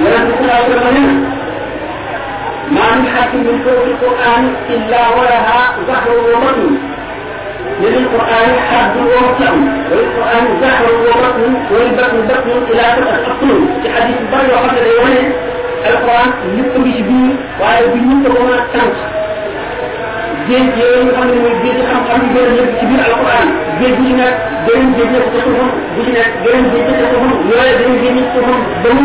لنا نقول أول منها ما من نحكي من فوق القرآن إلا ولها زهر ومطن للقرآن حد ومطن وللقرآن زهر ومطن والبطن بطن إلى تقصون في حديث البر وقبل اليومين القرآن يخرج به وعلى بنيته وما تنقص géej yooyu nga xam ne mooy géej xam-xam yu bëri yëpp ci biir alquran géej bu ci nekk gërëm géej yëpp ca ko bu ci nekk gërëm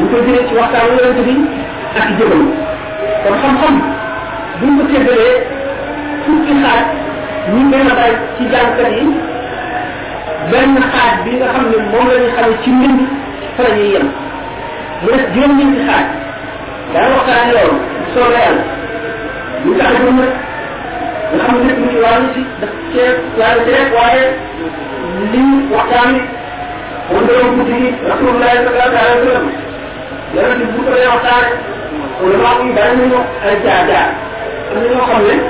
ñu koy jëlee ci waxtaanu yonent bi ak jëmam kon xam-xam buñ ko séddalee fukki xaaj ñu benn xaaj ci jàngkat yi benn xaaj bi nga xam ne moom la ñu xamee ci mbind fa la ñuy yem mu def juróom ñeenti xaaj daa waxtaan loolu soo la yàlla ñu tax ñu nag nga xam ne lépp ñu wàllu si daf cee laal ci rek waaye li waxtaan wi wandoo guddi rasulullah sallallahu alayhi wa sallam لما تبوت ولا يعطار ولما أقول بأن منه أرجع جاء أنا ما قمنا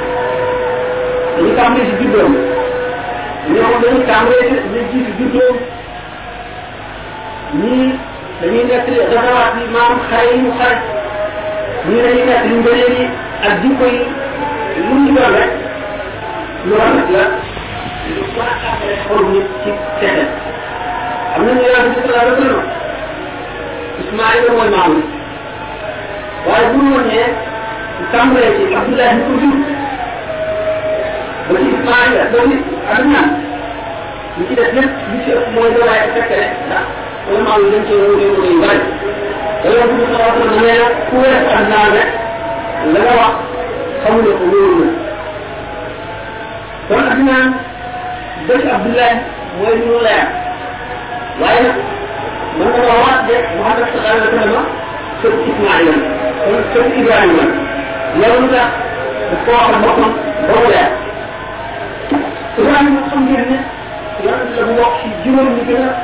اللي كان بيش جدهم اللي هو من كان بيش جدهم مين لمين نتري ذكرات الإمام خير وخير مين لمين نتري مبريري الدكوي اللي هو رك يرى مثلا يصبح أحد الحرم في كذا أمن الله سبحانه وتعالى Ismail mooy maam waaye bu ñu ne tàmbalee ci Abdoulaye ko jur ba ci Ismail la ba ci Adnan li ci def lépp li ci ëpp mooy dawaay fekk rek ndax mooy maam lañ ci wóor yu koy bari dama bu ñu wax na nee na ku wees Adnan rek la nga wax xamu ne ko wóor na kon Adnan ba ci Abdoulaye mooy lu leer waaye nag متواضع وهذا استقال كلمة تبكي علما تبكي علما لو لا الطواف المطلق ضرورة وكان يقوم بهنا يعني له وقت جمل من كده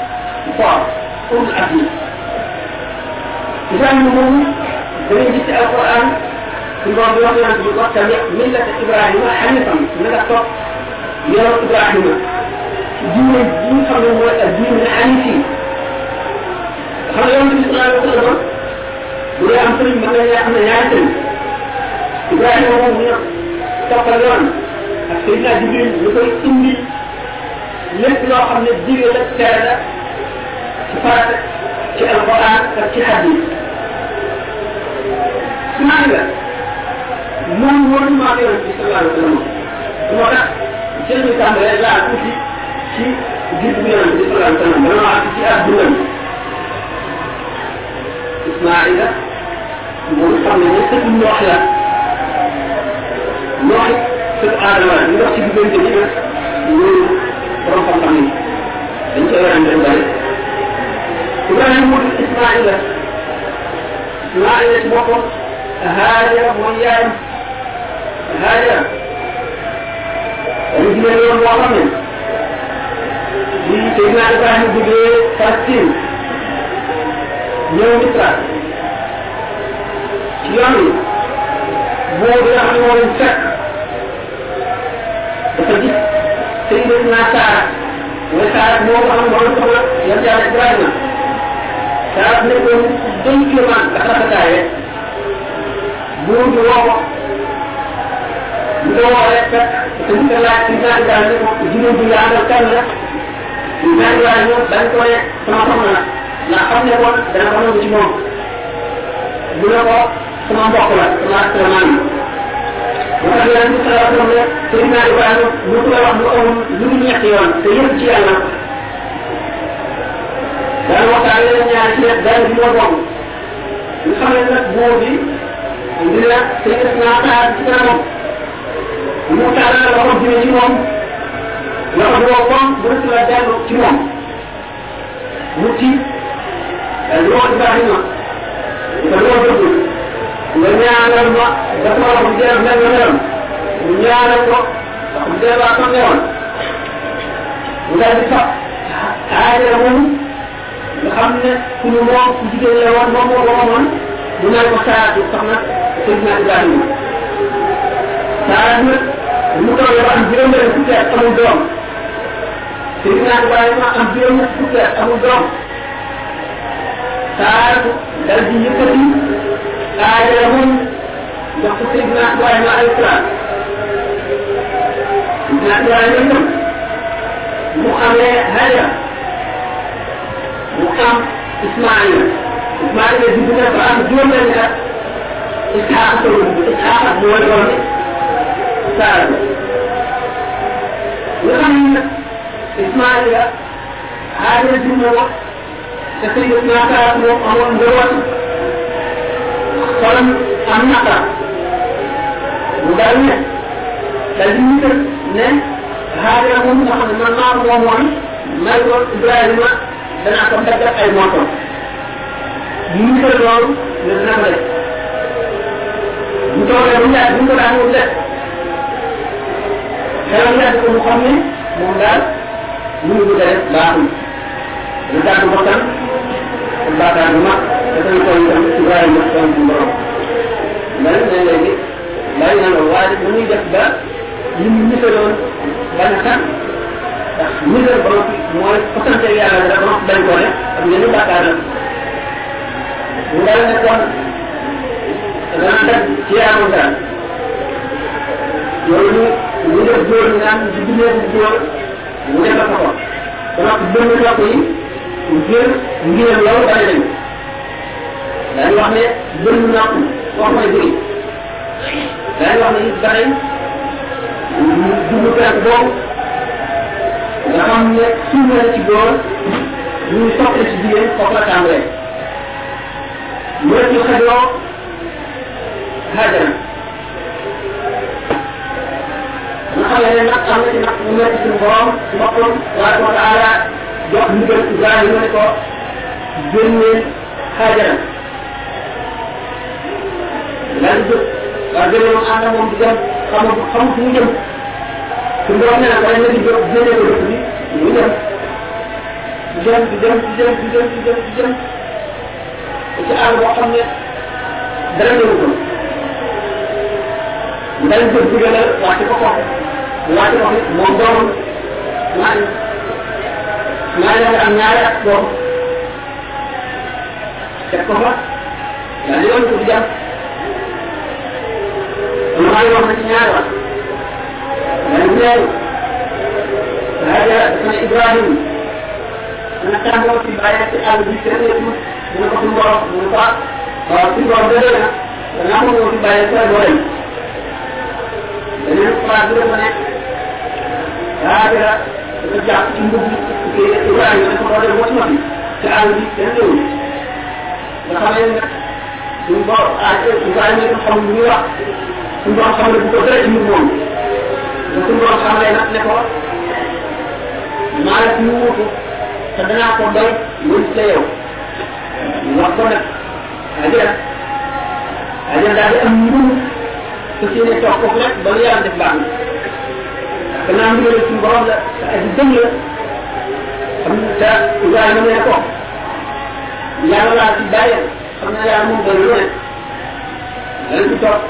طواف قول العديد إذن نمو بريد القرآن في بعض الوقت يقول تبع ملة إبراهيم حنيفا ملة طب يرى إبراهيم دين الدين فمن هو الدين الحنيفي Jibril ñu koy indi lépp loo xam ne diine la tere la ci farata ci alquran ak ci hadis Ismaïl la moom woon maa ngi yonent bi sallallahu alayhi wa sallam moo tax jël ñu tàmbalee laa tuuti ci gis bi yonent bi sallallahu alayhi wa sallam dana wax ci ak dundam إسماعيل ونصع من نصف النوح لا نوح في الآدم نوح في بنت جيبة نوح رفع الطعمين أنت أرى عند عبادة إبراهيم مولد إسماعيل إسماعيل بوقت هاجر مريم هاجر رجل يوم وغمن دي سيدنا إبراهيم بجري فاسين Ñëw ci yoon wi boo bi nga xam ne moo fekk dafa gis Seydina Saara mooy Saara moo ko xam ne leen soxla yan yàlla Ibrahima Saara nekkoon doy kéemaan ak rafetaaye buur bi woo ko bu ko woo rek fekk te bu ko laaj Seydina Ibrahima ne ko jigéen bi nga àndal kan la Seydina Ibrahima dañ ko ne sama soxna la ndax xam ne kon dana ko nangu ci moom mu ne ko sama mbokk la sama astronaam moo tax yonent bi sallallahu alayhi wa sallam ne Seydina Ibrahima mu koy wax lu amul lu mu ñetti yoon te yëpp ci yàlla dana waxtaan ci nekk benn bi bokk nga xam ne nag bi Seydina xaar ci mu jëme ci moom boo kon bu la dellu ci moom mu ci الروح فاهمة الروح فاهمة لم يعلم ذكر أبو جاب لم. يعلم لم يعلم أبو جاب أعطم يعلم ولذلك عالم لخمنا كل مرام تجد إلى وان مرام ورام هنا المساعد يستخنى سيدنا إبراهيم. ساعدنا المكرم يبقى جرم لكي يحكم الدرام سيدنا إبراهيم أم جرم لكي يحكم الدرام قال الذي يكفي قال لهم يقتل ابن أحوال مع الإسلام ابن أحوال منهم مقام هذا مقام إسماعيل. إسماعيل يجب أن يفعل جملة إسحاق. إسحاق هو الغرب سارة وكان إسماعيل هذا الجملة te sëñ bi naakaar moo amoon ngërwan xolam am naqar mu daal ne daal di ñu ne haajara moom nga xam ne man maa moom woon may ko Ibrahima danaa ko daggal ay mootam mu ñu tër loolu ne dina ko def mu toogee mu yaay bu ñu ko daan mu def xelam yaay ko mu xam ne moom daal mu ngi bëgg a def baaxul lu gàtt bakkan ak baakaar bu mag te dañ koy tam ci waaye mu xam ci borom lan la léegi lan la la waaye bu muy def ba li mu misaloon ban xam ndax misal borom mooy fasante yàlla la borom dañ ko ne ak ngeen baakaar la mu dal ne kon dana def ci yaamul dara loolu ñu def góor ñu naan di dundee bu góor mu defal ko ko donc bëgg na yi wax ne it bari dugg penk boobu nga xam ne suuf la ci góor ñu soxla ci jigéen foofu la tàmbalee mooy ci xajoo xaajana nga xam ne nag am na ci nag mu nekk suñu borom ci boppam waaye wa taala jox ndigal Ibrahima ne ko génneel xaajara daal di jóg waaye gën moom ànd moom di dem xamul xamul fu mu jëm su borom nee na ko na di jóg génne ko dëkk bi mu dem di dem di dem di dem di dem di dem di dem ci àll boo xam ne dara ñëw ko dal jóg digal la wàcce ko ko wàcce ko moom doomam maa ما له أن لا يكفر يكفر يعني لم تبدأ وما يوم النار والنار فهذا اسم إبراهيم ونحن في آية آل ذكر ونقص الله ونقع وفي ربنا ونحن في آية الولد لأنه قادر هذا ci ko ko da ko ci dafa dafa jàpp ci mbub bi Ibrahima dafa ko dem wacc bi ci àll bi kenn ñëwul nga xam ne suñu borom ah Ibrahima itam xamul lu wax suñu borom xam ne ko dara ci mbir moom te suñu borom xam ne nag ne ko maa la fi te ko doy sa yow wax ko am foofu rek ba lu yaram def baax gannaaw ndigal suñu borom la te aji dëng la. Xam te Ibrahima ne ko. Yàlla laa ci bàyyi. Xam na yàlla moom doy lu ne dana ci toog.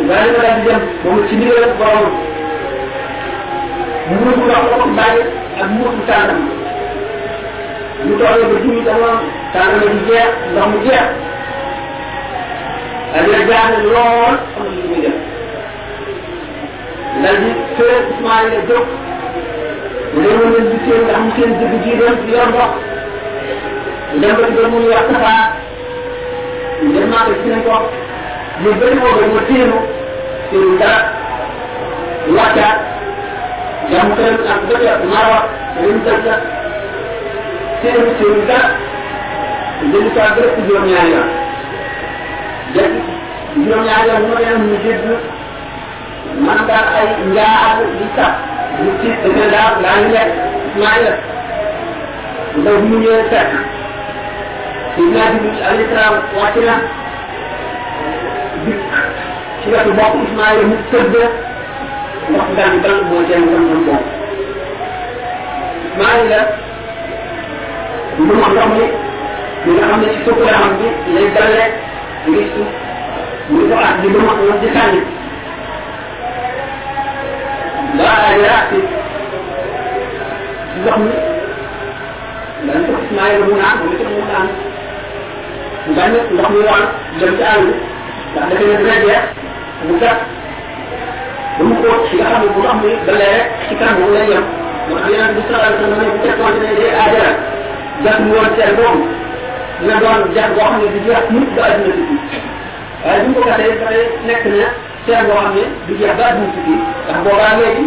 Ibrahima daal di dem moom ci ndigal borom. Mu ngi ndox la ko bàyyi ak muutu tànnam ñu toogee ba junni dama tànnam di jeex ndox mu jeex. Ak dina jaaxle lool. Xam na lu muy def. ስለዚህ ስለ እስማኤል እድር ለምን ዝቴን ለሙሴን ዝግጅ ደርስ ይለምራ እንደምን ደግሞ ያጠፋ እንደማ ለስነቆ ይበል ወደ ሙሴኑ ሲንዳ ያካ ያምከን አጥበት ያማራ እንተዛ ሲን ሲንዳ እንደምታደርስ ይሆናል ያ ይሆናል ነው ያ ምጅድ maanaam daal ay njaa ak di sax ñu tiit dañ leen daal daa ñu lekk maa lekk ndaw mu ñëwee fekk dinaa Jibril alayhi salaam wàcc na dikk ci wetu bopp Ismaïla mu tëdd ndox daan daan moo jëm woon woon moom Ismaïla lu ma ndox mi li nga xam ne ci suuf yaram bi lay dalee ngi suuf muy ko ak di lu ma di sànni لا لا لهم لأن تخص ما يرمون عنه ويترمون عنه وبعدين لهم يوعى جمت آله لأنك يدراجع ومكا ومكوت في أخم البطام بلا احتكام ولا يوم وخلينا بسرعة لأنه يبتك وعندنا يجي آجرا جاك مورد تعبون dina doon jaar boo xam ne du jeex mukk ba àdduna bi waaye bu ñu ko waxee dafay nekk na seen boo xam ne ba àdduna fii ndax boobaa léegi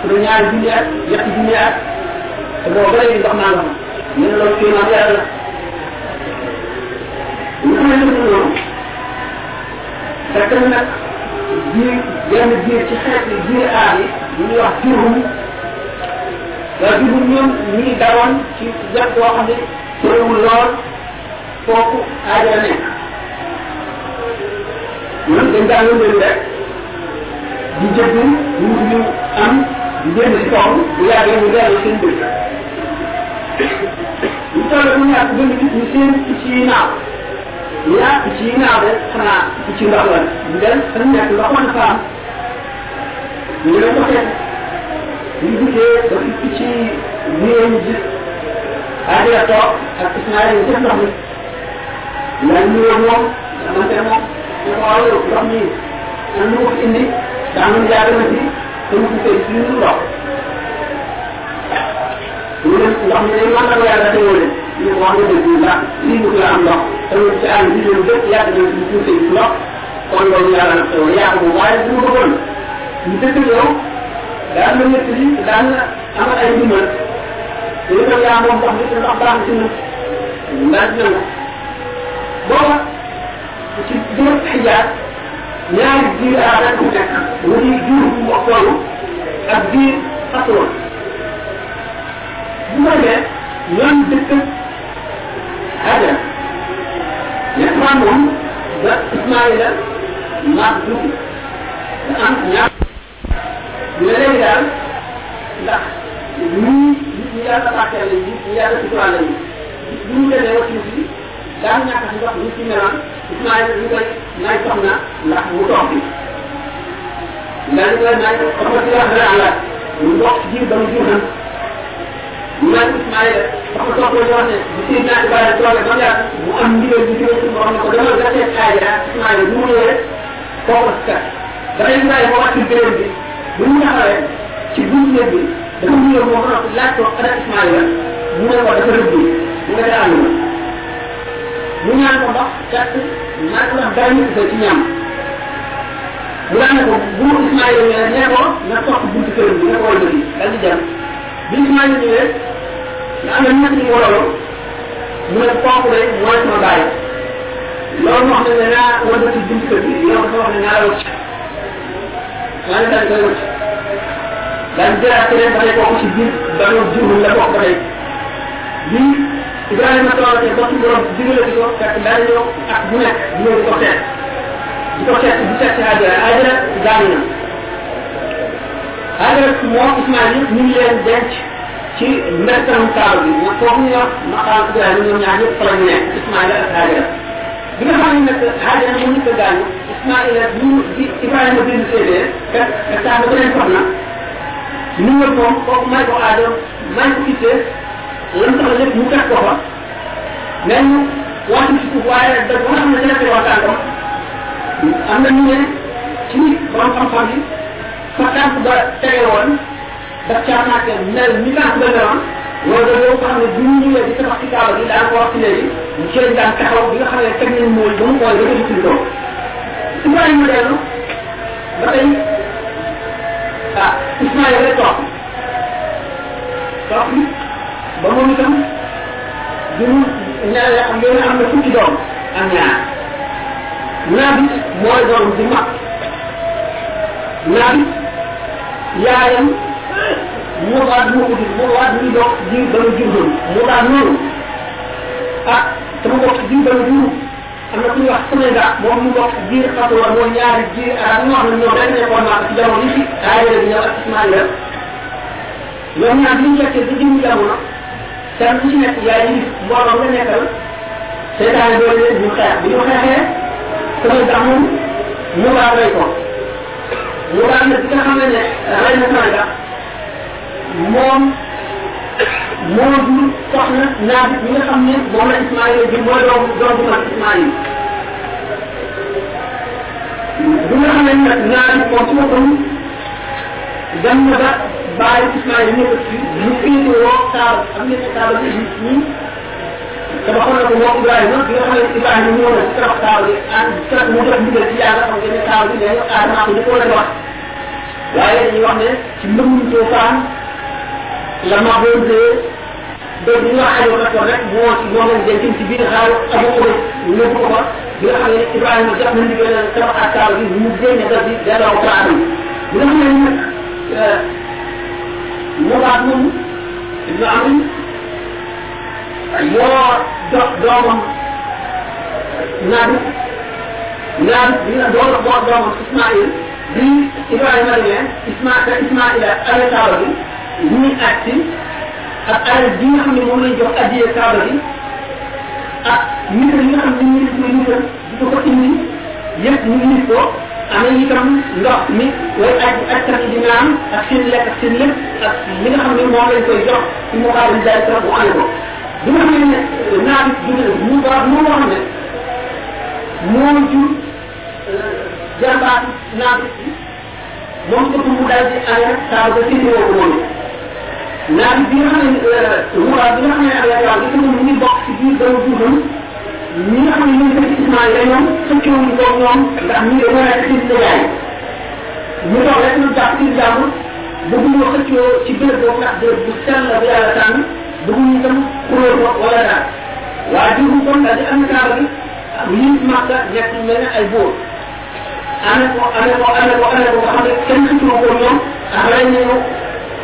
su dee ñaari junni at ñetti junni at te boobu ba léegi ndox naa fa ñu ne loolu kéemaan la. ne na nag biir yenn biir ci xeeti biir aar yi ñu ñuy wax jurhum ne lool foofu aajara ñoom dañ daan wëndeelu rek di jëgg ñu ñu am di génn ci kaw bu yàggee ñu dellu seen dëkk ñu toll bu ñàkk gën gis ñu seen picc yi naaw ñaar picc yi naaw de xanaa picc ndox la ñu dem fa ñu nekk ndox mën fa am ñu leen ko xeet ñu gisee ba fi picc yi ñëwee ñu gis ak Ismaïla ñu def ndox mi laaj ñu moom xamante moom waaw ndox mi am lu ko fi indi daa jaar na ci te mu fi koy suñu ndox ñu dem ndox mi day mën yàlla te wóole ñu wax nga dëgg ndax lii mu la am ndox te mu ci àll bi ñu bépp yàgg na ci suuf si ndox kon loolu yàlla na te yaa ko waaye bu ma bëggoon ñu dëkk yow daan na ñett li daan na amal ay ndimbal te itam yaa moom ndox mi te ndox baax ci ñun ndax dina la booba ci biir xijaar ñaari biir aada ku nekk mu di biir bu mu xoolu ak biir fasuloon bu ma dee ñoom dëkk aada ñettmaan moom da ismaila maag dugg da am ñaar ñu ne léegi daal ndax ñii nit ñi yàlla baaxee la ñi yàlla sutura la ñi bu ñu demee wax ñu daan ñàkk si ndox ñu ci meloon Ismaïla ñu koy may soxna ndax mu toog bi ndax ñu koy may soxna si wax dara àlla mu bokk ci jiir ba mu jur mu naan Ismaïla soxna toog ko wax ne bu seen naa Ibrahima toogee ba mu yàgg mu am ndigal bi jóge ci borom ne ko demal nga seet Aajara Ismaïla bu mu ñëwee kooku si kat dafay Ibrahima moo wàcc béréb bi bu ñu taxawee ci buntu néeg bi dafa ñëw moo ko laaj ko ana Ismaïla mu ne ko dafa rëbb mu nga ca àll mu ñaan ko ndox fekk maa ko wax dara ñu ci ñam. Mu daan ko bu Ismaïla ñëwee nee ko na topp buntu këram bi nga ko wëlbati dal di dem. Bi Ismaïla ñëwee nga am na ñett ñu wololo mu ne kooku de mooy sama bàyyi loolu wax ne ne naa wëlbati buntu kër bi yow dafa wax ne naa la wëcc maa ngi daal koy wëcc daal jëlaat keneen ba tey ci biir banu jurul la bokk ba tey. Bi Ibrahima ba ci borom digale di ko fekk ak di ko seet di ko seet di seet si Hajara Hajara gaañu na. Hajara moo Ismaïl yëpp ñu ngi leen denc ci mbertanam kaaba bi. Mo foofu ñu wax maqaam Ibrahima ñoom ñaar ñëpp fa la ñu nekk Ismaïl ak Hajara bi. Nga xam ne a gaañu Ismaïl bu di Ibrahima bind séedee fekk fekk saa ba beneen soxna ñu moom kooku may ko aadam may ko ittee lan tax lépp mu fekk ko fa. mais ñu wàcc ci suuf waaye da ba nga xam ne dina koy waxtaan ko am na ñu ne ci borom xam-xam yi fa tànk ba tege woon daf caa naake mel ni tànk ba meloon loolu da yow ko xam ne bu ñu ñëwee di tabax ci kaaba gi daan ko wax ci léegi. ñu ci lañ daan taxaw bi nga xam ne teg nañ mooy ba mu koy ba ko ci kaw Ibrahima dellu. ba tey ah Ismaïla rek toog. toog. Ba moom itam duñu ñaar am ngeen am na fukki doom ak ñaar ñaar bi mooy doom di mag ñaar yaayam mu waat mu uti mu waat mu ji ba mu jur doon mu noonu ah sama bokk ji ba mu jur am na ku ñuy wax Sénéga moom mu bokk jiir xatuwa mooy ñaari jiir arab ñu wax ne ñoom rek nekkoon naa ci jamono yi ñëw ak Ismaïla ñoom ñaar ñu ba jëm jamono kenn ku ci nekk doole leen ñu xeex. bi ñu xeexee sama mu baax rey ko. mu baax nag bi nga xam ne ne rey na moom moo soxna naabit bi nga xam ne moom Ismaïla bi mooy doom doom bu mag bi nga xam ne nag ci na ba bàyyi Ismaïla ñëw ci ñu féete woo taal am na taal bi nit ñi tabaxoon na ko moom Ibrahima bi nga xam ne Ibrahima ñëw na ci tabax taal bi ak tabax mu def ndigal ci yàlla xam ne taal bi dañu aadama ko njëkkoon a wax waaye dañuy wax ne ci mbëggum toofaan la ma doon dee donc ñu wax ajo rek rek moo ci moo leen denc ci biir xaal abu ko yóbbu ko fa bi nga xam ne Ibrahima jox na ndigal tabax ak taal bi mu génne daf bi delloo ko aadama bi nga xam ne nag مضعب منه ابن عمرو عيار دارهم نبي نبي من دور أخبار دارهم إسماعيل بإتباع مريم إسماعيل إسماعيل أهل كعبة من أكتم ak alal bi nga xam ne moom lañ jox addiye kaaba bi ak mbir yi nga xam ne ministre ministre di ko ko indi yëpp ñu indi ko amee itam ndox mi way aj ajkat yi di naan ak seen lekk ak seen lépp ak li nga xam ne moom lañ koy jox ci mu xaalis daal trop bu amee ko bi nga xam ne naa bi mu baax moo wax ne moo jur jarbaat naa bi moom ko mu daal di amee saa ba seen woo ko moom naa bi nga xam ne mu baax bi nga xam ne amee waaw bi mu ngi bokk ci biir dama juutam xam ne kenn xëccoo ko ñoom ak rey nañu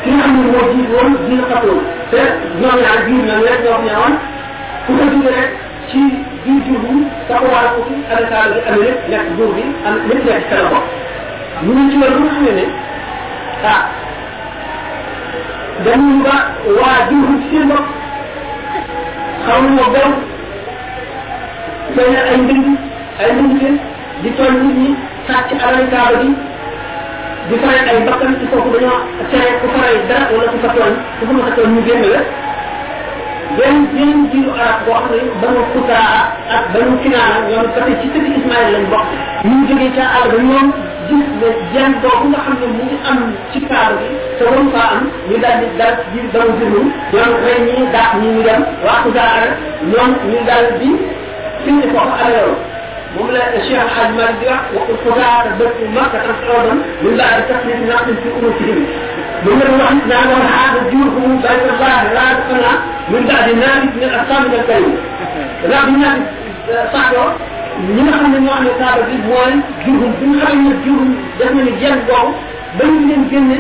ki nga xam ne moo jiit woon dina xatoon te ñoom ñaar biir na rek ñoo ñëwoon ku ko jóge rek ci biir jur bi sa ko ci alakaal bi amee lépp nekk jur bi am lépp nekk sa loxo ñu ngi ci loolu nga xam ne ah dañu ba waa jur bi ci seen bopp xaw nañoo bew feeñal ay ndënd ay ndënd di tooñ nit ñi sàcc alal kaaba bi di faral ay bakkan ci foofu dañoo tere ku faral dara wala ku fa tooñ ku fa ma tooñ ñu génn la benn benn jiiru arab boo xam ne banu kutaa ak banu kinaana ñoom tey ci tëdd ismaïl lañ bokk. Ñu jógee ca àll ba ñoom gis ne jenn boobu nga xam mu ngi am ci kaaba bi te waru faa am ñu daal di dal biir banu jurnu ñoom rey ñi daax ñi ñu dem waa kutaa ñoom ñu daal di findi foofu alayoon moom la cheikh xaj malik di wax wa xudaar bëpp makka tan xawdan min baad tasnit naqin fi umusihim من الرحم نعم هذا جوره بين الله لا تقنع من بعد الناس من الأصحاب الكريم لا من الناس صعبة من أخر من نوع نصاب الإبوان جوهم من أخر من جوهم لازم الجن بعو بين من الجنة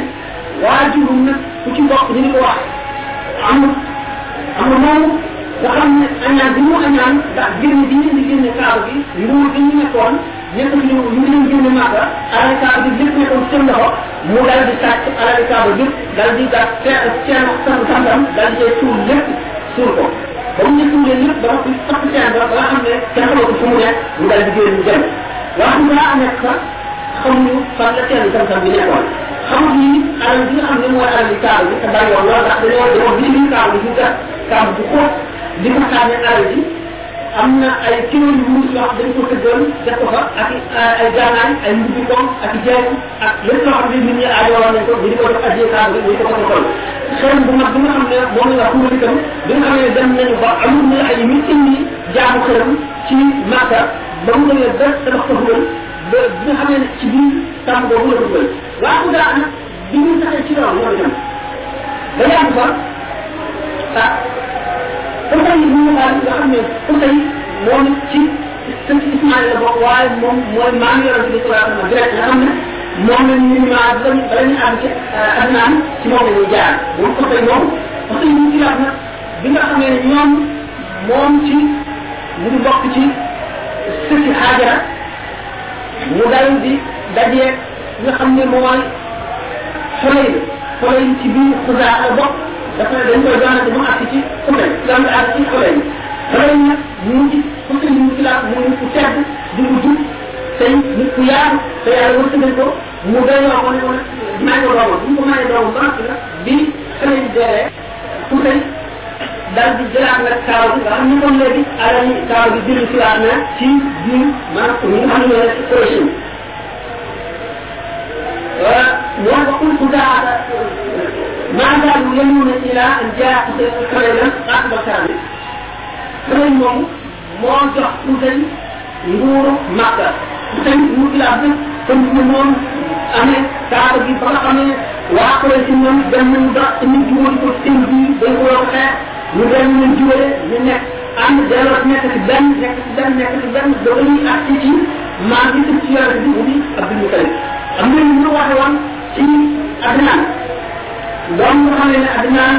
واجوهم وكي بعض من الواحد عمر عمر مو nga xam ne añaan bi mu añaan ndax génne bi ngeen di génne kaaba bi nguur bi ñu nekkoon nekk ñu ñu bi mu dal di sàcc alal kaaba bi dal di gas seen seen sam sam dal di suul lépp suul ko. Ba mu ñu suulee lépp ba mu sax seen ba ne ko mu mu dal di génn dem. Wax nga nekk sax xamuñu fan la seen sam sam bi nekkoon. Xamul ni alal bi nga xam ne mooy alal kaaba bi te bari woon bi bu di ko xaane alal ji am na ay kilo yu muus yoo xam dañ ko tëggoon def ko fa ak ay gaanaay ay mbubbi koom ak jeeg ak lépp loo xam ne nit ñi aajoo woon nañ ko di ko def addiye kaaba bi ko ko toll xel bu mag bi nga xam ne moom la xumbali itam bi nga xam ne dem nañu ba amul na ay mi indi jaamu xelam ci Màkka ba mu demee ba tabax ko dugal ba bi nga xam ne ci biir tàmm boobu la ko dugal waa ko daa nag bi ñu taxee ci loolu ñoom itam ba yàgg fa ah Ousseyn bi ñu nga xam ne Ousseyn moom ci sëñ Ismaïl la bokk waaye moom mooy maam yonent bi sallallahu alayhi wa sallam direct nga xam ne moom la ñu ma ñu bala ñu àgg ci adnaan ci moom la ñuy jaar moom Ousseyn moom Ousseyn ñu ci wax nag bi nga xamee ne ñoom moom ci mu ngi bokk ci sëti Haajara mu dal di dajee nga xam ne mooy xolay xolay ci biir xusaa la bokk dafa dañ koy doonate mu àgg ci xulay daan àgg ci mu mu mu ku tedd di ko jub tey ku yaatu te yàlla wërsëgal ko mu doy wax ne woon may ko doomam bu ñu ko mayee doomam ba nag bi xale yi deewee xulay daal di jëlaat nag kaaw bi nga xam ne kon léegi alal yi kaaw bi jëli si na ci biir maanaam ñi nga xam ne ñoo nekk projet ماذا يلون إلى أن جاء كريم مو موجة أذن نور مكة أذن نور لازم ثم يمون أنا تعرف بلا أنا واقرأ سنم بمن ذا إن جوان كتير بي بقول خير نبي من جوان من أنا جالس نك بن نك بن نك بن دوري أكتي ما بيتو تيار doom nga xam ne adnaan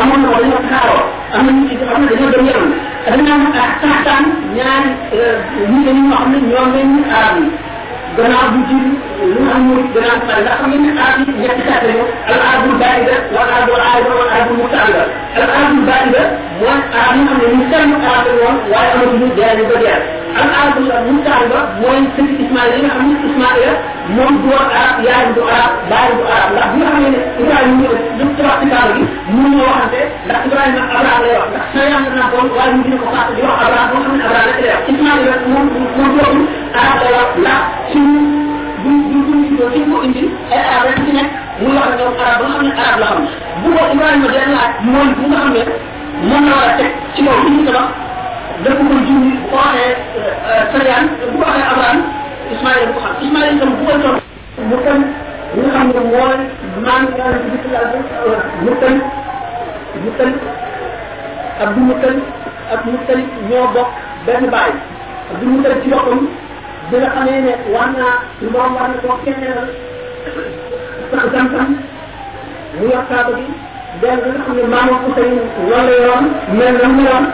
amoon na ko dañoo taxaaroo am na ci xam ne dañoo dem yaram adnaan ak ñoo arab gannaaw bu ci lu xam mooy gannaaw pare ndax xam ngeen ne arab yi ñetti xeet lañu al arabul baida wal arabul aida wal arabul mutaaliba al arabul baida mooy arab yi xam ne ñu seen arab la woon waaye amatuñu ñu ba dee al arabul mutaaliba mooy sëñ ismaïl yi nga xam ne ismaïl moom du woon arab yaay du arab baay du arab ndax bi nga xam ne ibrahima ñu lu ci wax ci kaaba gi mënu ñu waxante ndax ibrahima abraham lay wax ndax sa yàlla naa koon waaye ñu dina ko fàtte di wax abraham boo xam ne abraham rek lay wax ismaïl moom moom boobu arab lay wax ndax suñu bu bu bu ñu ko ko indi ay arab rek ci nekk muy wax ñoom arab ba xam ne arab la xam bu ko ibrahima dee laaj mooy bu nga xam ne mën na war a teg ci kaw li ñu tabax dëkk ko junni bu ko waxee sariyaan bu ko waxee abraham Ismaïl bu ko xam Ismaïl itam bu koy toog mu tam ñi nga xam ne mooy maan yàlla ci biir yàlla mu tam mu tam Abdou Moutalib ak Moutalib ñoo bokk benn baay Abdou Moutalib ci boppam bi nga xamee ne war naa borom war na koo kenneel sax sam-sam mu yor kaaba gi benn bi nga xam ne maama Ousseyn loolu la yoroon mel na mu meloon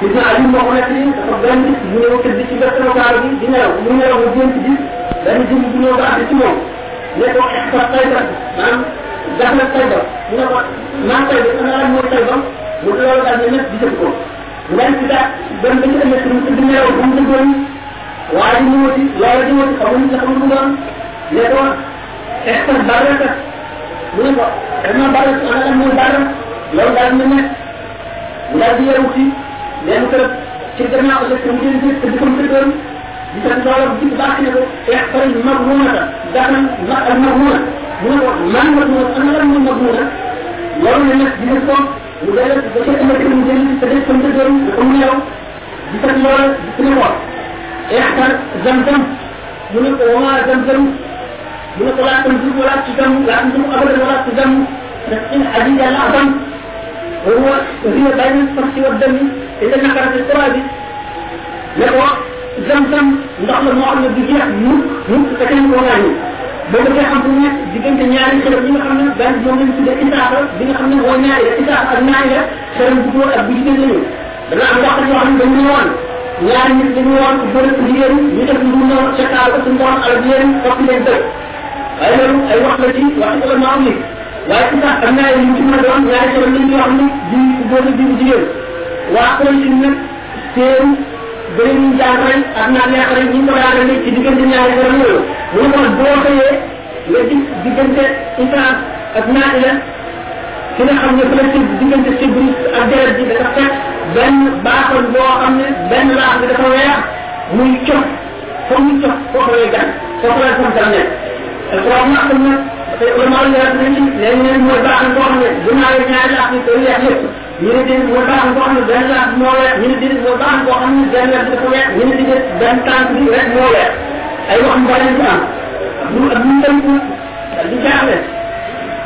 gis naa Ali moo ko nekk nii dafa benn bis mu ñëw tëdd ci wetu kaar bi di mu nelaw mu jëm a gis benn jëm bu ñëw ba àgg ci moom. ne ko extra tayba maanaam gas na tayba mu ne ko maa tayba ana lan mooy tayba mu loolu daal ne nekk gisatu ko. mu daal ci daal dem ba ci ëllëg mu tëdd nelaw bu mu tëddoon واجب موتي واجب موتي خبرني تخبرني بقى. يا ترى احسن بارك من كما بارك أنا من بارك لو دار منك ولا دي روحي. لأن ترى كدنا ولا تمكن دي تكون تقدر بتنظر في داخله احفر المغمونة داخل المغمونة ما المغمونة أنا لم المغمونة لو انك بنفسك وذلك بشكل مجرد تدرس تنتظر وتقوم له بتنظر بتنظر ያህታን ዘምዘም ምኑ ቆማ ዘምዘም ምኑ ቆላት ምዝብ ወላት ትዘሙ ላምዝሙ አበድ ወላት ትዘሙ ነፍስን ሐዲድ ያለ አዘም وهو وهي بين الفرس والدم إذا نكرت القرآن لقوا زمزم ندخل المعلم بجيح نوك نوك تكلم قرآن boobu nga xam ne diggante ñaari xërëm yi nga xam ne benn moom lañ tuddee isaaxa bi nga xam ne mooy ñaari la isaaxa ak ñaari la xërëm bu góor ak bu jigéen la ñu dana am waxtu yoo xam ne dañ ñu woon ñaari nit dañu woon góor ak jigéen ñu def lu ca kaal ko suñu borom alal leen topp leen dëkk waaye loolu ay wax la ci wax ci ulama am ni waaye ci sax am naa ñu ci mën a doon ñaari xërëm lañ yoo xam ne di góor di jigéen waa koy ci nag seen bëri ñu jàng rek ak naa neex rek ñu ko yaagale ci diggante ñaari xërëm yooyu mu ne ko boo xëyee nga gis diggante isaas ak naati la ki nga xam ne fa la ci diggante sibris ak deret bi dafa fekk benn baaxoon boo xam ne benn laax bi dafa weex muy cof foofu muy cof foofu lay gan foofu lay sam dara nekk alquran wax nag dafay ulama yi leer nañ ci léegi neen mooy baaxoon boo xam ne ginnaaw yi ñaari laax bi koy weex lépp ñu ne déedéet mooy baaxoon boo xam ne benn laax moo weex ñu ne déedéet mooy baaxoon boo xam ne benn laax dafa weex ñu ne déedéet benn tànk bi rek moo weex ay wax mbaa leen ci am bu ak ñu tënk di jaaxle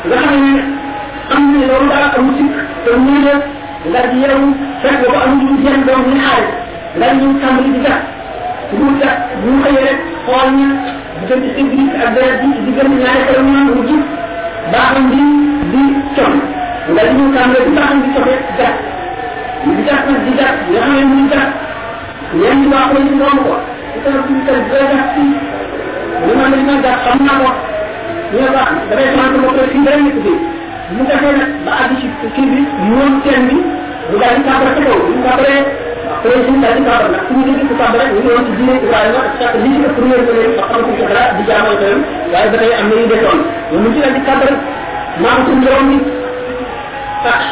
nga xam ne am ne loolu dara amu ci te muy la ndax yow fekk ba am ñu jël doom ñu xaar ndax ñu tàmbali di gat ñu gat ñu xëy rek xool ñu diggante iblis ak dara bi diggante ñaari xel ñu ñu jub baaxam bi di con ndax ñu tàmbali di baaxam di soxe gat ñu di gat di gat nga xam ne ñu gat ñeen ñu baax ñu doom ko ci tax ci tax di gat ci ñu ma ne ñu gat xam naa ko ñu baax damay sant mo ko ci dara ñu ko mu defee nag ba àgg ci kii bi moom teen bi mu daal di kàmbara ca kaw bu ñu kàmbaree après suñu daal di kàmbar nag suñu dégg ko kàmbara ñu woon ci diine Ibrahima ak sax li ci ëpp réer ko leen ba xam ko ci dara di jaamal ko waaye ba tey am na yu desoon mu ci daal di kàmbar maam suñu borom bi ah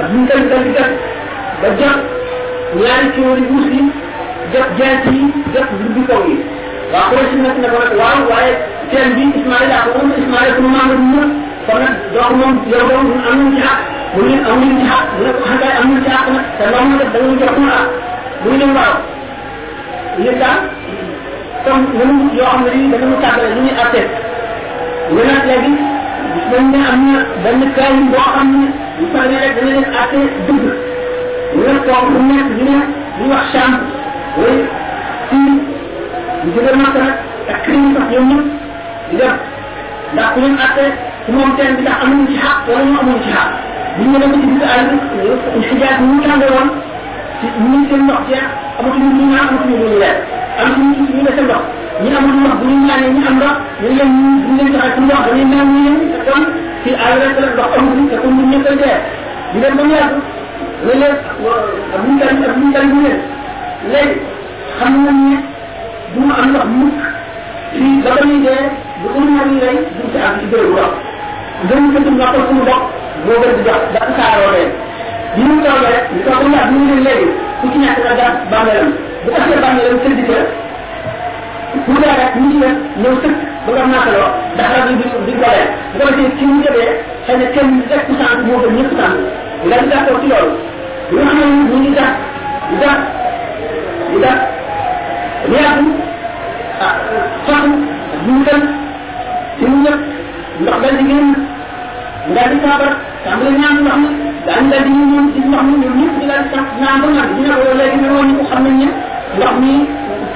ak ñu koy dal di def ba jot ñaari cóori wuus yi jot jeent yi jot mbubbi kaw yi mu kon nag donc moom yow doom ñun am nañ ci xaq mu ne am nañ ci xaq mu ne ko xangaay am nañ ci xaq nag te loolu nag da nga jox ma mu ne waaw ñu daal comme mënu yoo xam ne lii da nga tàggale lu ñuy atte ñu nag léegi gis nañ ne am na benn kaay boo xam ne bu fa ne rek dana leen atte dëgg ñu ne toog fu nekk ñu ne ñu wax chambre way fii ñu jóge màkk nag ak crime sax ñëpp di dem ndax ku leen atte ci moom teen bi ndax amuñu ci xaq wala ñu amuñu ci xaq bu ñu dem ci biir àll bi xijaat ñu tànge woon ci ñu seen ndox jeex amatuñu lu ñaan amatuñu ñu leer am ci ñu ñu seen ndox ñi amul ndox bu ñu ñaanee ñi am ndox ñu leen ñu ñu leen joxe ndox dañuy naan ñu leen te kon ci àll rek la ndox amul te kon ñu ñëpp dee ñu dem ba mu yàgg leen ak ñu dal ak ñu dal ñu leen léegi xam nañ ne du ma am ndox mukk fii ba ba ñuy dee bu ko ñaar yi rey ci am ci béréb bu ndox gën ko tum noppal suñu ndox moo gën di dox da saaroo leen bi ñu toogee rek ñu toog ñaar ñu leen léegi ku ci nekk na gas bàmmeelam. Bu taxee bàmmeelam sëdd ca bu dee rek ñu ci sëkk ba nga naataloo ndax rab di di dolee bu ko defee ci ñu jëlee xëy na kenn rek ku sant moo gën ñëpp sant di gàttoo ci loolu. Nga xam ne ñu ngi di gas di gas yàgg ah fatu ñu dem ci ñu ñëpp ndox di génn nga di saabar tàmbali ñaan ndox mi daan dal di ñu ñoom ci ndox mi ñoom ñëpp di dal sax ñaan ba nag dina ko léegi ñu woon ko xam nañ ne ndox mi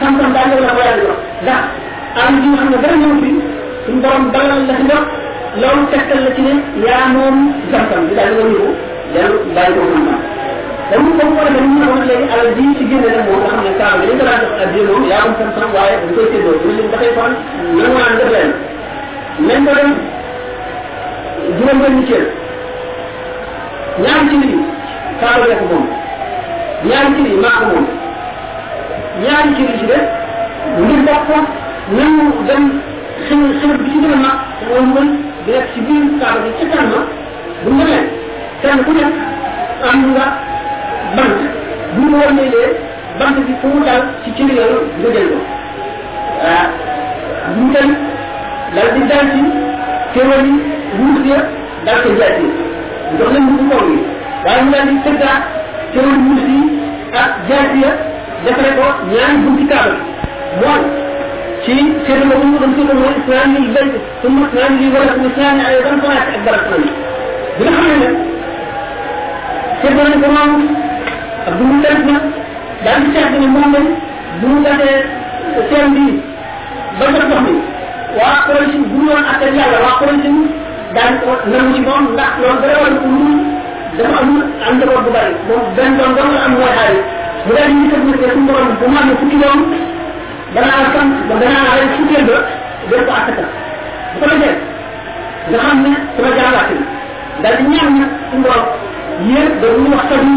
sam-sam daal la ko yàlla jox ndax am ji nga xam ne dara ñëw fi suñu borom dalal la ci ndox la ci ne yaa moom sam-sam di daal nga ñëw dellu bàyyi ko sam-sam dañu ko ko defee ñu wax léegi alal ji ci génne nag moom nga xam ne kaaba bi ko daan def addiya moom yaa moom sam-sam waaye dañ koy séddoo ñu leen dafay fan nangu naan def leen. même ko dem juróom benn cër ñaari ci lii kaaba bee ko moom ñaari ci lii maa ko moom ñaari ci lii ci def ngir bokk nañu dem xëy xëy bi ci gën a mag mooy mën di nekk ci biir kaaba bi ci kanam bu ñu demee kenn ku nekk am nga bant. Bu ñu war lee bant bi fu mu dal ci yooyu nga jël ko. Ah bu ñu dem dal di dal ci kéwal yi wuus ya dal ko jaay yi jox leen bu kaw yi. Waaye ñu dal di tëggaat kéwal wuus yi ak jaay ya defare ko ñaari bunti kaaba bi mooy ci seen la mu doon tudd mooy islam yi bayt summa islam yi wala ko islam ay dan ko ak na bi nga ne ko moom ak bu mu def na daal di seet ne moom lañ bu mu defee seen bi ba nga dox ni waa Quraysh bu ñu woon ak yàlla waa Quraysh daan ko nangu ci moom ndax loolu dara wala ko lu dafa am am njaboot bu bari moom benn doon doon la am mooy xaalis mu daal di tëb ne suñu borom bu mu amee fukki doom danaa sant ba rey fukkeel ba def ko bu ko defee nga xam ne sama di ñaan nag suñu borom yéen da ñu wax sabi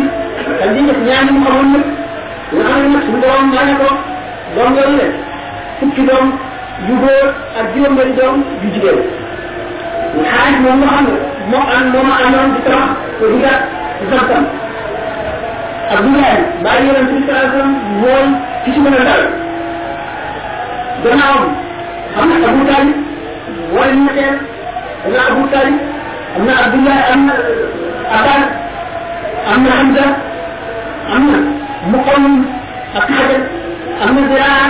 Abdoulaye am na Abbas am na Hamza am na Muqam ak Xajar am na Ziraa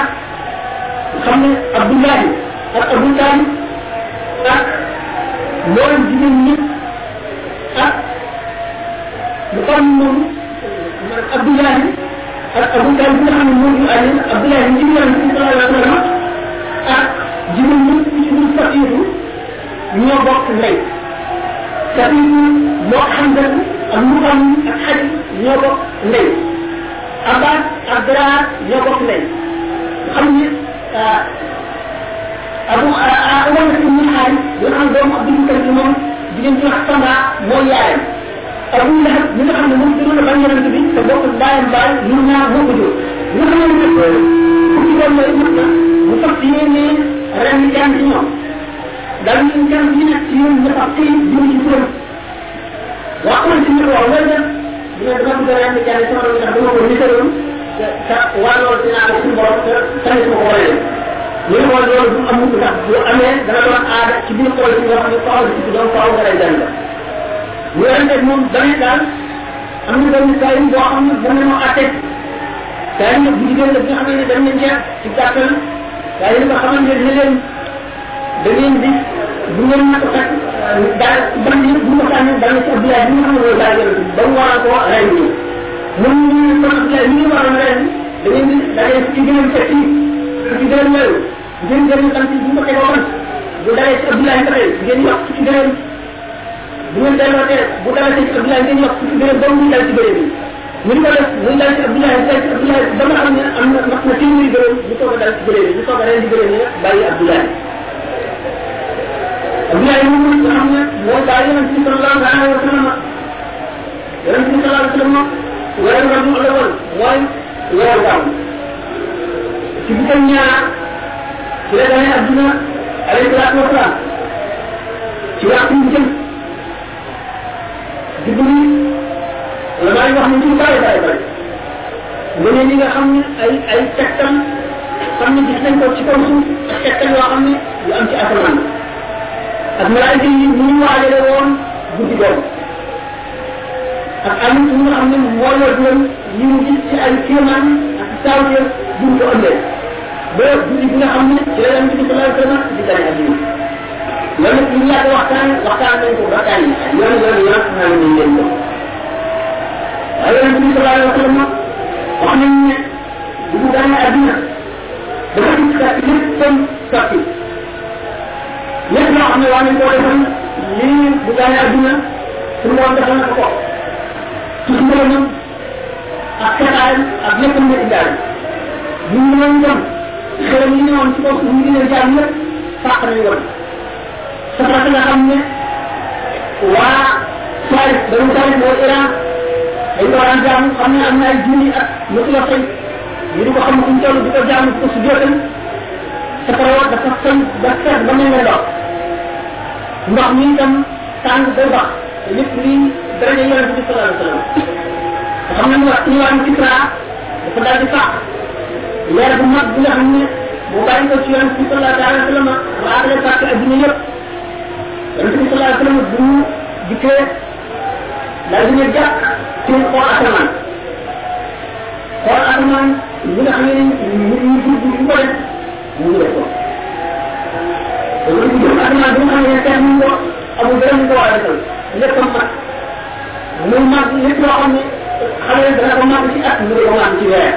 xam ne Abdoulaye ak Abu Talib ak loolu jigéen ñi ak Muqam moom Abdoulaye ak Abu Talib bi nga xam ne moo ñu àll Abdoulaye ñu yonent bi sallallahu alayhi wa sallam ak jigéen ñi ci ñu Safiitu ñoo bokk ndey Safiitu moo Hamza ak Muqam ak Xaj ñoo bokk ndey Abbas ak Daraar ñoo bokk ndey xam ne Abu Umar ibn Xaari bi nga xam ne doomu Abdul Mutalib moom jigéen ci wax Samba mooy yaayam Abu Lahab mi nga xam ne moom gënoon a bañ yonent bi te bokk baayam baay ñun ñaar moo ko jóg nga xam ne fukki doom yooyu mat na mu fas yéene ren kenn ci ñoom daal ñu kenn ci nekk ci ñoom ñu fas ci jiw ci turam waa kon ci ñu wax loolu nag ñu ne dama bëgg ren kenn sama doom ndax dama ko te waa loolu dinaa ko suñu borom te tamit ko war a def ñu ne woon loolu du amul ndax bu amee dana doon aada ci biir xool ci nga xam ne faaw ci doon faaw nga lay jàng ñu leen moom damay daal am na benn saa boo xam ne mën nañoo àtte saa yi bu jigéen la bi nga xam ne dem nañ ca ci gàttal saa yi nga xamante ne leen da ngeen di bu ngeen a fekk daal ban yi bu sànni dal na ci bi nga xam mooy daal yonent ba mu waral ko ren ñu mun ñu Abdoulaye mi ngi waroon ren da ngeen di da ngeen ci gënam fekk yi ci gënam yooyu ngeen gën a sant bu ma tegoo man bu dalee ci Abdoulaye nga ngeen yokk ci gënam bu ngeen delloo tee bu dalee ci Abdoulaye ngeen yokk ci gënam ba mu ci bëre bi ñu ko def muy dal ci Abdoulaye dal ci xam ne am na mat na gërëm ñu soog a dal ci bëre bi ñu a ren di bëre ni bàyyi Abdoulaye Abdoulaye moom nga xam ne mooy bàyyi yonent bi sallallahu alayhi wa sallam yonent bi sallallahu alayhi wa sallam weeru rabiul awwal mooy weeru gàmm ci bu ñaar ci la gane adduna alayhi salaatu wa salaam ci waxtu mu jëm juddu bi wala maa ngi wax ni xam ne ay ay tegtal xam ne gis nañ ko ci kaw suuf ak tegtal yoo ak malaayika yi ñu ñu waajale woon guddi googu ak am ñi nga xam ne yor leen yi mu ci ay kéemaan ak saawteef buñ ko ëndee ba guddi nga xam ci la yonent bi sallallahu di gane adduna loolu nag ñu yàgg waxtaan waxtaan nañ ko leen ko wax nañ ne bu lépp def loo xam ne waa nañ koo defal lii bu gaane adduna suñu borom defal na ko ko ci ngërëmam ak xetaayam ak léppam nga indaale ñu ngi leen dem xelam yi ñëwoon ci kaw ñu leen jaam yëpp fàq nañu woon safara nga xam ne waa Faris dañu Faris mooy Iran dañ ko daan jaamu xam ne am na ay junni ak mësu la fay ñu di ko xam fu ñu toll di ko jaamu ko su jootal safara wa dafa fay ba seet ba mel ne ndox ndox mi itam tàng ba te lépp lii daraja yonent bi sallallahu alayhi wa sallam nga xam ne ñu wax ñu wax Kisra dafa daal di fàq leer bu mag bi nga xam ne bu ko ci sallallahu alayhi wa sallam raatale fàtte adduna yëpp sallallahu alayhi wa sallam bu ñu di ne jàkk ci xool asamaan xool asamaan li nga xam ne ñu ñu dugg ñu ko mu ngi def ko defal lépp mat muy mag lépp loo xam ne xale dana ko màgg ci at mu ko màgg ci weer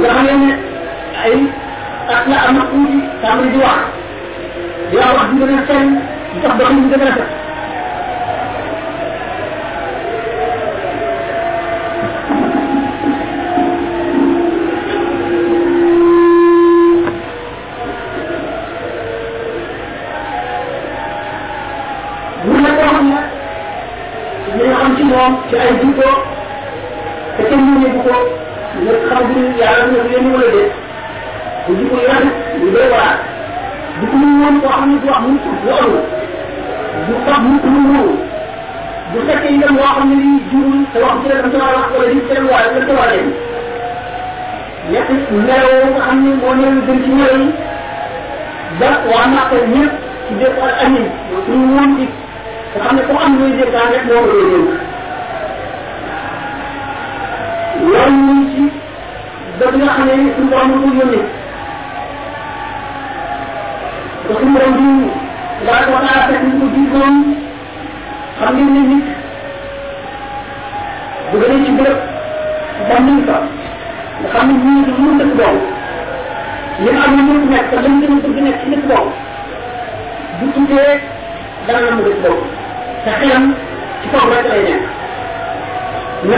nga xam ne ay at la am tuuti tàmbali di di wax wax di gën a seen di ko nga xam bi yàlla na leen wala déet bu jikko yi rafet lu doy waar du ko ñu woon koo xam ne wax mu lu amul du wax mu lu wóor bu fekkee xam wax ci wax wala di seen waay la ca waree ñett melaw nga xam ne moo ñëw gën ci ñëw ba ko ñëpp ci def ak woon ci xam ne am rek moo ko ñu ci ba nga xam ne suñu borom ko yónnee ba suñu borom di laa ko naa fekk ñu ko diisoon xam ngeen ne nit bu gënee ci bërëb ba mu fa xam ne ñii du mun dëkk boobu am na nekk bëgg nekk ci ci rek lay bi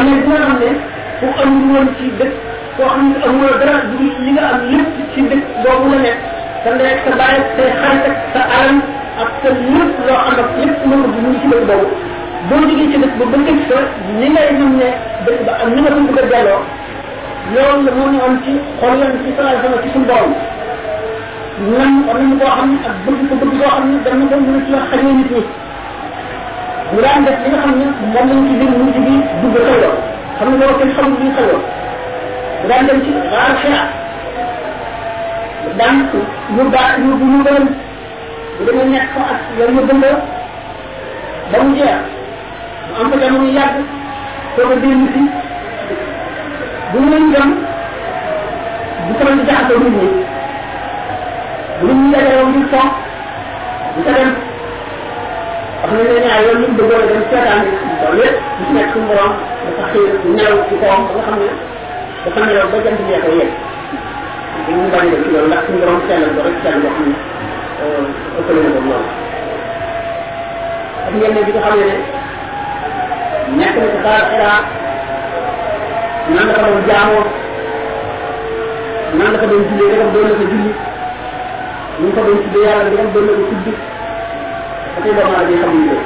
ne fu amul woon ci dëkk koo xam ne amuloo dara du li nga am lépp ci dëkk boobu la nekk sa ndey sa bàyyi say xarit ak sa alal ak sa lépp loo am ak lépp loo bëgg mu ngi ci dëkk boobu boo jógee ci dëkk ba ba dëkk fa ni ngay xam ne dëkk ba am ni nga ko bëgg a delloo loolu la moo ñu am ci xol yan ci salaa sama ci suñu borom nan war nañu koo xam ne ak bëgg ko bëgg koo xam ne dana ko mën ci wax xañee nit ñi mu daan def li nga xam ne moom lañ ci biir mu ci biir dugg xëyloo xam loolu kenn xamul li xëyloo mu daan dem ci raar xira daan ñu baax ñu bu ñu gën bu demee nekk fa ak yow ñu dëndoo ba mu jeex mu am ko jamono yàgg soo ko dellu si bu ñu leen bu ko nit bu nit ñi dajaloo ngir fo bu ko dem wax nañ ne ñaar yoon ñu bëggoon a dem seetaan loolu yëpp ci nekk suñu borom dafa xëy nelaw ci kawam ba nga xam ne dafa nelaw ba jant bee ko yegg dañu bañ dem ci loolu ndax suñu borom sellal ko rek sell boo xam ne ëppale na ko loolu. Ak ngeen ne bi nga xam ne nekk na ci xaar xiraa nan la ko doon jaamoo nan la ko doon jullee ndegam doon na ko julli ñu ko doon tuddee yàlla ndegam doon na ko tudd. Tey doomu aadama yi xamuñu ko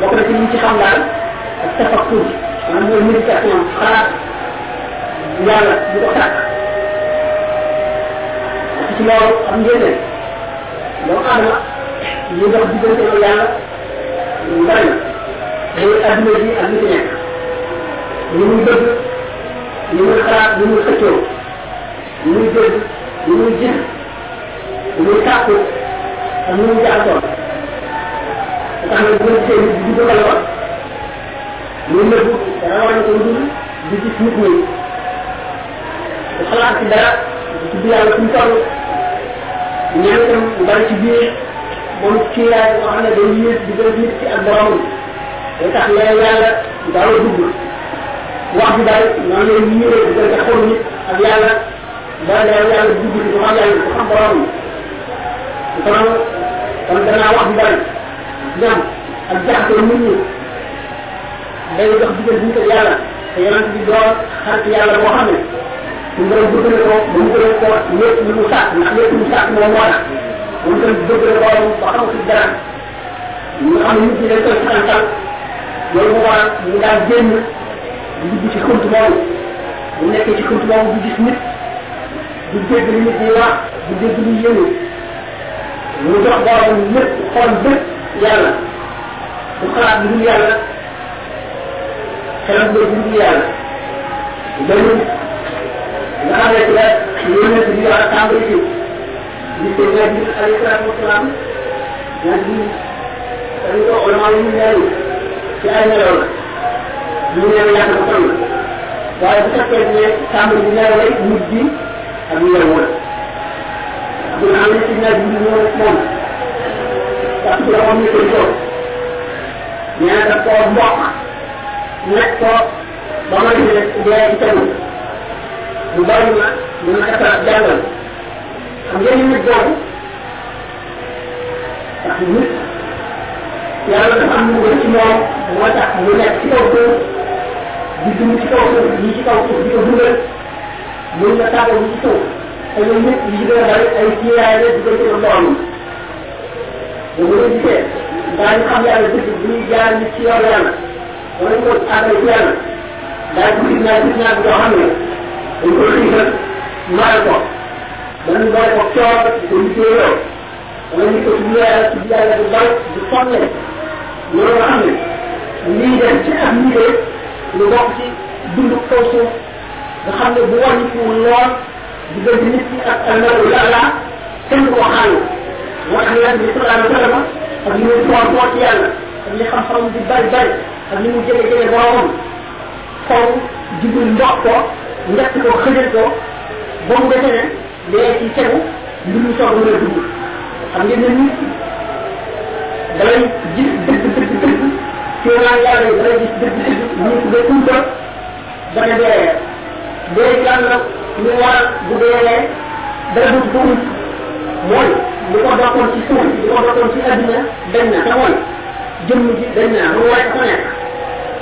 bokk na ci liñ ci xam daal ak tafakkur maanaam mooy méditation xalaat yàlla bu ko parce ci loolu xam ngeen ne doomu aadama ñu dox diggante ak bi ak nekk ñu ñu xalaat ñu xëccoo ñu ñu ñu ak ñu muy jaxasoo tax na bu ma gisee di dugg xalwa muy nëbbu dara war na ko dul di gis nit ñi. Du xalaat ci dara di tudd yàlla mu toll. Ñaan itam bari ci biir moom ci yaay boo xam ne day yées di gën nit ci ak boromam day tax lee yàlla daaw a dugg wax bi daal noonu lay yéere di gën a xool nit ak yàlla. Ba lee yàlla dugg ci du xam yàlla du xam boromam kon kon danaa wax bu bari ñam ak jaxasoo nit day dox diggante nit ak yàlla te yonent bi doon xarit yàlla boo xam ne su bëgg na ko ba mu ko lépp lu mu sàkk ndax lépp mu sàkk moom moo tax tam bëgg na borom ba xam ci dara ñu xam waral ñu di ci bu ci gis nit nit ñi wax mu jox borom lépp xool bépp yàlla bu xalaat dul yàlla xelam lu dul yàlla loolu nga xam ne la yónnee bi war a tàmbali ci gis ko nga gis alayhi salaatu wasalaam nga gis dañu ko ulama yi ñu ci ay ñu ko bu bi lay mujj bi ak bu nga xam ne ci bi ñu ñëw moom parce que moom ñu koy toog nee na nekk ko ba ma ne dee ci tegu bu bari ma dina ko tax jàngal xam ngeen nit boobu ndax nit dafa am ci tax mu nekk ci di dund ci ci di ko dundal mun na ci te ñoom ñëpp yi gën a bari ay kiiraay la di ko ci borom bu mu leen gisee daañu xam yàlla dëgg bu ñuy jaar nit ci yoon yàlla wala ñu ko àggal ci yàlla daañu gis naa gis naa bi xam ne dañ ko xiifal maal ko dañu boole ko coor di ko liggéeyoo wala ñu ko tudd yàlla tudd yàlla bu bari du sonne loolu nga xam ne lii dem ci ak lii lu bokk ci dund kaw suuf nga xam ne bu wàññi ko lool juga jenis ulama sembuhan وأخيرا بسرعة المسلمة أبني مجموعة قواتيانا أبني خاصهم بالبال بال أبني مجمع جميع الغرام فو جبوا المعطى ونكتبوا خجلتوا بوم بسنة لأيكي سنو لمن صغر الدول xam ngeen ne nit da lay gis dëgg dëgg dëgg ci naan yàlla yi da lay gis dëgg dëgg nit ba tuuta da lay dee dee yàlla ñu war bu dee dara du ko mooy li ko dokkoon ci suuf li ko dokkoon ci adduna dañ na te mooy jëmm ji dañ na lu war ko nekk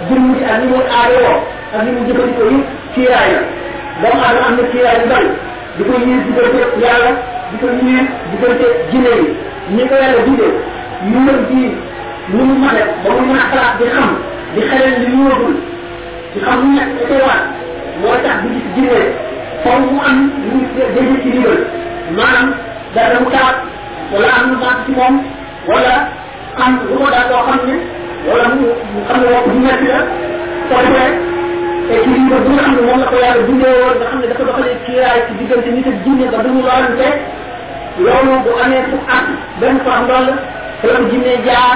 jëmm ji ak li muy aaroo ak li muy jëfandikoo yëpp kiiraay la doomu aadama am na kiiraay yu bari di ko yiir diggante yàlla di ko yiir diggante jinne yi ñi ko yàlla bindee ñu mën di ñu mu mate ba mu mën a xalaat di xam di xelal li ñu wëgul di xam lu nekk koy waat moo tax di gis jinne faw mu am lu dégg ci ndigal maanaam dara mu taat wala am lu ci moom wala am lu ko daal loo xam wala mu xam ne bu metti la soo defee équilibre bi nga xam ne la ko yàlla bindee woon nga xam dafa doxalee kiiraay ci diggante nit ak jinne ba duñu loolante loolu bu amee fu at benn faram lool ci la ko jinne jaar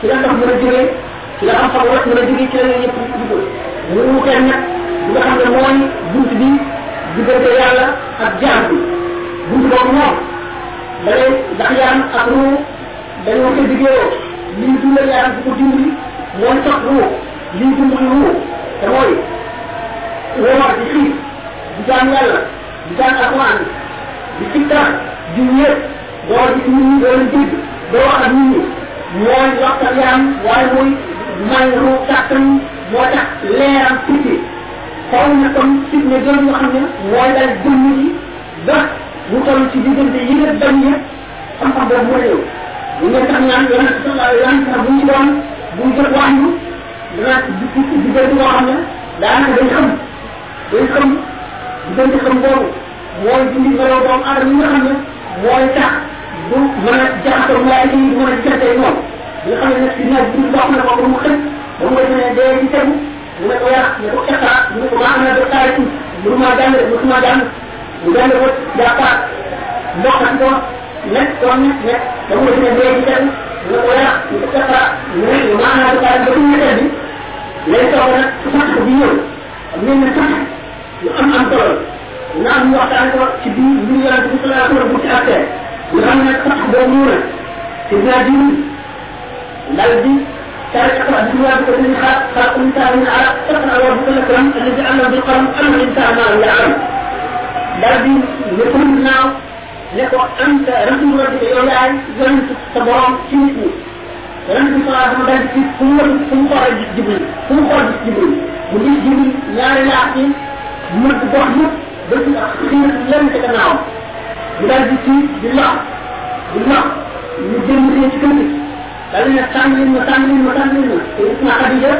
ci la ndox mën a jógee ci la xam-xam wax mën a jógee ci la yëpp dugg mu wutee nag nga xam ne mooy bunt diggante yàlla ak jaam bi bunt boobu moom da ngay ndax yaram ak ruu dañoo ko diggéeyoo lii dundal yaram di ko dimbali mooy sax ruu lii dimbali ruu te mooy woor di xiif di jaan yàlla di jaan alquran di sikkar di wéet doo gis nit ñi doo leen dégg doo wax ak nit ñi mooy waxtaan yaram waaye muy may ruu kàttan moo tax leeram tuuti faw na kon fitne jooju nga xam ne mooy dal jëmm ji ba mu toll ci diggante yi nga bañ yëpp xam-xam boobu moo ñëw bu ngeen tax ñaan yonent sallallahu alayhi wa sallam bu ñu doon bu ñu jot wax ñu danaa ci diggante diggante boo xam ne daanaka dañ xam dañ xam diggante xam boobu mooy dindi meloo doomu aadama yi nga xam ne mooy tax du mën a jaxasoo waaye yi mën a moom bi nga xam ne nag si naaj bi dox na ko ba mu xëj ba mu defee dee ci tegu taari mu ma jàng mu ma jàng mu jàng ko jàppaat ndox ak ko nekk ko nekk nekk ba mu defee dee ci tegu mu ne ko yàq ne ko iqra mu ne maa ana def taari ba mu ñetteel bi léegi toog nag su sax bi ñëw am ngeen ne sax lu am am solo na am ñu waxtaan ko ci biir mbir yonent bi sallallahu alayhi wa sallam bu ci attee nga xam ne sax boobu ñëw na ci dinaa di dal di تقرأ الدنيا بكل خلق خلق الإنسان من علق تقرأ الله بكل كرم الذي علم بالقلم علم الإنسان ما لم يعلم لازم يكون now لك أنت رسم ربك إلهي زمن تتبرم كيفي ولم تصل على مدار ثم ثم خرج جبريل ثم خرج جبريل وجيب جبريل لا لكن مرد بحمد بس الأخير لم تتناول بدأت بالله بالله من جنب الكلمة ñu di ne sànni leen ma sànni leen ma sànni leen ma te gis naa Xadija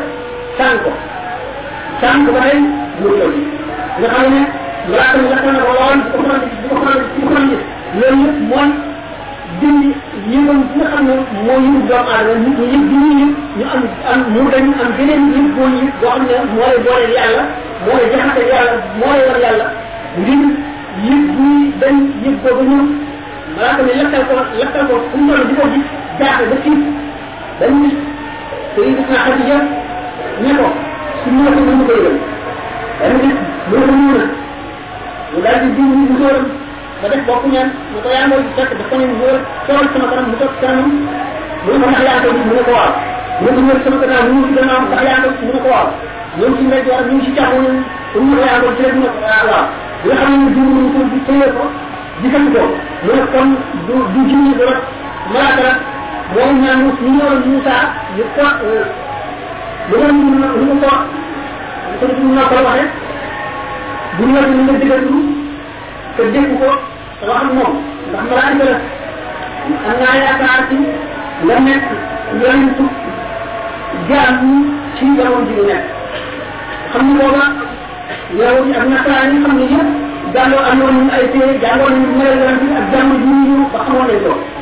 sànni ko sànni ko ba tey mu ñëw nga xam ne malaaka mi lakk na ko lool di ko faral di ko faral di ko faral loolu yëpp mooy dindi yëngal bi nga xam ne moo yëngu doomu aadama nit ñi yëpp ñu ñu am am mu dañ am beneen yëpp boo yëpp boo xam ne moo lay booleel yàlla moo lay jaxase yàlla moo lay war yàlla ngir yëpp buy dañ yëpp boobu ñëw malaaka mi lakkal ko lakkal ko fu mu toll di ko gis الساعة بس بل تريد خارجة نقرأ سنة المغيرة لأنه مؤمنون ولاد الدين من مغيرة بدك بقونا مطيعنا بشكل بقونا مغيرة سوال سنة كنا مغيرة سنة مغيرة مغيرة مغيرة مغيرة سنة كنا مغيرة مغيرة مغيرة يمكن ما يجي يمشي تعون ثم يعمل جلد أعلى ويحاول يجيب من كل شيء ذكرته لكن دو دو جيني ما ترى ko waaw mu ne ko sama kanam mu ngi gannaaw ndax yaa ngi mu ne ko waaw ñoom ci ndey joor ñu ngi ci càmmoñ mu ne ko yaa ngi ci rek mu ne ko waaw bi nga xam ne diw ñu ko di téye ko gisal ko mu ne kon du du jinni do rek malaaka rek moo ñaan mu ñu ñëwoon Moussa ñu ko lu ko ñu ñu ko ko ñu na ko waxe bu ñu ñu nga digal ñu te dégg ko wax ak moom ndax malaaka la am naa yaakaar ci nga nekk yonentu jaam ñi ci jamono ji ñu nekk xam ni booba yow ak nasaraan yi xam ne yëpp jàngoo am nañu ay téere mel yonent bi ak jàmm ji ñu ba xamoon nañ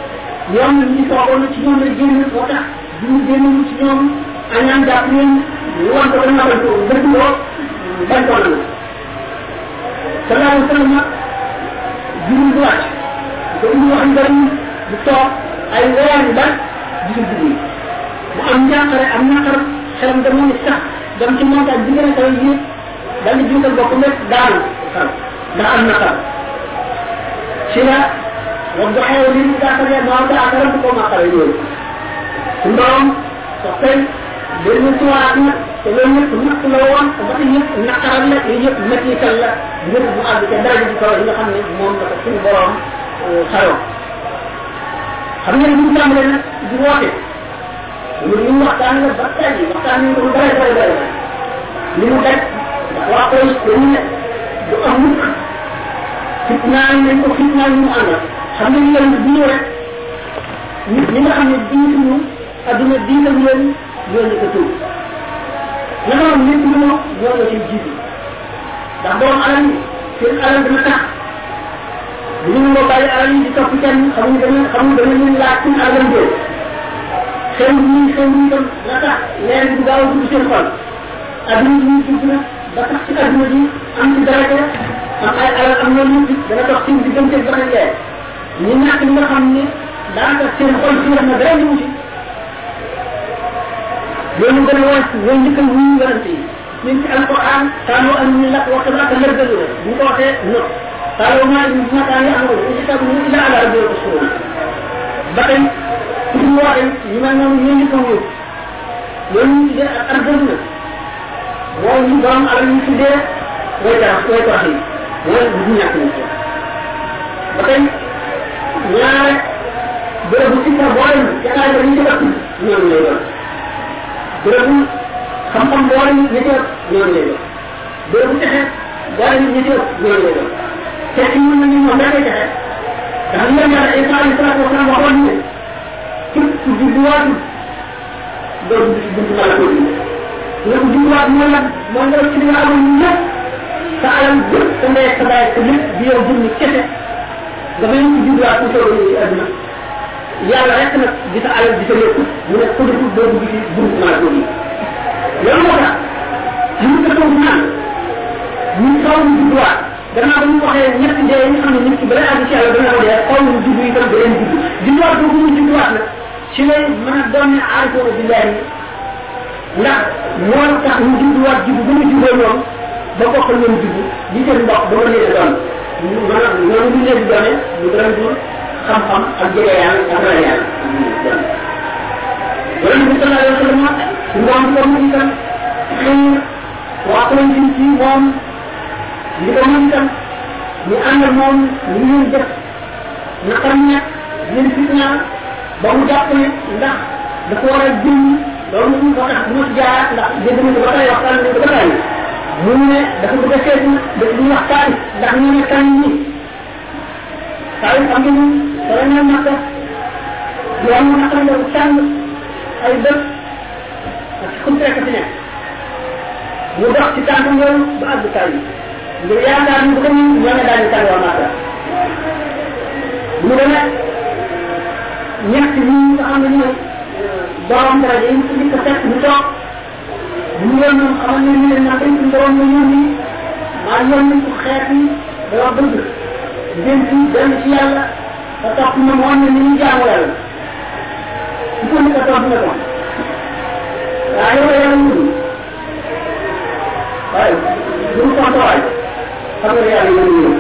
ñoom ñi toogoon ci ñoom la génn moo tax bi ñu génn ci ñoom añaan jàpp leen wan ko dañ ko dëgg ko bañ ko na sallallahu alayhi wa sallam jibril du wàcc ko indi wax ngari du toog ay weer yu bari gisul jibril mu am njàqare am naqar xelam dem ni sax dem ci montagne bi gën a dal di jiital daanu ndax am ci la wax du xew li mu gàttale maa da akaram ko maqare yooyu su ndoom sax tey dellu ci waat na te loolu yëpp natt la woon ba yëpp naqaral la yooyu yëpp la yi nga ko borom xam ñu di woote ñu ñu waxtaan la ba tey waxtaan ñu lu bare bare mu daj du am fitnaan nañ ko fitnaan ñu àndal xam nga yéen bu ñëw rek nit ñi nga xam ne diituñu adduna diital leen ñoo ñu ko tuub naka noonu nit ñi ñoo la ciy jiitu ndax borom alal yi seen alal dana tax bu ñu ngoo bàyyi alal yi di topp kenn xamuñu dana xamuñu dana leen laaj suñu alalam jël tam na tax bi gaaw dugg seen xol adduna bi ñu dugg ba tax ci adduna bi am ci daraja am ay alal am loolu yëpp dana dox seen diggante ba nañ leer ñi ñàkk ñi nga xam ne daanaka seen xol ci na dara ñu ci loolu gën a wàcc ñooy njëkkal wuyu yonante yi min ci alquran kanu an min lak wa tabaka lardalu bu ko waxee no قالوا ما ما كان يأمر الكتاب إلا على رب الرسول بقي كل واحد لما نوم ينكم يوم أرجلنا mooy ñu borom alal ñu tuddee way tax way tax yi mooy bu ñàkk ñu ko ba tey ñaare bërëbu ci sa boole ci ay ba ñu ci ëpp ñoom lay doon bërëbu buat dunia sendiri. Bukan, ya, berebut kita boleh, kita ada ini juga, yang lain. Berebut sampam boleh, ini juga, yang lain. Berebut kita boleh, ini juga, yang lain. Saya ingin mengingatkan kita, kami ada Isa Isa Isa Muhammad ini, kita dibuat berbudi budi lalu. Lalu dibuat mana, mana kita ada minyak, sa alal jëpp sa ndey sa baay sa lépp di yow jëmmi kese. Nga bañ ci jubluwaat mu soog ci àdduna. Yàlla rek nag di sa alal di sa lépp. Mu ne ko def doo dugg ci buntu maa ko loolu moo tax ñu ko toog naan ñu xaw ñu jubluwaat. Gannaaw ba ñu waxee ñetti dee yi nga xam ne nit ki balay àgg ci yàlla dana ko dee xaw ñu jublu itam da leen jublu. Jubluwaat boobu ñu jubluwaat nag ci lay mën a doon ne aarifoo billahi ndax moo tax ñu jubluwaat jublu ba ñu jubloo ñoom. Ba bokkal ñoom jublu di seen mbokk ba ma leen doon maanaam ñoom ñu leen doone ñu gën di xam-xam ak jege yàlla ak ragal yàlla wala bi sallallahu alayhi wa sallam su moom ko mu itam xëy waa ko ci ci moom li ko mën itam ñu ànd moom ñu def ba mu ne ndax jëm loolu mu ko tax ci jaar ndax ba mu ne dafa bëgg a seetlu dëkk bu ñuy wax taarif ndax ñu ne kan ñi taarif am nañu sore na makka di am naqar nga tàng ay dëkk ak comme fekk fi nekk mu dox ci tànkam yooyu ba àgg taarif ngir yaakaar ni bu ko ñoo ne daañu tàgg waa makka mu demee ñett ñi nga xam ne daraja yi ko fekk ñu toog ñu leen moom xamal ne ñu leen naa koy suñu borom la yónni maa yónni ko xeet yi dama bëgg ngeen ci dem ci yàlla te topp na wan ne ni ñu jaamu yàlla su ko ko topp na ko waaye yow yàlla ñu waaye du mu tontu waay xam nga yàlla yónni yow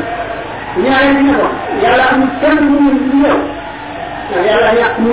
ñaareel bi ne ko yàlla amul kenn mu ñu du yow yàlla ñàkk mu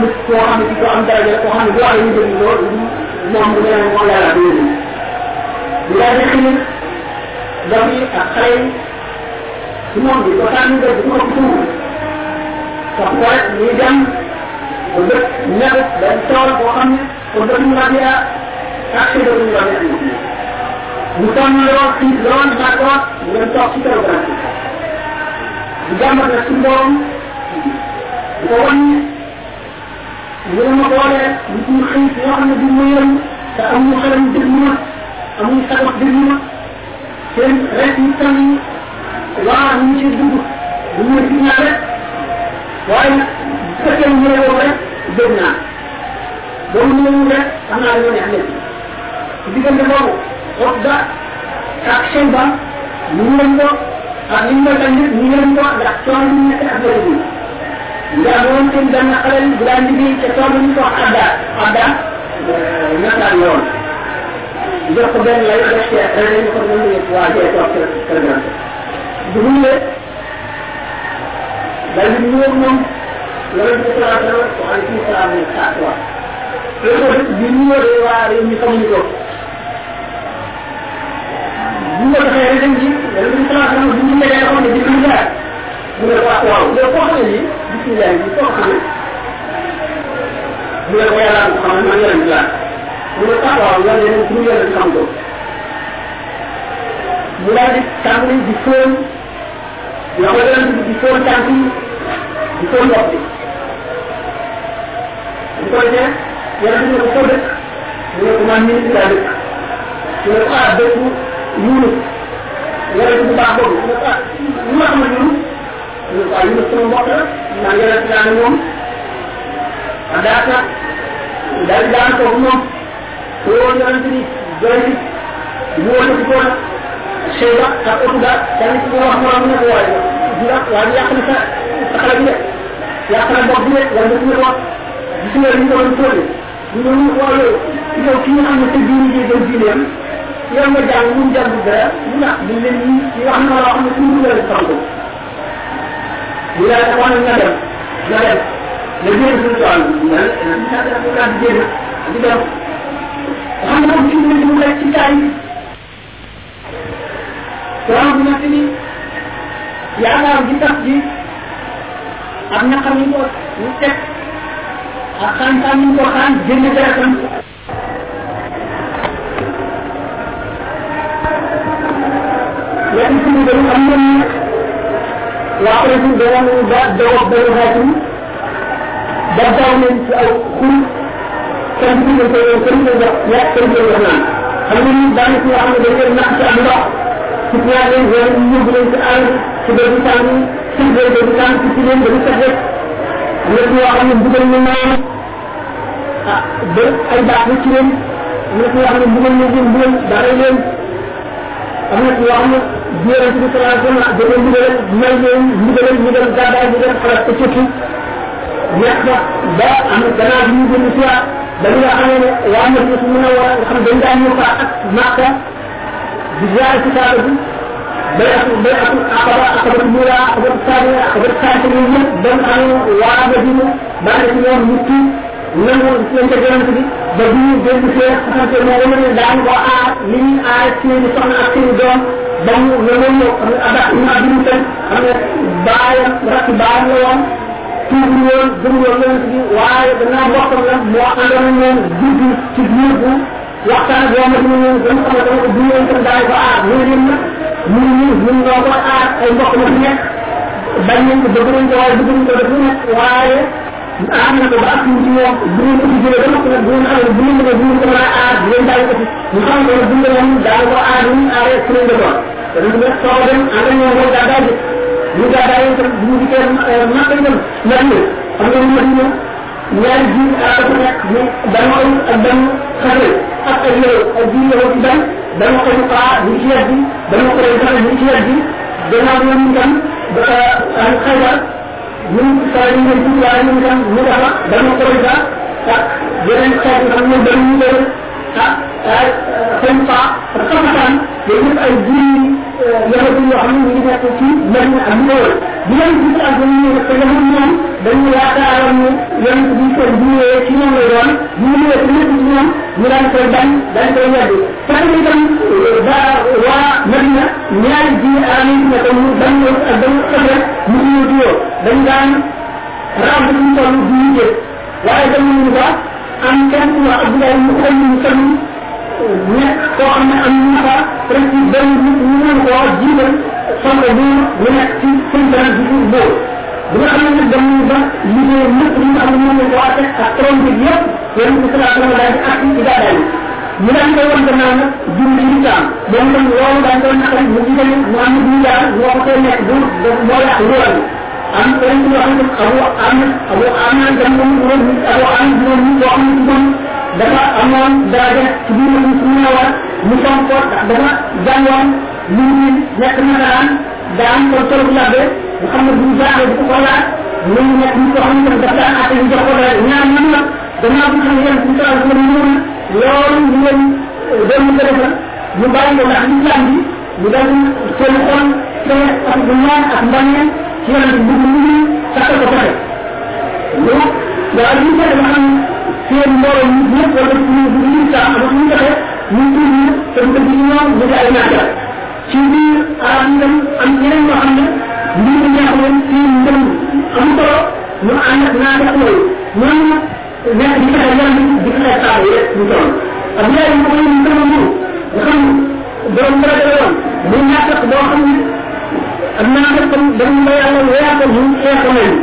nit koo xam ne ci am daraja la koo xam ne bu ñu déglu loolu moom bu mel moom yàlla du daal di xiir dox yi ak xale ci moom bi ko tànn nga bu ko tuur sax ko rek ñuy dem ba dëkk nekk benn tool boo xam ne ko ak mu lool lool mu ci borom di ko ولما قال يكون خيط يعني بالميل فأمو خلم بالميل أمو سبق بالميل كان رأي من وعن يجدده هو الدنيا رأي وعلى بسكة من الوراء بدنا دون الوراء أنا أعلم يعمل إذا كان بقوة وقضى تاكشن بان نيرندو أعلم بان نيرندو لأكتوان من يتأمل nga amoon seen benn xale bu daan liggéey ca tool bu ñu ko wax Abda Abda euh, nasaraan la woon jox ko benn lay def ci ren ñu ko mën a waa jee toog ca kër ga. bu mu ñëwee daal di ñëw moom loolu ci salaam ah, la ko alaykum salaam ne ah, saa quoi. loolu ko bi ñu ñëwee waa réew mi xamuñu ko. bu ñu ah, ko defee rek dañ ci loolu ci salaam la bu ñu ñëwee xam ne dinañ jaar. Mu ne ko waaw yow koo xam ne nii bisimilah bi koo xam ne mu ne ko yàlla ko xam ne man yonent laa mu ne ko waaw yow yeneen pour yonent xam ko mu daal di tàmbali di fóon loxo yonent bi di fóon tànk yi di fóon bopp bi bu ko defee yonent ne ko foo dëkk mu ne ko man ministre laa dëkk mu ne ko ah dëkku Yunus yonent bu baax boobu mu ne ko ah ñu ma xamal Yunus ñu ko ñu sama mbokk la man yonent laa ne moom a daata daal di daan toog moom ko woon yonent ni doy bi mu woon ko Seyba ak Otuda kenn ci wax morom ne ko waaye dina waaye yàq na sa sa xale bi de yàq na bopp bi de wala def na ko gis nga li ñu doon tóole ñu ñu ko yow ki nga xam ne sa diine ji doon diineem yow nga jàng mu jàng dara mu ndax ñu leen ñi wax na loo xam ne suñu xam ko ñu daal di wax nga dem nga dem nga jéem suñu tool nga nga nga di jéem di dem nga ci ñu mu rek ci taay tool bu nekk ni yaakaar gi tax ji ak naqar ñu ko ñu teg ak xaan-xaan ñu ko xaan génn deretam léegi suñu dañu am nañ waa président de la ba dawab dayu xaatum ba daw leen ci aw ne ko ko yaa kenn ko jox naan xam nga ni nga xam ne dañ nax ci am ndox ci ñaar leen wala ñu yóbbu leen ci àll ci bu tàng ci ci ci ci naan ah ay baax ci leen na ci xam ne am na ci yoo xam ne yonent bi sallallahu alayhi wasallam dafa ndigal may leen ndigal ñu dem gàddaay ñu dem xalaat ko ci nekk fa ba am gannaaw bi ñu gën si waat ba nga xamee ne waa na su mën a war nga xam dañ daan ñëw fa ak màkka di ziar ci kaaba bi bay ak bay ak akaba akaba mura akaba sabi akaba sabi ñu ñëpp ba nga xam ne waa na dina ba na ci ñoom nit ki nangu lañ ca yonent bi ba bu ñu dégg see xamante moo wala ne daan ko aar li seeni soxna ak seeni doom ba mu nangu ñëw xam ne adak ñu abdul tan xam ne la woon. tuubu woon gëmul woon la moo àndoon moom dugg ci biir bu waxtaan ak yoon dina ñëw ba mu xamal dama ko duñu tam daay ko aar. Ne leen nag mu ne ñun ñun ñoo ko aar ay mbokk la fi nekk. Bañ nañ ko bëgg am na ko ba ak ci ñoom bu ñu ko jëlee dama ko bu ñu am bu ñu ko bu ñu ko mën a aar bu leen daal ko ci ñu xam ko bu ñu leen daal ko aar ñu aaré ci leen doon te ñu ne soo dem am na ñoo mooy gàddaa ji ñu gàddaa yi tam ñu dikkee ma ko dem ñaan ñu xam nga ñu ñu ñaari ji aar ko nekk ñu dama ko ak dem xare ak ay yow ak ji yow ci dem dama ko ñu xaar bu ci yedd bi dama ko ñu xaar bu ci yedd bi dama ko ñu tam ba xayma ñun saa yi ngeen waaye ñun tam ñu dafa dama ko def ak yeneen xeet xam ne dañu ñu leen ah ay yooyu yëpp ay yahudi yoo xam ñu nekk ci Madina ak ñu wër bi leen gis ak ñu ñëw te yahudi ñoom dañu yaakaaroon ne yonent bi bu ñëwee ci ñoom lay doon bu ñu ñëwee ci nekk ci ñoom ñu daan koy bañ dañ koy yedd que itam ba waa Madina ñaari ji arame yi ko dañ ak xëbre mu ñu dañ daan raam bu ñu ñu ñu ba am kenn ñu nekk koo xam ne am na fa presque benn nit ñu mën jiital ci bu nga dem ba li ko ak trom bi ci daal di ak ci gàddaay ñu daan koy wan gannaaw nag jur ci lislaam moom tam loolu daan koy naqari mu jiite mu am bu jaar moo ko koy nekk bu moo yàq nguuram am keneen yoo xam ne abu am abu am na dem ci dafa amoon daraja ci biir mu ñu ne war mu fonk ko dafa jàngoon mu ngi nekk nasaraan daan ko tollu labbe nga xam ne bu ñu jaaxee di ko xoolaat mu ngi nekk nit koo xam ne dafa daan àtte ñu jox ko dara ñaar ñun nag gannaaw bi xam ne suñu taal ko ñëw na loolu ñu leen doon mu def la ñu bàyyi ko ndax l'islam bi ñu dal seen xol seen ak bu ñaan ak mbañeen ci bi bu ñu sakkal ko fexe lu waaye ñu ko def xam seen ñu ñëpp wala ñu ñu sa am ñu joxe ñu tudd ñu te ko ci ñoom ñu ay naata ci biir arab ñam am ñeneen ñoo xam ne mbir mi neex leen ci ndëm am solo ñu ànd ak naata ak loolu ñooñu nekk di fexe yàlla di fexe saa yi rek ñu toll ak ñaari ñu koy ñu sama ñu nga xam borom dara dara woon muy naata boo xam ne ak naata comme dañ la yàlla ñu xeex ko leen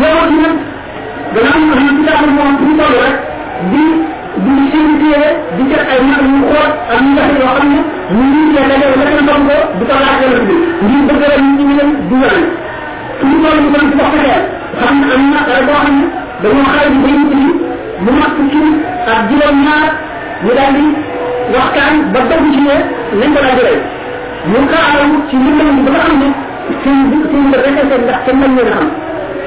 yow ci nag ñu ci taxul moom ñu toll rek la ñu ñu leen dugal ñu toll ñu doon ci wax xeer xam ne am na dara boo xam ne dañoo xale bi day ci mu mat ci ak juróom ñaar ñu daal di waxtaan ba dëgg ci ne nañ ko daal di rey ñu xaaral ci ndimbal ba nga xam ne seen seen rek seen ndax kenn mën leen a xam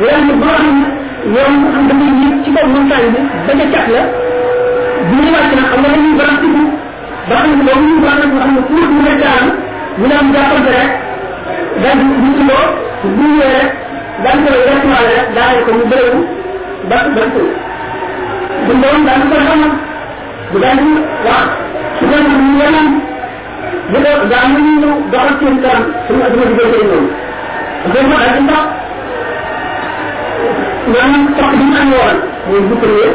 yàlla ba nga xam ne yoon am dafay yëg ci kaw montagne bi ba ca cat la bu ñu wàcc nag xam nga dañuy baram ci ba xam ne boobu ñu baram nga xam ne pour mu nekk daanu ñu naan jàppante rek daal di ñu loo bu ñëwee rek daal ko rek daal ko mu bërewu ba ba ko bu daal ko bu daal di wax su ko ñu bu. Do daa ñu ñu doxal suñu di ñoom daal maanaam toq bi ñu am woon mooy bu premier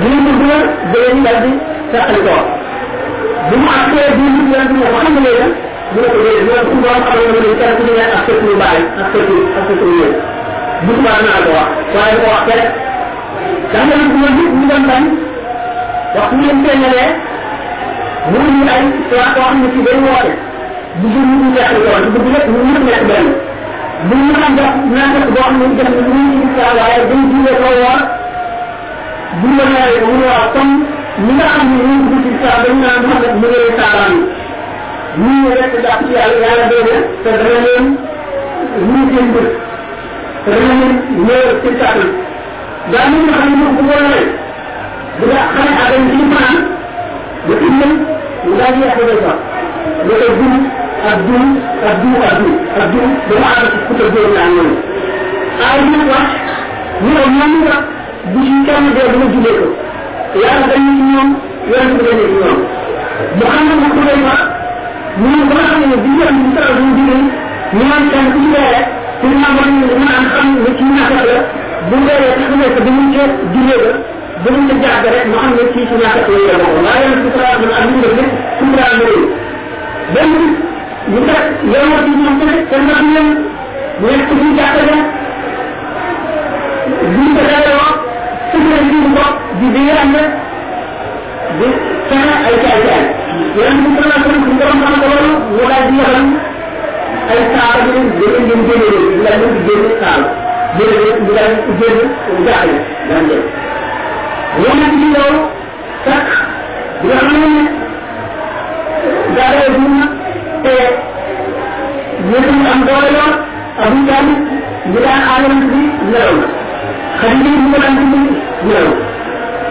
dina ko dugal bële ñu daal di sàqali ko bu mu accee bi ñu yàlla bi ko xam nga leen mu ne ko déedéet mu ne ko borom xamal nga ne kenn ci nekk ak fekk ñu bàyyi ak fekk ak fekk ñu yéen bu subaa naa ko wax waaye ko wax rek da nga ñu ñu ñu wax ñu leen mu ñu ay ne ci bu ñu ñu ko bu bu ñu benn بالمعنى ما تقضى من جميع على يديه يتطور بما يقول أصم من أن يوجد في سابقنا محمد من الإسلام من يرد الأشياء على بين تدرين يمكن بس تدرين نور تسابق دعني ما خلنا نقول بلا خلنا على الإيمان. وإنما ولا يحدث ولا يحدث na daa ñu nga xam ne moom bu ko la ñaar ñooñu aay bi nag wax ñu ne ñoom nga bu ci kenn dee dina julee ko yàlla dañ ci ñoom yonent bi dañ ci ñoom mu xam ne ko day wax ñoom ba xam ne bi ñu ci taw ñu jigéen ñu kenn ku dee rek ci ñu mën ñu am xam ne ci ñaata la bu dee tax ne ko dañu ci julee ba bu ñu jàgg rek mu xam ne ci ci ñaata la yàlla ko waaye yonent bi sallallahu alayhi wa sallam ak ñu def ñu kenn na leen ñu ko di di di di di te ñu am doole lool abu talib ñu daan aalam bi nelaw nga ñu daan di nelaw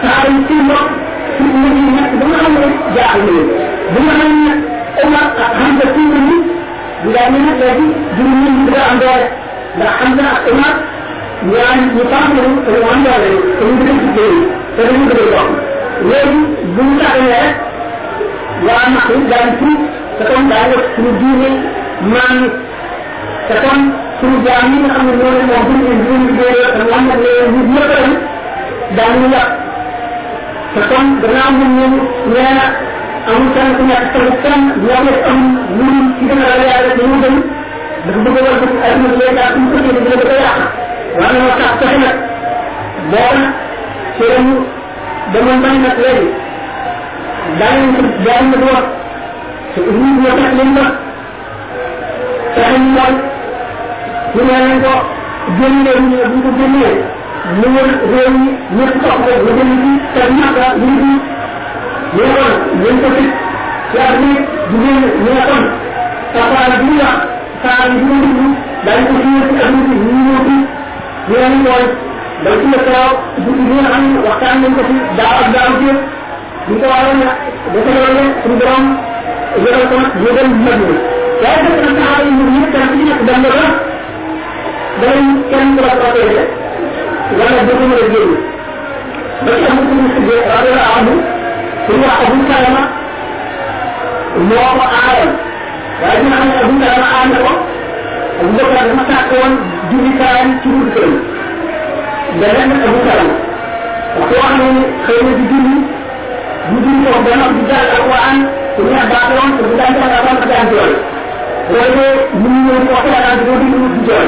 saa yi ci mbokk ci ñu ñu nekk ba nga xam ne jaaxal na leen ba nga xam ne Omar ak Hamza ci ñu ñu ñu daan ne nag léegi juróom ñu ñu am doole ndax ñaar ñu te ñu am ñu ci te bu ñu rek daan tuub te kon daa nekk suñu diine maam te kon suñu jaam yi nga xam ne ñoo moom bu ñu leen liggéeyee te mu am nag leen nit ñëpp dem daañu yàq te kon gannaaw ñun ñun nee na amul kenn ku nekk tamit kenn ñoo am lu ci gën a te ñu dem dafa bëgg a ay ak suñu dina bëgg a yàq waaye moo tax nag boo ci nag léegi wax te wax fexe ñu mooy ñu ne تقولون يتكلم تحمل هنا ينقع جميلة من أبوك الجميل نور غيري يطلق وجميلي تنمع يجي يرى ينتفت يعني جميل يقم تقاربية تعرفونه لا يكون في أبوك الجميل يعني قال لو كنت ترى بإذن عن وقت عن ينتفت دعا أبدا أبدا ñu ko ñu ñu ñu dañ ñu ko ñu ko waroon dafa doon suñu borom yëgal ko yëgal mag ñi waaye fekk na saxaaba yi ñun ñëpp kenn ku nekk dem na ba danañ kenn ku la wala dootu mën a génn ba ci amul rajo la amu suñu wax abu salama moo ko aaral waaye dina abu salama aar na ko abu bakar dafa sàkk woon kaayam ci këram beneen abu salama wax wax ne xëy na di ñu julli ko ba noppi jàng alquran su ñu baax yoon su ñu daan jàng alquran ak daan jooy loolu ñu ñu ñëw di wax daan di di di jooy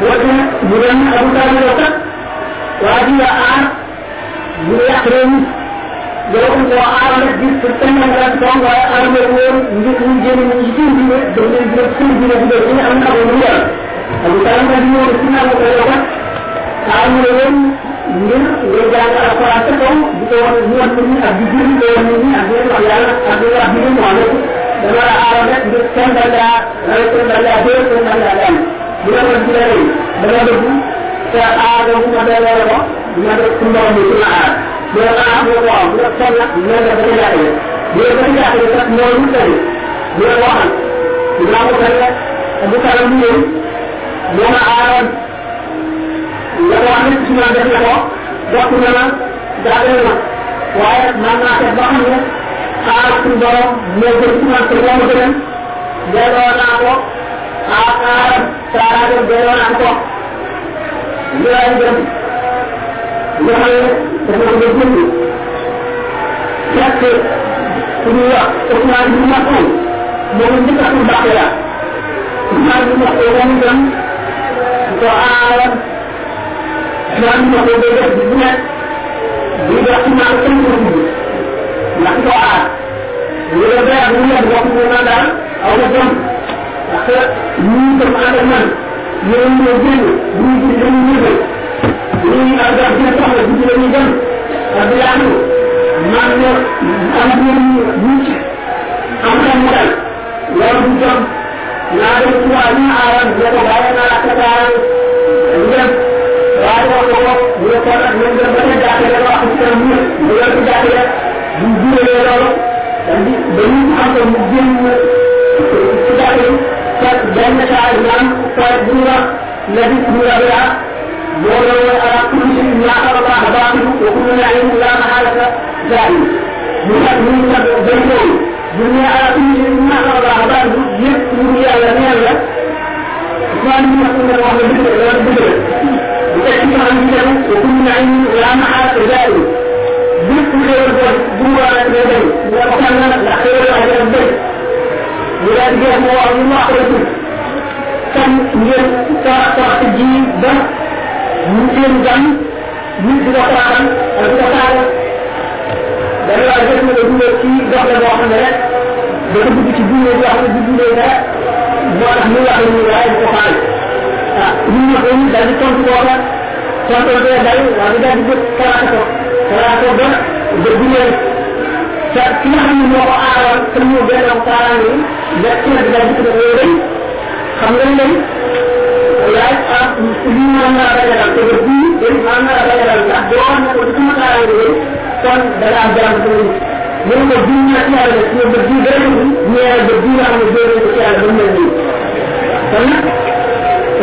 boo dee ñu dem abu talib ñu génn ñu ci seen diine daf leen di def seen diine di def ñu am na ko lu yàlla abu talib nga di ñëw ci naa ko yow kat aar nga woon ngir nga jàng alquran sa kaw ko wax ñu nit ñi ak di ko wax nit ñi ak di wax yàlla ak di wax di mu wax dama la aaral rek ngir kenn da laa rek kenn da laa dee kenn da laa dem bu la doon jëlee rëy dama dëgg te aada bu ma dee wala ko ma def suñu borom bi suñu aar bu la aar bu la waaw bu la sonn nag ñoo def dafa jaaxle bu la dafa jaaxle kat loolu tey bu la waxal dinaa ko tey rek bu kala mu ñëw moo ma aaroon nga nit ci ma def la ko bokk na ma jaaxle na waaye man naa def ba xam ne aar suñu borom moo gën ci man te moo ma gënal delloo naa ko naa ko xam dafa wax ma la bi ma ko Bi ma ko day def bu nekk bu def ci naan kenn ko dugg ndax ko aar bu dee bay ak bu nekk ko na daal aw na parce que ñii dem ànd ak man ñoo ñoo génn bu ñu gis dañuy ñëwal ñii ak dara dina soxla bu ci dem man am ñu ñu ci am dal jom ci ñu ko ñu ko ko mu ne ko nag ñoom dem ba ca jàkke rek wax ci kanam mu mu yor ci jàkke rek bu jurelee loolu daal di ba ñu xam ko mu génn ci jàkke yi fekk benn saa naan fekk bu ñu wax nabi bu rabia ولو على كل شيء ما خلق الله باطل وكل نعيم لا محالة زائل من من بينهم الدنيا على كل شيء ما خلق الله باطل يكتب يا لميالا إخوان من يقول الله بدر لا بدر وتكتب عن بدر وكل نعيم لا محالة وتكتب عنده وكل عين ولا محاك رجاله بيت خير البيت جوا رجاله لا مكان لا خير على البيت ولا تجاه مواعظ الله رجل كان يجب تعطي جيد بس ممكن جان من دكتوران دكتوران dari wajib menjadi si dokter bawaan mereka betul betul cibu menjadi ahli cibu mereka buat mula mula itu kan ñu wax ñu waaye di ko ñu ne ko di tontu tontu ko dal waa di daal di jóg kalaate ko kalaate ko ba ba diine te ki nga xam ne moo ko aaroon te mu benn kaaraan yi da ci la di daal di ko def rëy xam nga ne laaj ah lii mën naa rajalal te bii day mën naa ndax boo xam ne ko ci sama kaaraange bi kon da nga am jaram ko ñu ko bii naa ci ba dara ñu ñeere ba bii nga xam ne dóor ko ci yàlla ba mel nii kon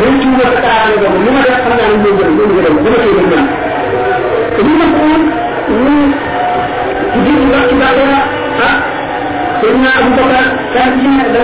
rëcc ñu sa kaaraange boobu li ma def xam naa ne moo gën moo gën dama koy gën man ma ko ñu ci ci kan ci da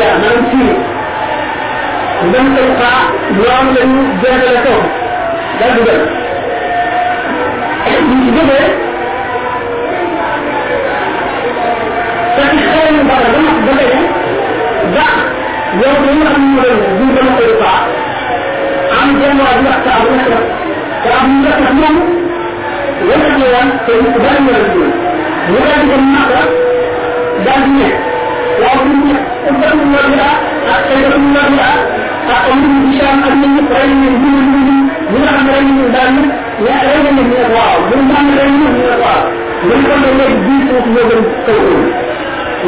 Suria maanaam Syrie dem koy xaa ñoom la ñu jeexale toog daal di ñu ci jógee. Fekk xëy na bara ba ba tey ndax yow li nga xam ne moo doon bu dama koy xaa am jenn waa di wax sa am nekk te am nekk moom. Wala ñu te ñu bari ñu leen ñu. Daal di dem Makka daal di ne. Waaw ñu ne ubbatu wadiya ak sayyidatu wadiya ak am ñu ci sham ak ñu ray ñu ñu ñu ñu ñu nga xam ray ñu daal ñu ya ray ñu ñu waaw ñu ñu am ray ñu ñu waaw ñu ko do legi bi ko ñu gën ko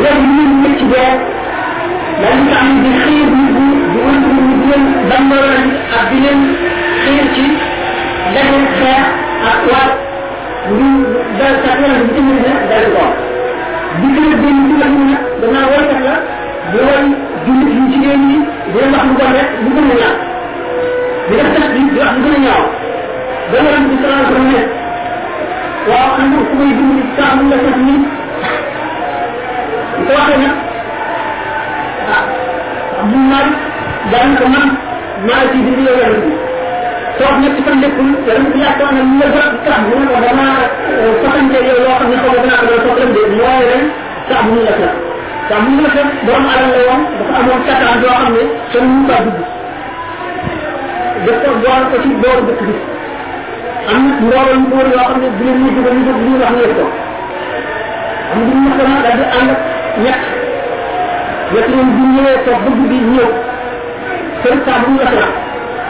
legi ñu ñu ci dé daal di am di xir ñu di di won ñu di leen dambalal ak di leen xir ci dañu xeex ak waat ñu dal sa bu indi na dal ko di gën a benn ci lañu nag danaa waykat la di way jullit yi jigéen ñi di leen wax lu lu gën a ñaaw di def tax di wax lu gën a ñaaw ba nga bi salaa ko ne waaw am na ku may dund ci saa la di ko waxee nag ah man ci dindi toog ñetti fan lekkul yàlla bi toog nag mu la jot tax mu ne ko dama fasante yow loo xam ne xaw ma dinaa ko soxla de mooy ren sax mu la sax sax mu la sax borom alal la woon dafa amoon kattan yoo xam ne kenn mu kaa dugg def ko boole ko ci booru dëkk bi am na mbooloo yu góor yoo xam ne bu leen ñu dugal ñu ñu wax ngeen ko am na ñu ko daal di ànd ñett ñett ñoom bu ñëwee toog bëgg bi ñëw seen saa bu la ñu ñu yee ko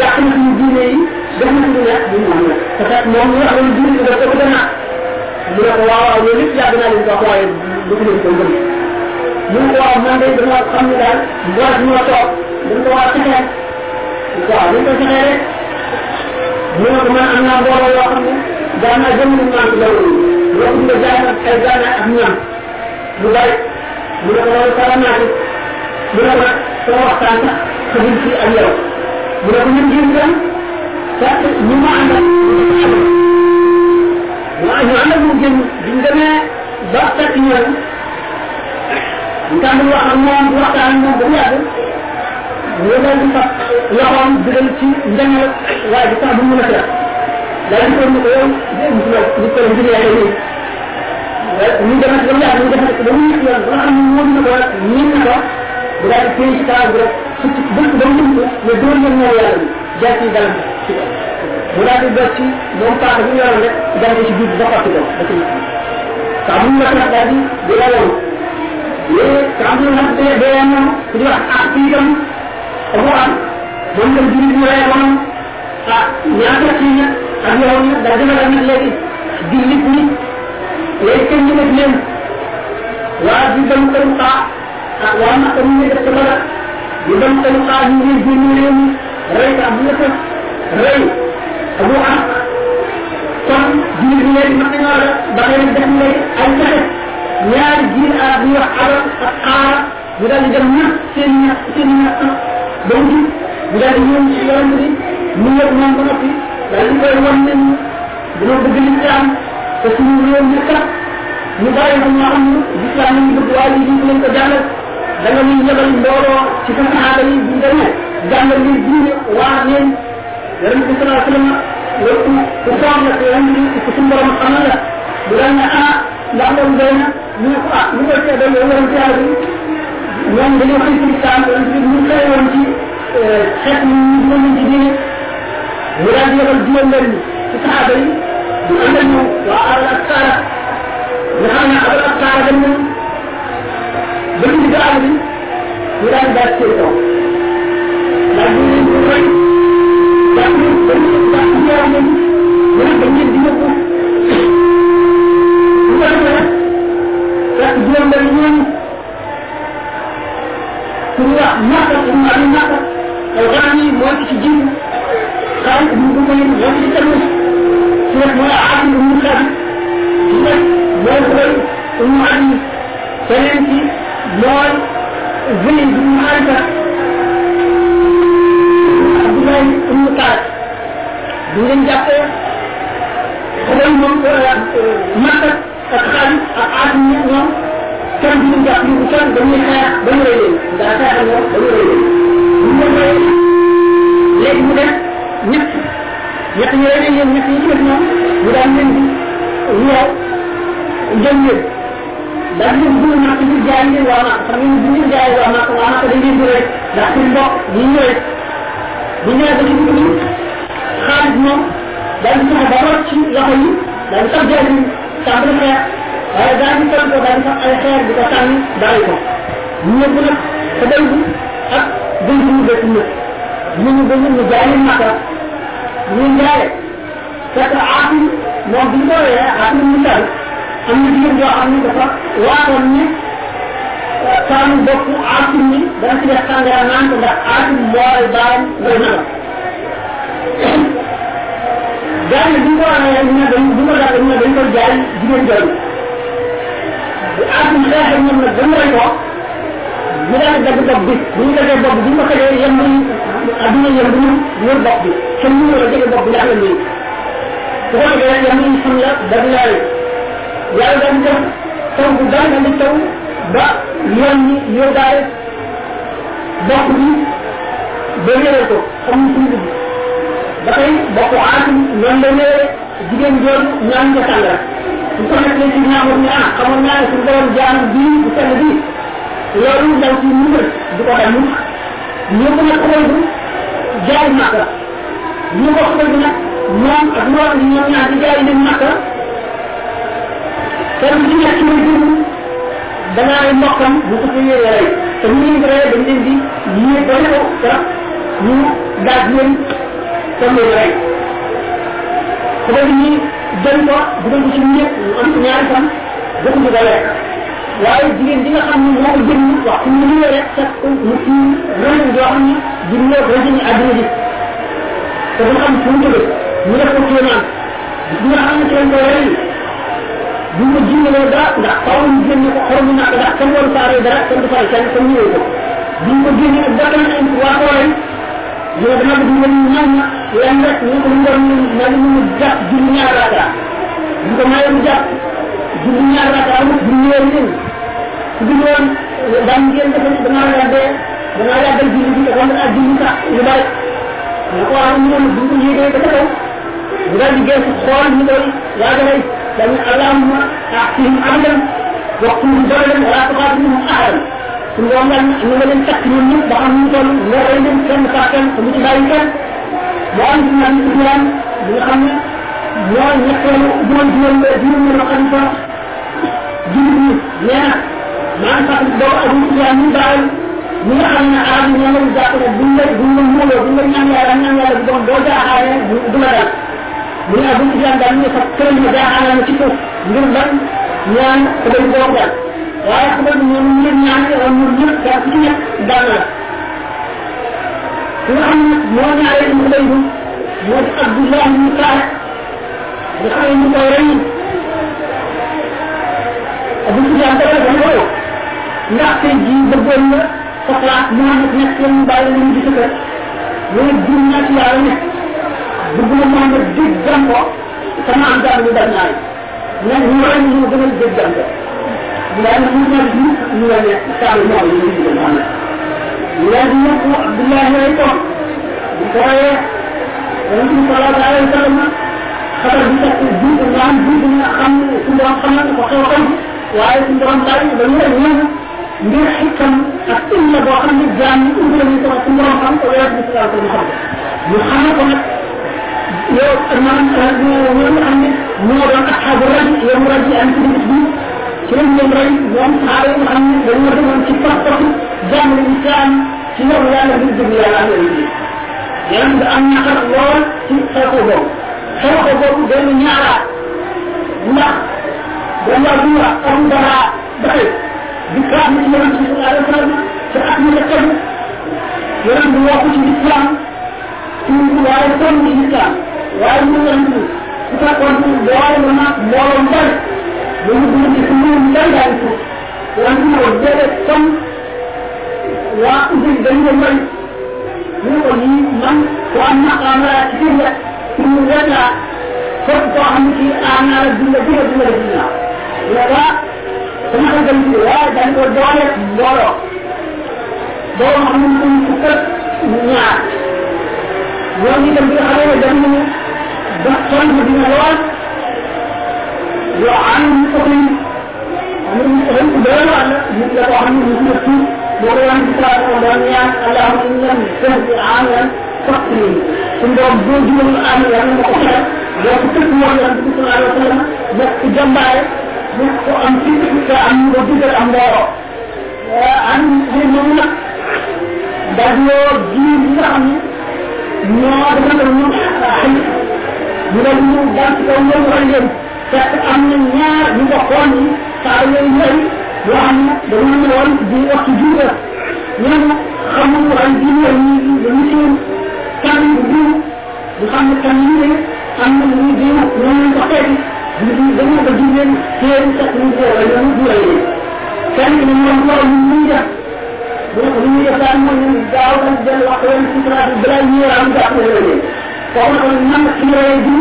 yàq na suñu diine yi def na suñu nekk duñu am nag parce que moom ñu ne diine bi dafa ko gën mu ne ko waaw waaw loolu lépp yàgg naa leen ko wax waaye du ko leen ko gëm mu ne ko waaw man de dama xam ne daal mbool ñu ma toog dañ ko war a fexee waaw dañ ko fexee rek mu ne ko man am naa mbooloo yoo xam ne naa jëm na ay ak lu bari mu ne ko sara naa ci mu ne ko nag sama waxtaan sax ci ak yow mu ne ko ñun jëm dem fekk ñu ma àndal ñu ñu àndal mu jëm biñ demee ba fekk ñoom ñu tàmbali wax ak moom di waxtaan ak moom ba mu yàgg ñu daal di fab loxoom dugal ci njañal waaye bi sax bu mu mën a seet daal di ko ni ko yow ñu ko ngir yàlla nii ñu demati ba mu yàgg ñu demati ba mu yëg yoon ba nga xam ne moom na ko ñin na ko bu daal di ci taal bi rek su ci bëgg ba mu ko ne dóor leen ñëw yàlla bi jaar ci dalam ci mu daal di dog ci moom paaka bu yoroon rek dal ci biir ba xotti ko ba ci saa bu mu la daal di di la woon yee saa bu la dee dee moom di wax ak ci itam abu am moom tam jurit ñu rey woon ah ñaata ci ña ak yow ña da dina la nag léegi jullit ñi léegi kenn ñu def leen waa di dem kanu xaa ak waa ma ko ñu def ko dara dem kanu xaa ñu ngi génn réew mi rey ko abu rey abu am def ay arab ñu wax arab ak aara ñu daal di dem ñax seen ñax seen ñax ba mu ñu daal di ñëw ci yoon bi mu yëg moom ba di koy wan ne dañoo bëgg lislaam te suñu ñu ko xam lislaam ñu bëgg ñu ñu ko jàngal da nga ñuy yebal mbooloo ci sa saxaaba yi bu demee jàngal leen diine waar leen yonent bi salaa sallam loolu ku foog la yonent bi ku suñu borom xamal la bu daan ne ah ndax loolu doy na ñu ne ko ah ñu koy seedal yow yonent yàlla bi ñoom dañoo xëy ci islam ñu xëy woon ci xeet ñu ñu ñu ci diine mu daal di yebal juróom benn ci saxaaba yi ñu ànd ak ñoom waa al ak saara nga xam ne al ak saara dem nañ ci digg àll bi ñu daal di daal seen kaw daal di leen ko rey daal di dañ daal di yaram leen ñu ne dañ leen di yóbbu bu ko defee nag fekk juróom benn ñàkk al ghanami mooy ci jiw xaal ibn kaat bu ngeen jàppee xubay moom makka ak xaalis ak aasim ñoom. Kenn duñu jàpp ñu kenn dañuy xeex ba ñu leen. Daa xeexal leen. Bu mu def ñu leen def mu leen leen dugg nak ñu jaay leen waa nak xam ngeen bu ñu jaay waa nak waa nak dañ leen di rëy ndax seen mbokk ñu ñëwee bu ñëwee ba ci ni xaalis moom di fexe ba rot ci loxo yi di sax jaay leen tàmbali xeex waaye daal di ko di sax ay xeer ko ko ñu sa day bi ak bi ñu ñu ñu ñu jaay ñu jaay ñu ko mu am na jigéen yoo xam ne dafa waatoon ne saamu bopp aasim ni dana ci def sàngara naan ko ndax aasim mooy baayam ngay nagal jaay bi ko waxee ñu ne dañ bu ko def ñu ne dañ ko jaay jigéen jooju bu aasim xeexee ñoom nag dañ rey ko ñu daal di dagg bi bu ñu bopp ñu wër bopp bi ñu jege bopp bi ndax la nii ko xam la laay yàlla dañ def taw bu dal dañ di taw ba yoon ñi yow daal bopp bi ba réeral ko xam ñu suñu dugg ba tey bokk aasim noonu la ñëwee jigéen jooju ñaan ko sàngara su ko nekk ci ñaamul ne ah xamoon naa ne suñu borom jaam bii bu sell bii loolu ndaw ci ngi du ko mukk ñu ko nag xamal bu jaay màkka ñu ko xamal bu nag moom ak moom ñoom ñaar di jaay leen màkka kenn ci nekk muy dund danaa ay mbokkam bu ko fi yee rey te ñu leen rey dañ leen di yee ba ne ko ñu daaj leen leen rey su ko ñu jël ko dugal ko ci ñëpp ñu am ñaari fan bëgg ko lekk waaye jigéen bi nga xam ne moo ko jënd wax mu ñëwee rek ko mu ci loolu joo xam ne di ñëw rek ñu àdduna ji te xam fu mu tëdd ñu def ko kéemaan bi nga xam ne lañ ko rey bu ko jiwaloo dara ndax faaw ñu génne ko xorom nak ndax kenn waru faaree dara kenn du faay kenn comme ñëwee ko bi ko génne nag bakkan nañ waa rey yow dama bëgg ngeen ñaan na leen rek ñu ko ngor ñu na ñu ñu jàpp julli ñaar raaka ñu ko mayee mu jàpp julli ñaar raaka am bu ñëwee leen su dul woon daan ngeen defe ne damaa yàggee damaa yàggal julli bi wala ak julli sax lu bari nga ko wax ñu bu ko yéegee ba ca kaw mu daal di geesu xool ñu koy waajalay dañ allahumma aqim abdan waqtum dawlan wala tuqatilhum ahadan suñ borom daal ñu nga leen takk ñun ñëpp ba xam ñu toll nga rey leen kenn kenn te mu ci bàyyi kenn mu am ci naan islam bi nga xam ne moo ñetteelu juróom juróom juróom ñu xalifa jullit ñi nee na maa ngi fàttali boobu ak islam ñu bàyyi ñi nga xam ne arab yi ñoo leen jàpp ne buñ la buñ la muuloo buñ la ñaan yàlla ñaan yàlla bu doon doo jaaxaane du la dal mu ne abu islam daal ñu fa këral ma jaaxaane ma ci suuf ngir ban ñaan ko dañ boo dal waaye xam nga ñoom ñaan ñëpp ci nekk la xam ne moo ñaaree mu lay dum moo di ñu xam ne ñu koy abu islam dafa dafa ko ndax tey jii bëggoon na sa place Muhammad nekk bàyyi lu di sa kër ne jur ci yàlla ne bëgg na Muhammad dégg gam ko sama am daal mu dal naa ne ñu rey ñu gënal dégg gam ko na mu ñal bi ñu la ne saalu moom ñu di Muhammad ñu leen di yóbbu Abdullah lay ko bu ko yonent bi sallallahu alayhi wa sallam xabar bi fekk jiitu nga am jiitu nga xam suñu borom xam na ko xew xam waaye suñu borom bàyyi ba ñu leen ñëw ngir xikam ak illa boo xam ne jaam yi indi lañu ko su borom xam ko weer bi sallallahu alayhi wa sallam ñu xamal ko nag yow maanaam ñoo nga xam ne ñoo doon asxaabu raji yow raji am ci bis bi ci lañ leen rey ñoom saxaaba yi nga xam ne dañoo demoon ci pas-pas jàng islam ci yow yàlla bi dëgg yàlla am yi yàlla nga am naqar lool ci la du am dara di ci ko ci islam ci waaye kon ci islam waaye mu yonent bi su fekkoon ci boole na nag mbooloo mbari ba ñu dugg ci suñu mbay daal ko yonent bi ko déedéet kon waa ubbi dañ ko mbay mu ne ko nii man ko am maqaam laa ci biir rek pour mu wet laa képp koo xam ne kii aar naa la dund dina dina def dina voilà sama xel dem ci waaye dañ ko doole mbooloo boo xam ne mu ak ñaar ñoom itam bi nga xamee ne dem nañu ba sonn dina lool yoo am ñu ko am ñu ko fi doole wàll nit la koo xam ne ñu ko tuub boo ko yàlla gis laa ko doon ñaan allahumma in lam tahdi amilan faqri yàlla ma ko ko nekk ko am ci am ñu ko digal am am yi nga xam ñoo dafa la ñu xëy ñu daal ñu ci kaw ñoom war leen fekk am na ñaar ñu ko xool ni saa yooyu ñëri yoo xam ne dañu ne woon di waxtu juuta ñooñu xamul ay diine ñi dañu seen kan bu du xam ne kan ñu ne am na ñu diine ñooñu ko xeeti ñu di dañu ko diine seen sax ñu ko wala ñu du lay kan ñu ñoom loolu ñu ñuy def ko ñu yëfaan mo ñu gaaw ak del wax leen ci traatu balaa ñu am gaaw na leen kon kon nam ci lay bi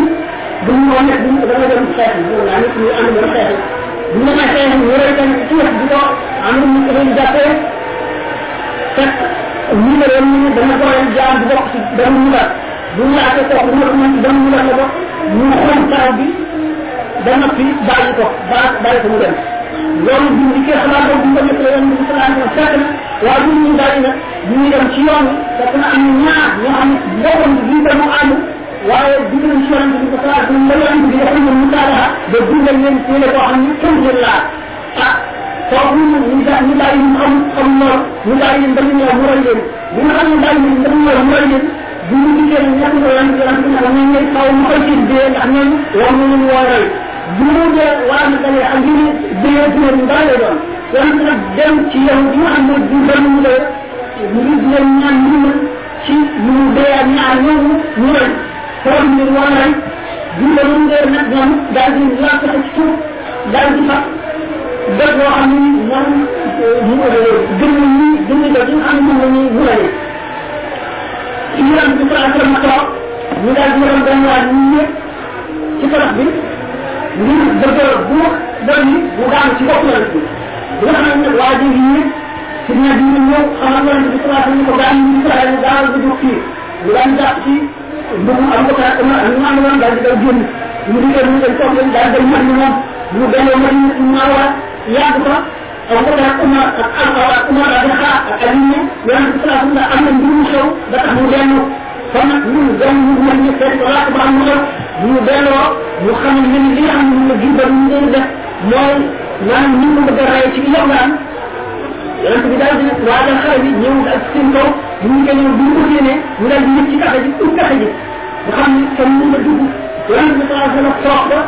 bu ñu wone bu ñu dama dem xex bu na nit ñu am dama xex bu ñu ma xex ñu reey tan ci wax bi ko am ñu ko leen jappé tak ñu la leen ñu dama ko leen jaam bu bokk ci dama ñu la bu ñu la ko ko ñu ko ñu dama ñu la ko ñu xon taw bi dama fi baal ko baal baal ko mu dem loolu ñu kee xalaat boobu bu ñu ko leen ñu salaa ko fekk na waaye bu ñu bàyyi nag ñu dem ci yoon fekk na am ñaar ñoo xam ne boppam bi ñu dem ànd waaye dugg nañ ci yoon bi ko salaa ko la yoon bi dafa ñu musaalaha ba dugal leen ci la koo xam ne kenn jël laa ah foofu ñu ñu da ñu bàyyi ñu xam xam lool ñu bàyyi leen dañu ñëw mu rey leen bi nga xam ne bàyyi leen dañu ñëw mu rey leen bu ñu dikkee ne ñett nga yoon yoon bi nga xam ne ñooy xaw mu koy seen dee ndax ñooñu war nañu woo rey bu mu dee waa na dalee ak ñu dee dee ñu bàyyi lay doon yoon bi nag dem ci yow bi nga xam ne du benn mu dee ñu ngi leen ñaan ñu ci ñu mu dee ak ñaar ñooñu ñu rey foofu ñu war rey bu ñu leen dee nag ñoom daal di làkk ci suuf daal di fat def loo xam ni moom mu gën na ñi gën na jot xam ne moom la ñuy wurale ci yaram bi sa akram toog ñu daal di yaram benn waa ñu ñëpp ci tabax bi ngir bëgg bu ni mu daanu ci bopp yaram bi bi nga xam ne waa ji ñëpp ci bi ñu ñëw xamal yaram bi sa ñu ko daan sa ñu daal di dugg fii ñu daan jàpp ci mbugu am ko ta am ñu am woon daal di daw génn ñu di ñu leen toog ñu ñu ko umar ak ak yonent sallallahu alayhi am na mu ba tax mu kon nag ñun dem ñu ñu seet ko laata ba mu xew bu ñu delloo ñu xam ne li nga xam ne ñu ba ñu leen def mooy maanaam ñu ko bëgg a rey ci yowlaan yonent bi daal di waajal xale bi ñëw ak seen kaw ñu ñëw bu ñu ko séenee ñu daal di ñëpp ci kaxe ji ut kaxe ji nga xam ne kenn mën na dugg yonent bi alayhi wasallam toog ba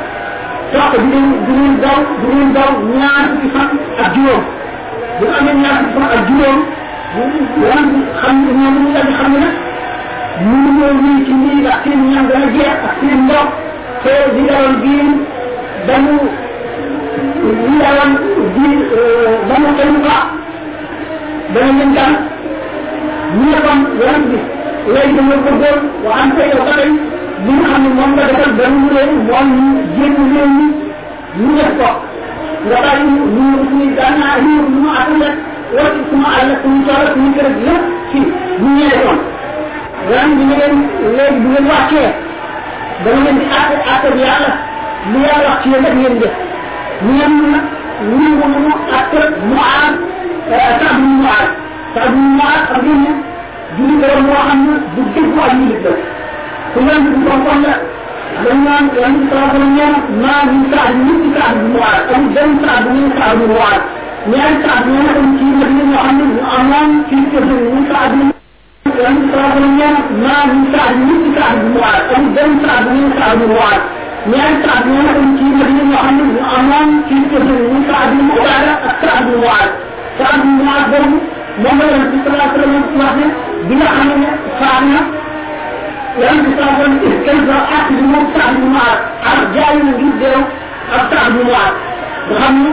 toog du leen du leen daw du leen daw ñaar fukki fan ak juróom bu ñu amee ñaar fukki fan ak juróom yan xam ñoom ñu daal di xam ne nag suñu kër lépp ci ñu ñëwee yoon ren bi ngeen léegi bu ngeen wàccee dama leen di àtte àtte bi yàlla li yàlla wax ci yéen rek ngeen def ñu ngeen nag ñu ngi mu àtte mu aar Saad bin Muaad Saad bin Muaad xam ngeen ne julli borom moo xam ne bu dëgg ak jullit la ku leen bu fonkoon la dañ naan yan bi saa nee na maa ci ñoo ci ñoo ci bi saa Saad nit ci Saad bin Muaad amul benn Saad bu ñu Saad bin Muaad ñaari Saad ñoo nekkoon ci Madina ñoo xam ne ñu ci kër ñu Saad bin لأن صعب المياه ما من سعد من سعد المعاد أو دم سعد من سعد المعاد لأن سعد المعاد في مدينة محمد الأمام في قدر من سعد المعاد سعد المعاد سعد المعاد برضه محمد رسول الله صلى الله عليه وسلم بلا عمل فعلنا لأن سعد الكلب أخذ من سعد المعاد أرجع يجيب ديرو سعد المعاد رغم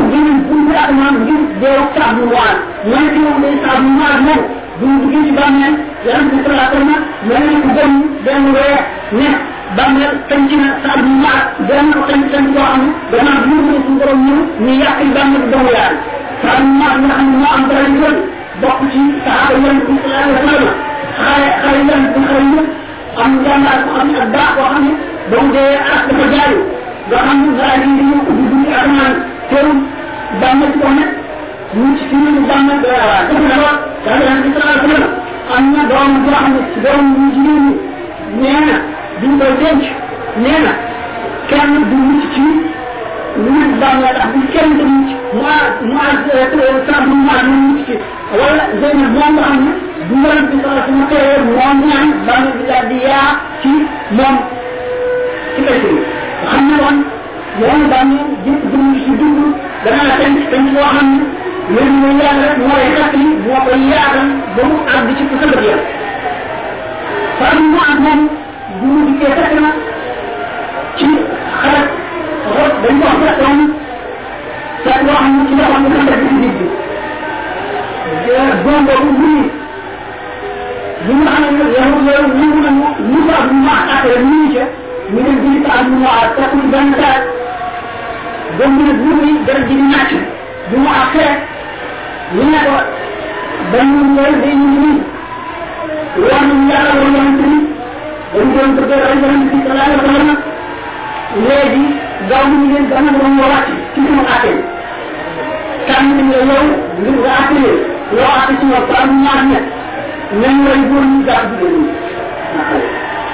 وجيب كل أمام جيب ديرو سعد المعاد ما يجيب من سعد المعاد bu ñu duggee ci bàmmeel yonent bi wa sallam mel na ku gëm benn weer ne bàmmeel tënc na Saad bin Muaad benn ko tënc tënc boo xam gannaaw bi ñu suñu borom ñëw ñu yàq bàmmeel bi doomu yaay Saad bin Muaad nga xam ne moo am dara yu bëri bokk ci saxaaba yonent bi alayhi wa sallam xare xare yonent bi xare yëpp am jàmbaar ko xam ne ak baax boo xam ne ba dee ak dafa jaayu nga xam ne dara yi dañoo ubbi bunti asamaan teewul bàmmeel ci ko nekk ñu ci ñu bàmmeel doy waar def na yonent bi sallallahu alayhi wa sallam am na doom boo xam ne ci doom ñu jigéen ñi nee na duñ koy denc nee na kenn du mucc ci mu bàmmeel ndax bu kenn du mucc moi moi sa bu moi ñu ci wala nga du sallam moom ñaan bàmmeel bi daal di yaa ci moom ci kay nga xam ne woon yoonu bàmmeel jëpp dund ci dund la tenk boo xam loolu muy yàlla rek mooy xaq yi moo koy yaatal ba mu àgg ci ku sëmbëg yàlla faam mu ak moom bu mu dikkee fekk na ci xalaat rot dañ ko wax doon seet loo xam ne ci loo xam ne sëmbëg bi nit bi doom boobu mu ni li nga xam ne yow yow nangu na mu ko ak mu ak après mu ngi ca ñu dem bi ko ak mu ak takkul benn daal doom bi nag mu ni dara ji di nàcc bi mu ak xeet ñu ne ko dañ ñu ñëw day ñu war nañu yàlla war yonent bi dañ doon a rey yonent bi sallallahu alayhi wa sallam gaaw ñu leen dama doon nga wàcc ci sama àtte tànn la yow ngir nga àtte loo àtte ci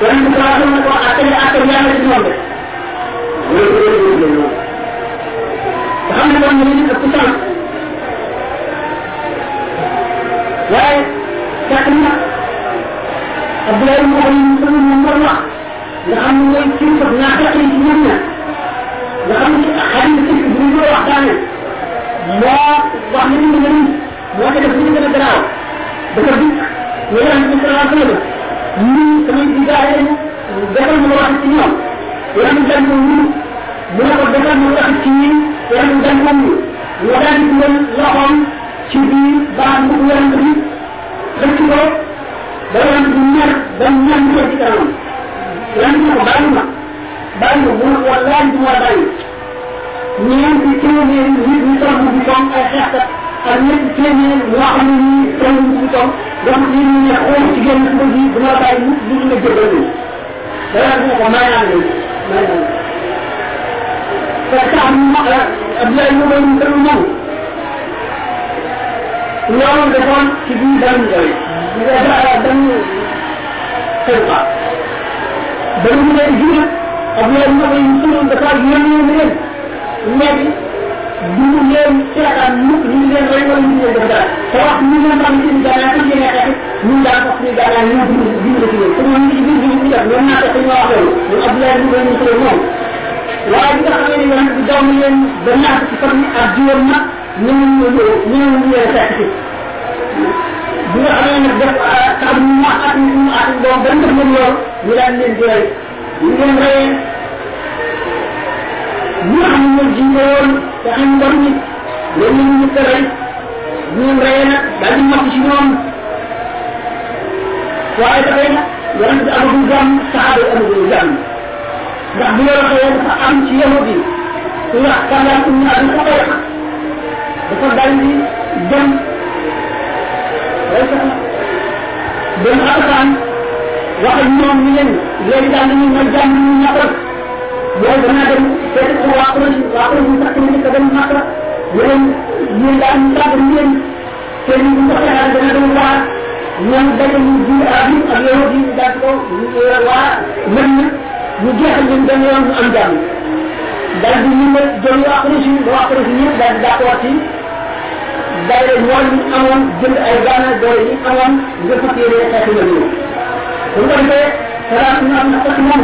lay ñu sallam ko la àtte yàlla ci ñoom ne ñu waaye fekk na Abdoulaye moo koy ñu moom war wax nga xam ne mooy kilifa naa fekk ci ñoom ña nga xam ne xarit ci bu ñu ko waxtaane moo wax ne ñu ngeen moo ko def ñu gën dafa dikk ñu ci ñun samay digaale lañu defal ma wax ci dañ ko mu ne ko defal ma wax ci ñi dañ ko mu dugal loxoom ci biir baax bu yàlla bi xëcc ko ba yàlla bi mer ba ñaan ko ci kanam ne ko bàyyi ma bàyyi ma mu ne ko wallahi du ma bàyyi ñeenti téeméer nit ñi toog bi comme ay xeexkat ak ñetti téeméer ñoo xam ne ñi toog bi comme donc lii ñu ne xool ci génn suba ji du ma bàyyi ñi nga jëgal ni dara ne ko may naa leen may naa leen parce que am ma Abdoulaye ñu koy ñu moom اليوم دخل شديد دم قوي إذا جاء دم خلقة دم من الجنة أبي الله يمكن أن دخل يوم يومين النبي دون يوم سرعة مؤمن لين غير مؤمن لين دخل سواء من يوم. نعم. قام يجب أن يكون لين أكيد من لا تقريب على يوم دين كبير ثم من يجب أن يكون لين وما تقريب على من أبي الله يمكن أن يكون لين waaye bi nga xamee ne yoon bi daw na leen ba ñaata ci fan ak juróom nag ñu ñu ñu ñu leen fekk ci bi nga xam ne nag def tax ñu ma at ñu at doom ba lool ñu leen di rey ñu leen ñu ñu ñu nag daal di mokk ci ñoom waaye dafay nag yonent bi amagul jàmm ndax bu am ci yahud yi ku wax kàllaam um abi xaqeex dafa dal di dem dem alxaan wax ak ñoom ñu leen léegi daal dañuy may jàmm ñu ñàkkal mooy danaa dem fekk ko waa kuréel waa kuréel dem daal ñu xalaat dana baax ñoom ñu ak yow yi daal ko waa mën na ñu jeexal leen benn yoon am jàmm daal di ñu daal di daale ñoom ñi amoon jënd ay gaana doole yi amoon nga fas yéene xeex nga ñëw bu ñu defee xalaat ñu am ak moom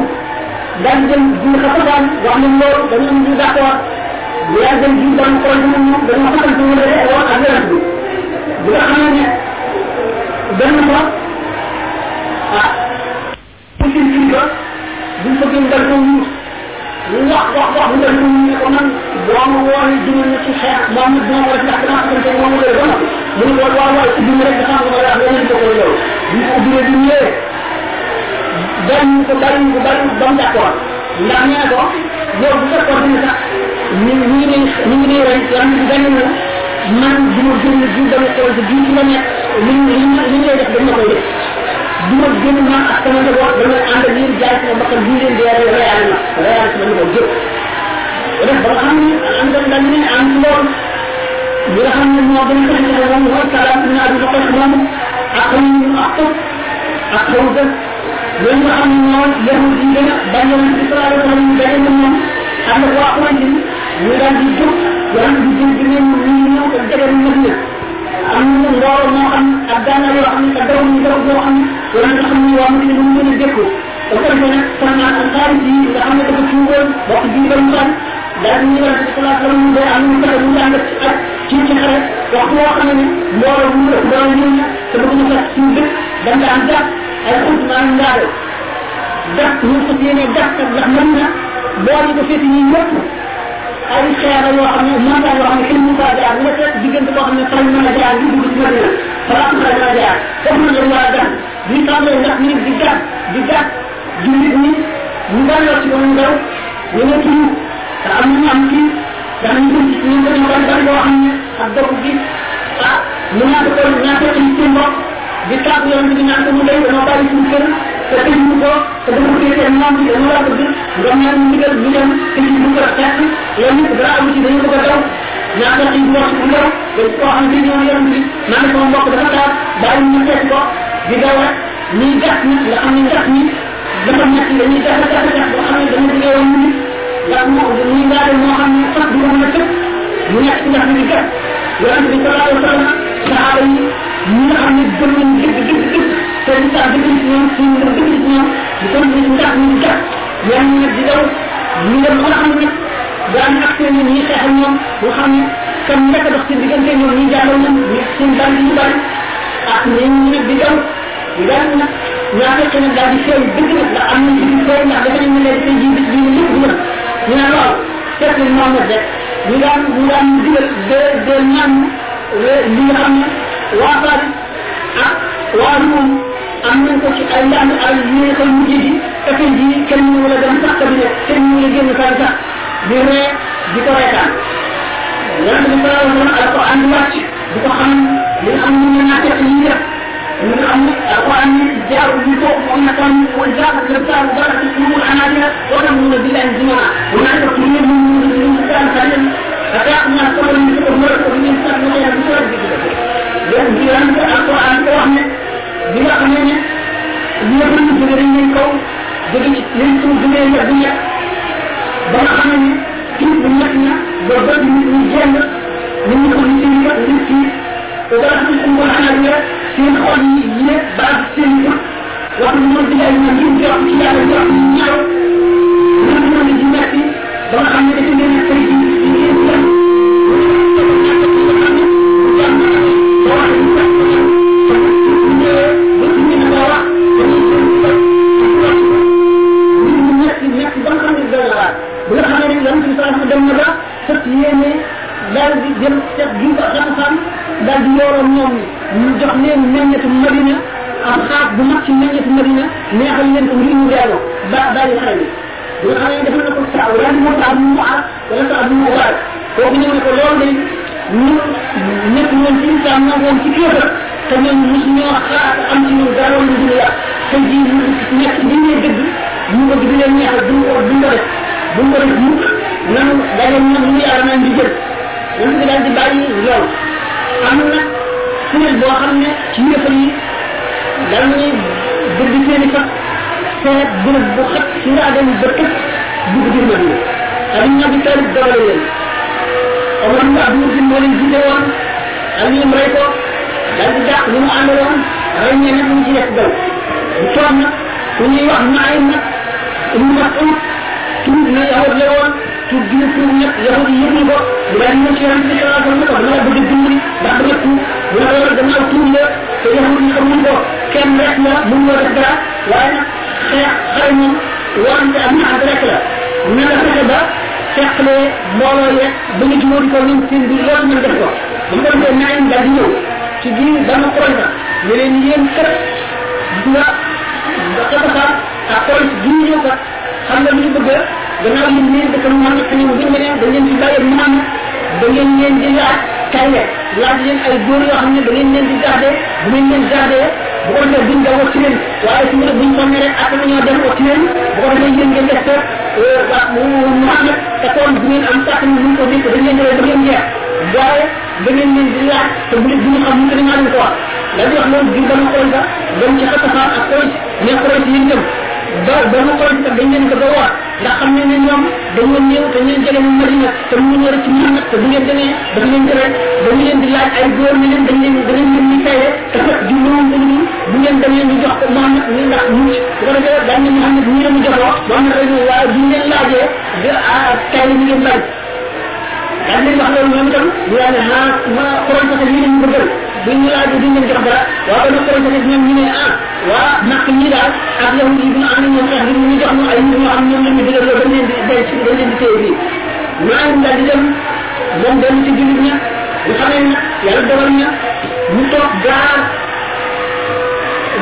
daan jëm jiw xasataan wax nañ loolu dañu am jiw d'accord yaa jëm jiw daan xool ñu ñoom dañu xamante ñu rek wax ak yonent bi bi nga xam ne benn ko ah ci ci ko bu ñu fa gën dal ko wuus wax wax wax nga ñu ni ko man doomu woon jëmu na ci xeex moom nit doomu rek ndax dama xam ne moom lay doon mu ne ko waaw waaw ci jëmu rek nga xam nga wax yeneen ko ko yow bi ko jëlee bi ñëwee dañ ko dañ ko dañ ko dañ d'accord ndax nee ko yow bu fekkoon ni sax ñu ñu ngi ñu ngi lay rek lan ñu dañ la man jëmu jëmu jëmu dama ko ci jëmu ci la nekk li ñu li ñu lay def dañ la koy def du ma génn man ak sama njaboot dama ànd ak yéen jaay sama bakkan bii leen di reyal ma reyal sama njaboot jëpp def ba nga xam ne am dañ dañ ne am ci loolu li nga xam ne moo gën a moom mooy salaam ñu naa di ko moom ak xam ñu ak ak gën loolu nga xam ne yi gën a bañ bi sallallahu alayhi wa sallam daje na moom xam nga waa xamante ñu daal di bi bi ne ñu ak Madina am na mbooloo moo xam ak daanaka yoo xam ak daw ñu daw xam ne nga xam ne waa Madina lu mu gën a dékku da ko defee nag Salman al Farisi yi nga xam ne dafa tuuboon bokk ji ba mu fan daal di yonent bi sallallahu alayhi wa sallam day am ñu ñu ci ak ci ci xare xam mu te ñu dëkk jàpp ay xut ñu mën na ñu ko ñi ñëpp ay xeer yoo xam ne montagne yoo xam ne kenn mënu faa jaar nga seet diggante boo xam ne fan mën a jaar di dugg ci mën a jaar foofu na lañ war a gan ñu tàmbalee ndax ñu di gàtt di gàtt jullit ñi ñu yoo ci ñu daw ñu ne tuñu te am nañu am kii ndax ñu gën ci ñu gën bari bari yoo xam ne ak dox gi ah ñu ñaata ko ñaata ci seen bopp di taab yoon bi naan ko mu lay dama bàyyi suñu kër te tëj ñu ko te dama ko téye ñoom bi dama la bëgg nga ñaan ñu digal ñu dem te ñu ko fekk loolu nit dara amu ci dañu bëgg a daw ñaata ci wax bu ndaw te koo xam ne ñoo yoon bi naan sama mbokk dafa taab bàyyi ñu seet ko di daw rek ñuy gas ñi nga xam ne gas ñi dafa ñetti dañuy gas gas gas boo xam dama digal woon nit ndax moo ñuy ngaale moo xam ne sax du ko mën a tëb mu nekk ci ñu di gas bi sallallahu alayhi wa sallam nag di daw ñu dem ba nga xam ne daan ak seen ñi ñi xeexal ñoom nga xam ne kam njëkk a dox ci diggante ñoom ñi jàllal ñoom ñi seen bari ñu bari ak ñi ñu nag di daw di daal nag ñaa fekk nag daal di feeñ dëgg nag ndax am nañ ci feeñ ndax dafa ñu ne tey jii bis bii lépp du mën ñu ne lool fekk nañ moom rek ñu daan ñu daan digal de de ñaan li nga xam ne waafaade ak waaru moom am nañ ko ci ay laami alal yi ne koy mujj ji te tey jii kenn mu la dem sax cabinet kenn mu la génn saa sax di ree di ko reetaan yonent bi sallallahu alayhi wa sallam alquran di wàcc di ko xam li nga xam ne ñu naa teq yi def ñu nga xam ne alquran ni jaar ñu ko moom na kon wal jaabat la saa bu dara ci mu anaadina wala mu ne di leen dina mu naa def ñu ne mu ne mu ne mu ne mu ne mu ne mu ne mu ne mu ne mu ne mu ne mu ne mu ne mu ne mu ne di ran ko alquran ko wax ne bi nga xam ne ñu ñu ñu jóge dañ leen kaw jóge ci leen suñu jóge ya bu ñek ba nga xam ne kii bu ñek na ba ba ñu ñu jënd ñu ñu ko ñu ñu ñu ci dara xam ne ko xana ñu seen xol yi yépp baax seen bët wax ñu mën di ay ñu ñu jox ci yàlla jox ñu ñaaw ñu ñu ñu di metti ba nga xam ne dafa leen bu nga xam ne yonent bi sallallahu dem na ba fët yéene di jël seet gi ko xam-xam daal di yoroon ñoom ñu jox leen meññetu madina am xaat bu mag ci meññetu madina neexal leen ko ngir ñu delloo ba daal di xare bi bu nga xam ne defal na ko saa wala mu saa mu mu wala mu ko ñu ci woon ci am ci ñu ñu def ko def mukk nanu daje ñoom ñu yàlla nañ di jël. Yonent bi daal di bàyyi loolu am na kuréel boo ci yëfal yi dal ñuy bëgg seen i fas seet bërëb bu xat ci nga dem ba tëj dugg biir Madina Ali ibn Abi Talib dogale leen. Leen Ali ko. Daal di mu ñeneen ñu ci def bu tur na yahut la woon tur bi tur ñëpp yahut yi yëpp ko bu daal ñëw ci sallallahu alayhi wa sallam dama la bëgg dimbali ndax dama tuub bu la loolu gannaaw tuub la te yahut yi xamuñ ko kenn rek la mun nga def dara waaye nag xeex xare moom warante ak ñaar rek la na nga fexe ba fekkle mbooloo yeeg ba jubóo di ko ñun seen biir loolu mën def ko ba mu ko defee Naayim daal di ñëw ci biir dama Qurayza ne leen yéen kat gis nga nga xebaxaat ak Quraysh gi ñu ñëw kat xam nga lu ñu bëgg gannaaw yéen leen dëkk Muhammad te ñoom buñu meneen dañ leen fi bàyyi Muhammad da ngeen leen di laaj kayle laaj leen ay góor yoo xam ne da ngeen leen di garde bu ngeen leen garde bu ko defee duñ daw ci leen waaye su ñu buñ sonne rek ak nañoo dem ci leen bu ko defee yéen ngeen def ko waa Muhammad te kon bu ngeen am sax ñu ko def dañ leen di da ngeen jeex waaye da ngeen leen di laaj te bu leen ñu xam ñu ko leen ko wax la di wax loolu bi dama xool ba dem ci xataxaan ak xool ne xool ci yéen ñëm ba ba mu xool sax dañ leen ko ba wax ndax xam ne ne ñoom dañoo ñëw te ñeen jege mu Madina te mu ñëw ci Muhammad te bu ngeen demee dafa leen di rek dañu leen di laaj ay góor ne leen dañ leen dañ leen ni. Kaye te fekk ju moom dañu ni bu ngeen demee ñu jox ko Muhammad ni ndax mucc bu ko defee dañ ne Muhammad ñi la mu joxoo Muhammad rek waaye bu ngeen laajee de ah kaye ni ngeen bari daal leen wax loolu ñoom itam ñu ne ah ma xool sax lii lañu bëggal bu ñu laajee duñ leen jox dara waaw ba xool sax ñoom ñu ne ah waa nak ñii daal ak yow bu ñu am ñu jox ñu ay lañu digal loolu dañ di denc dañ di téye ñu am daal di dem moom dem ci jullit ña bu ñu gaar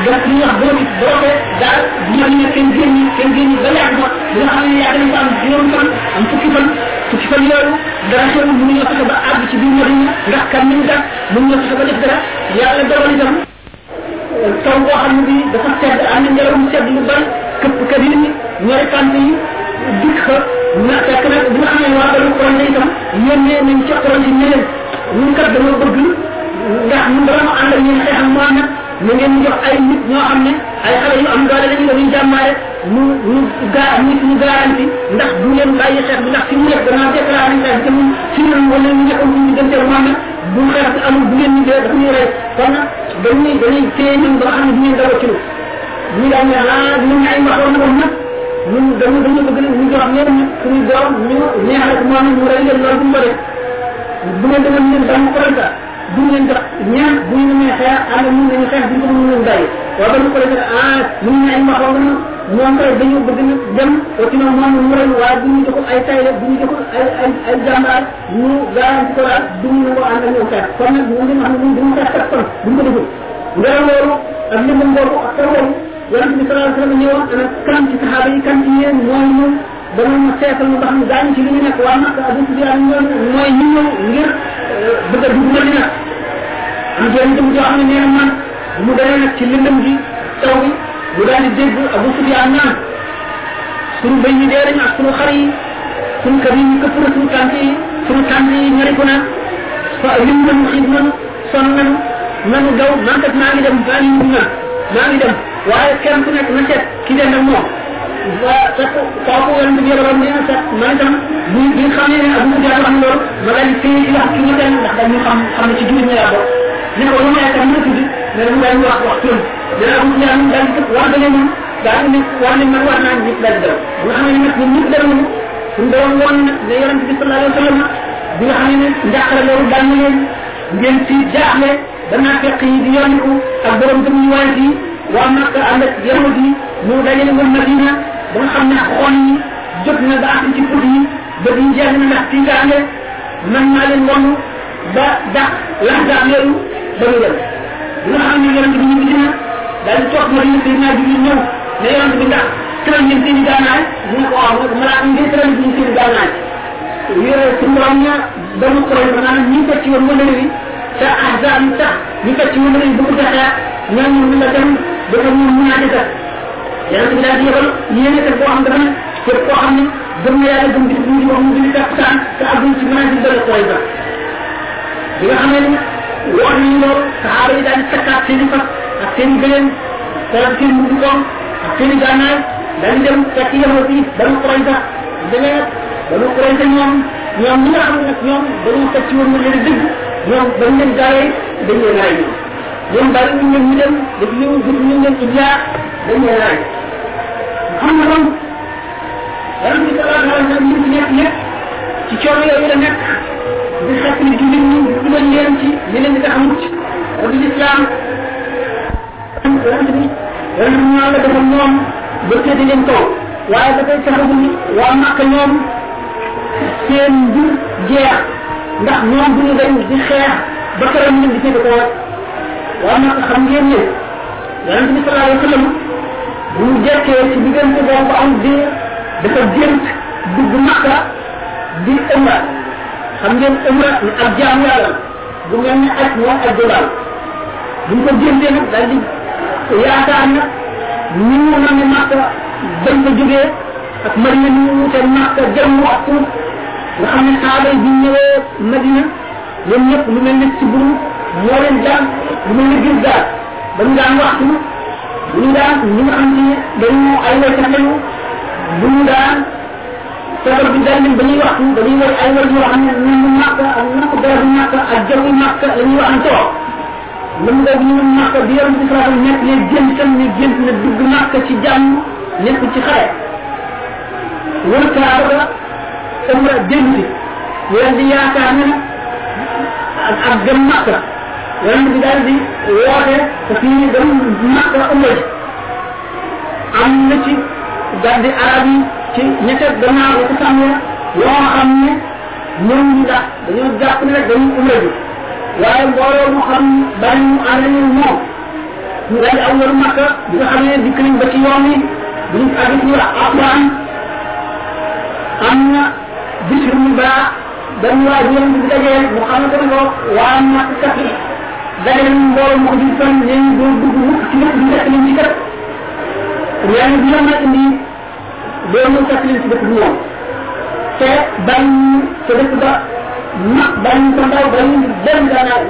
donc li ñuy wax boobu boobe daal ñoom ne kenn génn kenn génn ba yàgg ba bi nga xam ne yàgg nañ ko am juróom fan am fukki fan fukki fan yooyu dara xewul mënu ñoo fexe ba àgg ci biir Madina ndax kan nañ def mënu ñoo fexe ba def dara yàlla dogal itam taw boo xam ne bi dafa sedd am na ngelaw mu sedd lu bari këpp kër yi ñori pant yi dikk fa na fekk nag bi nga xam ne waa balu xool na itam yónnee nañ ca xool ci ñeneen ñun kat dañoo bëgg ndax ñun dara ma ànd ak ñeen xeex ak Muhammad na ngeen ñu jox ay nit ñoo xam ne ay xale yu am doole lañu dañuy jàmmaare ñu ñu gaa ñu ñu garanti ndax du leen bàyyi xeex bi ndax fi mu nekk danaa déclaré xeex bi ñun fi ñu wala ñu nekkoon ñu diggante Muhammad bu xeex bi amul bu leen ñu dee dafa ñuy rey kon nag dañuy dañuy téye ñun ba nga xam ne du ngeen daw ci ñu daal ne ah ñun ay waxoon na ko nag ñun dañu dañu bëgg ñu jox ñeen nag suñu doom ñu neexal ko Muhammad ñu rey leen loolu bu mu bu ngeen demoon ñun dañu ko ñu leen jox ñaan bu ñu nee xeex am na mun nañu xeex bu ñu ko mën bàyyi waaye ba ñu ko defee ah mun ñu ay maxaw na ñoom kay dañu bëgg na dem ci ñoom moom mu rëy waaye bu ñu joxul ay tayle bu ñu joxul ay ay ay jàmbaar ñu garanti ko daal du ñu ko ànd ak ñoom xeex kon nag ñu leen wax ne dañu xeex kat kon bu ñu ko deful ngelaw loolu ak lëndëm boobu ak taw boobu yonente bi sallallahu alayhi wasallam ñëwoon ana kan ci saxaaba yi kan ci yéen mooy ñun danañ seetal ñu ba xam daañu ci li ñu nekk waa Makka Abu Sufyaan ñoom mooy ñu ñëw ngir bëgg a dugg Madina am jenn dem joo xam ne nee na man mu demee nag ci lëndëm gi taw bi mu daal di dégg Abu Sufyaan naan suñu bëy yi dee nañ ak suñu xar yi suñu kër yi ñu këpp na suñu tànk yi suñu tànk yi ñariku na fa lim nañu xiif nañu sonn nañu nañu daw man kat maa ngi dem maa ngi na maa ngi dem waaye kenn ku nekk na seet ki den ak moom ñun ñëpp dara ñu suñu doon woon nag ne yonent bi sallallahu alayhi wa sallam bi nga xam ne njàqare loolu dal na leen ngeen ci jaaxle danaa fekk yi di yonniku ak borom gëm ñu waay yi waa Makka ànd ak yahud yi ñu Madina ba nga xon yi jot na ba ci put yi ba di jeex na ndax tiitaange man maa leen wonu ba dax laxdaam yooyu ba ñu dem. Nga xam ne bi ñu daal di toog Madina si naa jibril ñëw ne bi ndax tëral ngeen seen i daanaay mu ne ko waaw mu ne ko malaaka ngeen tëral ñu seen i daanaay yore suñu borom ña dama xool ba naan ñi fecc woon wala wi sa ahzaab yi ñi fecc woon wala wi bu ko defee ñooñu ñu la dem dafa ñu mun a defar yonent bi daal di yebal yéene kat boo xam dafa ne képp koo xam ne na yàlla bu ñu a saan te àggul ci mën a di koy ba bi nga xamee ni wax nañu loolu saxaaba yi daal di takkaat seen i fas ak seen i gëleen solal seen ak seen di dem fekk Qurayza ñoom ñoom xam ne ñoom fekk ci woon leen ñoom dañ leen gaawee dañ leen raay ñoom bari ñu ñoom ñu dem daf ñëw gis ñu leen ijaa dañ leen raay xam nga kon yàlla bi alayhi wa sallam ñu ci nekk yëpp ci coono yooyu la nekk di xet ni jullit ñi di dugal leen ci li leen di tax a mucc rabi lislaam yonent bi yonent bi ñoo la defal ñoom ba tëdd leen kaw waaye dafay taxawu ni waa Màkka ñoom seen mbir jeex ndax ñoom bu ñu dañ di xeex ba keroog ñu di féete kaw waa Màkka xam ngeen ne yonent bi sallallahu alayhi wa sallam bu mu jekkee ci am dafa dugg Makka di umra xam ngeen umra ni ak jaamu yàlla bu mel ni aj moom aj dogal bu ko géntee nag daal di yaakaar na ne Makka ko ak Makka nga xam ne saaba yi ñëwee Madina ñoom ñëpp lu mel ni ci buru moo leen jàng lu mel ni gis daal ba ñu daan waxtu bu ñu daan ñi nga xam ne dañu ay waykat lañu bu ñu daan feebar bi dal ba ñuy waxtu dañuy way ay way yoo xam ne ñu màkk ak nakk dara bu màkk ak jawi màkk la ñuy waxantoo mën nga ñu màkk bi yoon bi alayhi nekk ne géntam ne gént ne dugg màkk ci jàmm nekk ci xare wër kaaba ga umra jëm si yéen di yaakaar ne ak ak dem màkk yonent bi daal di woote te fii dem Makka umra ji am na ci gàddi arab yi ci ñette gannaaw la ko sàmmee yoo xam ñoom ñu ne mu xam bari ñu di bi nga ba ci yoon yi ci wax am na ci lépp di fekk leen ci kat ñaan bi la ma indi doo ñu fekk leen ci dëkk bi ñoom te bañ te dëkk ba mag bañ ko ndaw bañ benn gànnaar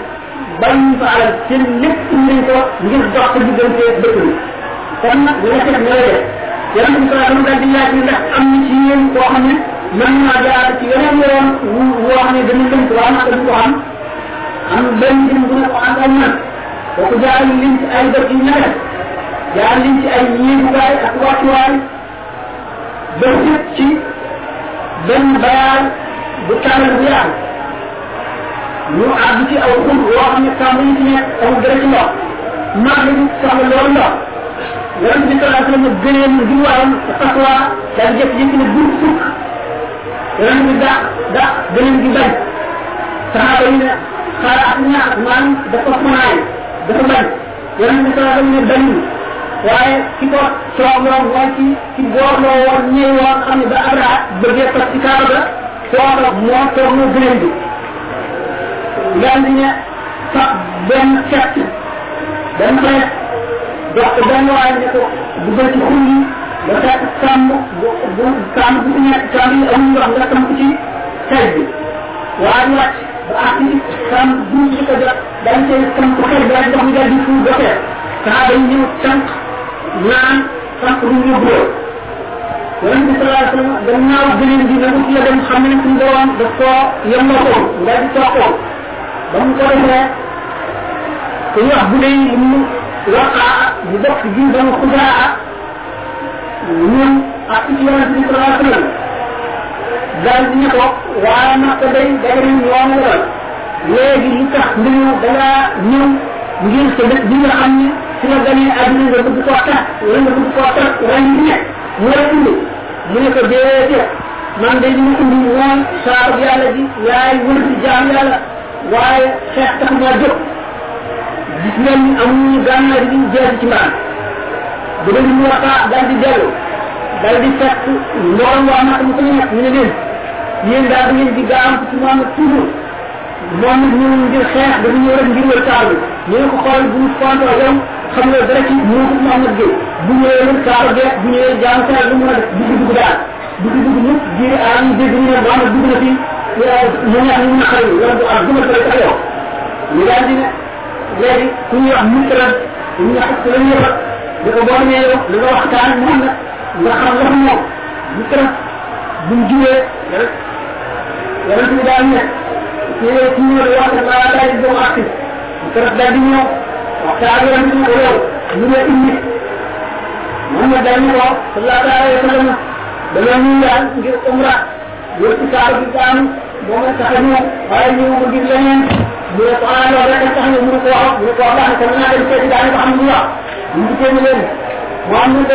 bañ fa alal seen lépp nañ ko ngir dox ko diggante dëkk bi kon nag bu nekkee ñoo def yàlla bi sallallahu alayhi di laaj ndax am na ci yéen koo xam ne liñ ci ay dëkk yu ñaare jaar liñ ci ay yéeguwaay ak wàccuwaay ba jëpp ci benn bayaal bu tàllal bu yaatu ñu àgg ci aw xur woo xam ne kàmb yi ci nekk amul dara ci ndox mag la ñu soxla loolu ndox yonent bi sallallahu alayhi wasallam gëneen gi waroon fatwa daal jëkk jëkk ne bur fukk yonent bi dàq dàq gëneen gi bañ saxaaba yi ne xaaraat ñaar man dafa funaay dafa bañ yonent bi alayhi wasallam ne bañul waaye ki ko soogloon mooy ci ci boorloo woon ñëw woon xam ne ba abraat bëggee tos ci kaaba ga foofa moo toog na gëneen bi di ne sax benn fett benn jox ko benn waay ne ko dugal ci xur yi nga fekk sàmm bu bu sàmm bu ci nekk sàmm yi amul ndox nga tam ko ci xeet bi waaye wàcc ba àgg ci sàmm bu ñu ko jot dañ cay tam ko xeet bi rek ndox mi daal di fuur fees saxaaba yi ñëw tànk naan tànk lu ñu góor yonent bi alayhi wasallam gannaaw gëneen bi nangu ci dem xam ne suñu borom daf koo yemloo daal di toog ba mu ko defee ku ñu wax bu dee mu waqaa ñu bokk ji ba mu xudaa ñun ak ci yonent bi sallallahu alayhi wasallam daal di ne ko waaye nag ko day day nañ yoon la léegi li tax mbiru da ngaa ñëw ngir sa dëkk bi nga xam ne fi nga ganee àdduna nga bëgg koo tax wala nga bëgg koo tax wala ñu nekk mu la indi mu ne ko man ma indi yàlla yaay di jaam yàlla waaye xeex tax maa jóg gis ngeen ni amuñu gànnaar ñu jeex ci Belum dari jalur, dari satu orang anak muslim minum, yang dari yang tiga semua tujuh. Muhammad ñu ngir xeex dañu ñëw rek ngir wër taal bi ñu ko xool bu ñu fant ak yow xam nga dara ci ñu ko Muhammad gi bu ñëwee wër taal bi bu ñëwee jaam sa lu mu def dugg dugg daal dugg dugg ñëpp biir aram dégg ñu ne Muhammad dugg na fi ñu ñaax ñu naqar yi wala du ak duma ko ak yow ñu daal di léegi ku ñu wax ñu tëral ñu ñaax ko la ñu di ko boo nee yow li nga waxtaan moom nag nga xam la moom mutran bu mu jugee yonent bi daal ne ci ci ñëw wax laa daal di doomu akti mutran daal di ñëw waxtaan yonent bi ko yow ñu ne indi Muhammad daal ni ko sallallahu alayhi wa sallam dama ñu daal ngir umra yow ci kaaba gi daanu ومسحني أيوم بالله ويطعن ولا تستحن من قوة من قوة الله كمنا بالسيد عن محمد الله من كل من وعن من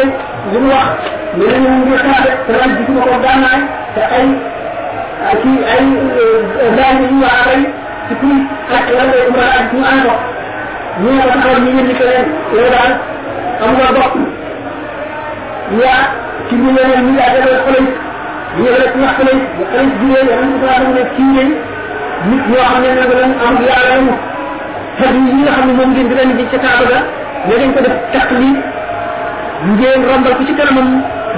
زنوة من من بيخنا ترد جسم قدام عن فأي أكي أي ذاهب إلى عربي تكون أكثر من إمرأة تكون أنا من أكثر من اللي كلام يرد أمر بقى أي كمية من اللي أجل الخلق ñu rek nax lay xale jigéen yaram bi daa ne ci yéen nit ñoo xam ne nag lañ am yàlla mu xel yi nga xam ne moom ngeen di leen di ci kaaba ga ne dañ ko def tax li ngeen rombal ko ci kanamam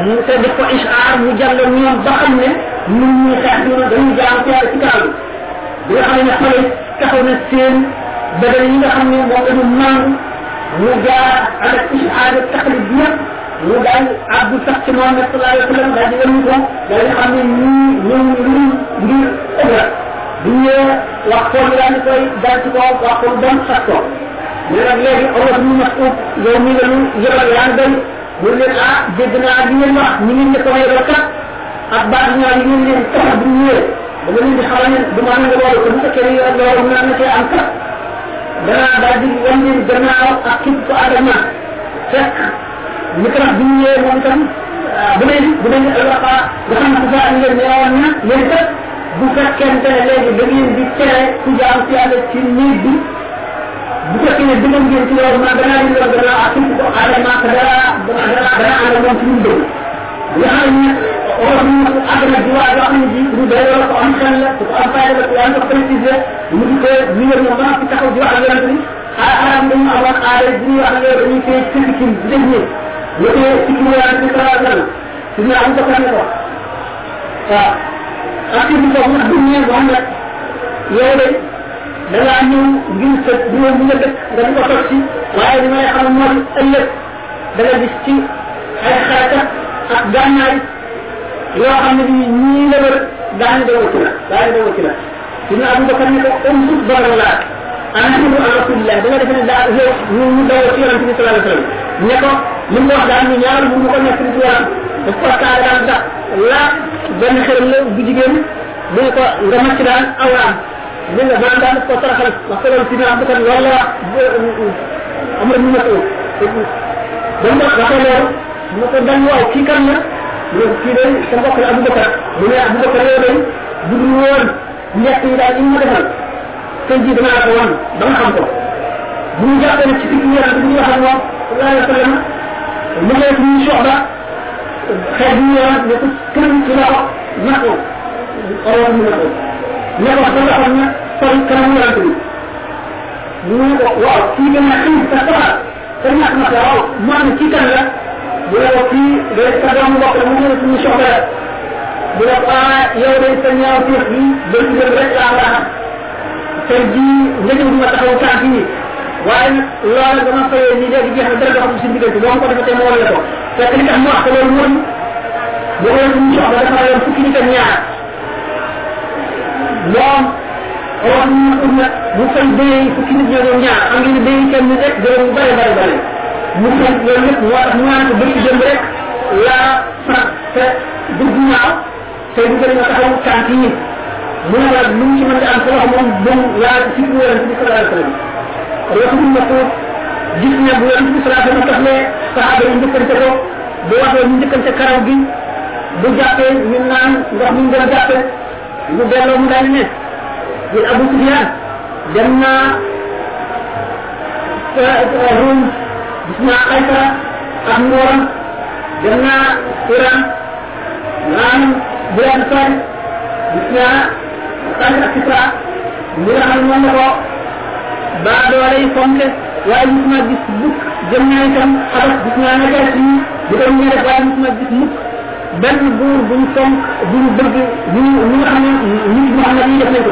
mu te def ko ishaar mu jàllal ñoom ba xam ne ñun ñu xeex ñu dañu jaam ko yàlla ci kaaba bi nga xam ne xale taxaw na seen bëggal yi nga xam ne moom la ñu màng mu jaar ak ishaar ak taxlib yëpp mu daal abdu sax ci Muhammad sallallahu alayhi wa sallam daal di leen ko daal di xam ne ñii ñoom ñu ngir ëllëg bu ñëwee wax ko ñu daal di koy dal ci kaw wax ko bon sax ko ñu nag léegi Omar ñu Mas'ud yow mi la ñu yëbal yaa ngi doy mu leen ah dégg naa li ngeen wax ñu ngeen njëkk a yëbal kat ak baat ñaar yi ngeen leen tax bu ñëwee dama leen di xamal ne du ma nangu loolu te bu fekkee ni loolu mën na cee am kat danaa daal di wan leen gannaaw ak képp ko man fekk ñu tax bu ñëwee moom itam bu leen bu leen alwaqa nga xam ne ku faa ngeen ne woon na yéen kat bu fekkente ne léegi da ngeen di tere ku jaam ci yàlla ci néeg bi bu fekkee dëgg ngeen ci loolu man danaa leen loolu danaa képp ko aadama te dara dana dana ànd moom ci dëgg nga xam ne wax ñu àgg na di waa yoo xam ne ji ñu doy wala ko am xel la ko am fayda la ko ko mu di ko ñu yor ñoom ba ci taxaw di wax ak yonente bi dañu amoon aada wax ñu ñu ko sikkim yonente bi sallallahu alayhi wa sallam ci ñu am ko kan ko waaw ak ci ko ወደ ሲሉ ያንተ ተራዘን ሲሉ አንተ ተራዘን አኪም ሰውን ዱንያ ዋና የወደ ለላኙ ግንሰት ብሎ ምንደክ ለምቆጥሲ ዋይድ ነው ያማል እለት በለብስቲ አይካታ አጋናይ የሐምድ ኒለበር ዳን ደውትና ዳን ደውትና ሲሉ አንተ ተራዘን እንሱ በረላ gànnaay yoo xam ne bi ñii la wër daañu dawoo ci la daañu dawoo ci la dina am bakar ne ko sut baral laa ana xulu an rasulillah da nga defe ne yow ñu ñu dawoo ci yonente bi sallallahu alayhi wasallam ne ko li wax daal ñu ñaaral mu ko nekk ci yaram daf ko taal daal ndax la benn xelam la bu ko nga daal nga ko taraxal wax ko bakar. La amul ñu mu ko dañ waaw kii kan la mu ne kii sa mbokk la Aboubacar mu ne day bu woon yi daal ma defal tey jii danaa ko wan nga xam ko bu ñu jàppee nag ci digg yaram bi ñu wax ak moom sallallahu alayhi wa sallam mu ne ñu soxla xeet bi ñu yor ne ko kër ci la ko na ko oroon mu ne ko ne ko ba nga xam ne sol kanam yaram bi mu ne ko waaw kii gën a xiif sa soxla te ñàkk na ko waaw mu am kii kan la bu ne ko kii day sa doom mbokk la mu ne suñu soxla la bu ne ko ah yow day sa ñaaw tiix bi day ci rek laa war a xam tey jii nga di ma taxaw tànk yi waaye nag loolu dama fayee nii léegi jeex na dara doxam si diggante boo ko defee mu wala ko fekk li tax mu wax ko loolu mooy bu ko suñu soxla dafa yor fukki nit ñaar moom wax ñu ko nag fay béy fukki nit ñoo ñaar xam ngeen bëri bëri bëri mu tax bëri jëm rek far te ñaaw mu ne la lu ci mën di am sa wax moom moom laa ci bu yonent bi sallallahu alayhi wa sallam rasul ko gis ne bu yonent bi sallallahu alayhi wa sallam tax ne saxaaba yi njëkkante ko bu waxee ñu njëkkante karaw gi bu jàppee ñu naan ndox gën a jàppee mu delloo mu daal ne Abu Sufyan dem naa Rum gis naa Aysara ak Nooram dem naa Iran naan Bilal Sane gis naa Sane ak Kisra ñi nga xam moom la ko baa doole yi fonke waaye naa gis bukk jëm naa itam xabas gis naa kay suñu di ko ñu def waaye naa gis mukk benn buur bu ñu fonk bu ñu bëgg ñu ñi nga xam nit ñoo xam ñi def nañ ko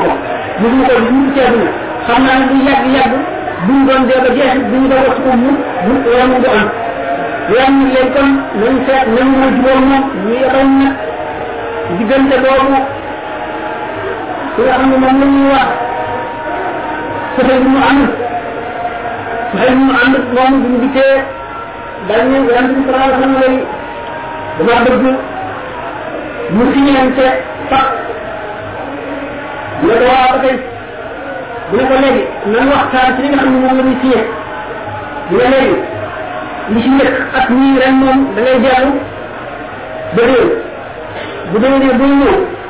ñu ñu ko ñu xam bu yàgg yàgg buñ doon dee ba jeex buñ doon wax ko mu mu am leen kon nañ seet nañ ma jubóo moom ñu yoroon nag ki nga xam ne moom la ñuy wax fexe bu mu am fexe bu mu am moom bu ñu dikkee dañ ne yonent bi sallallahu alayhi wa sallam dama bëgg mu siñeente sax bu ne ko bu léegi nan waxtaan ci li nga xam ne moom la ñuy signé bu ne léegi li ci njëkk ak ren da ngay bu ñëw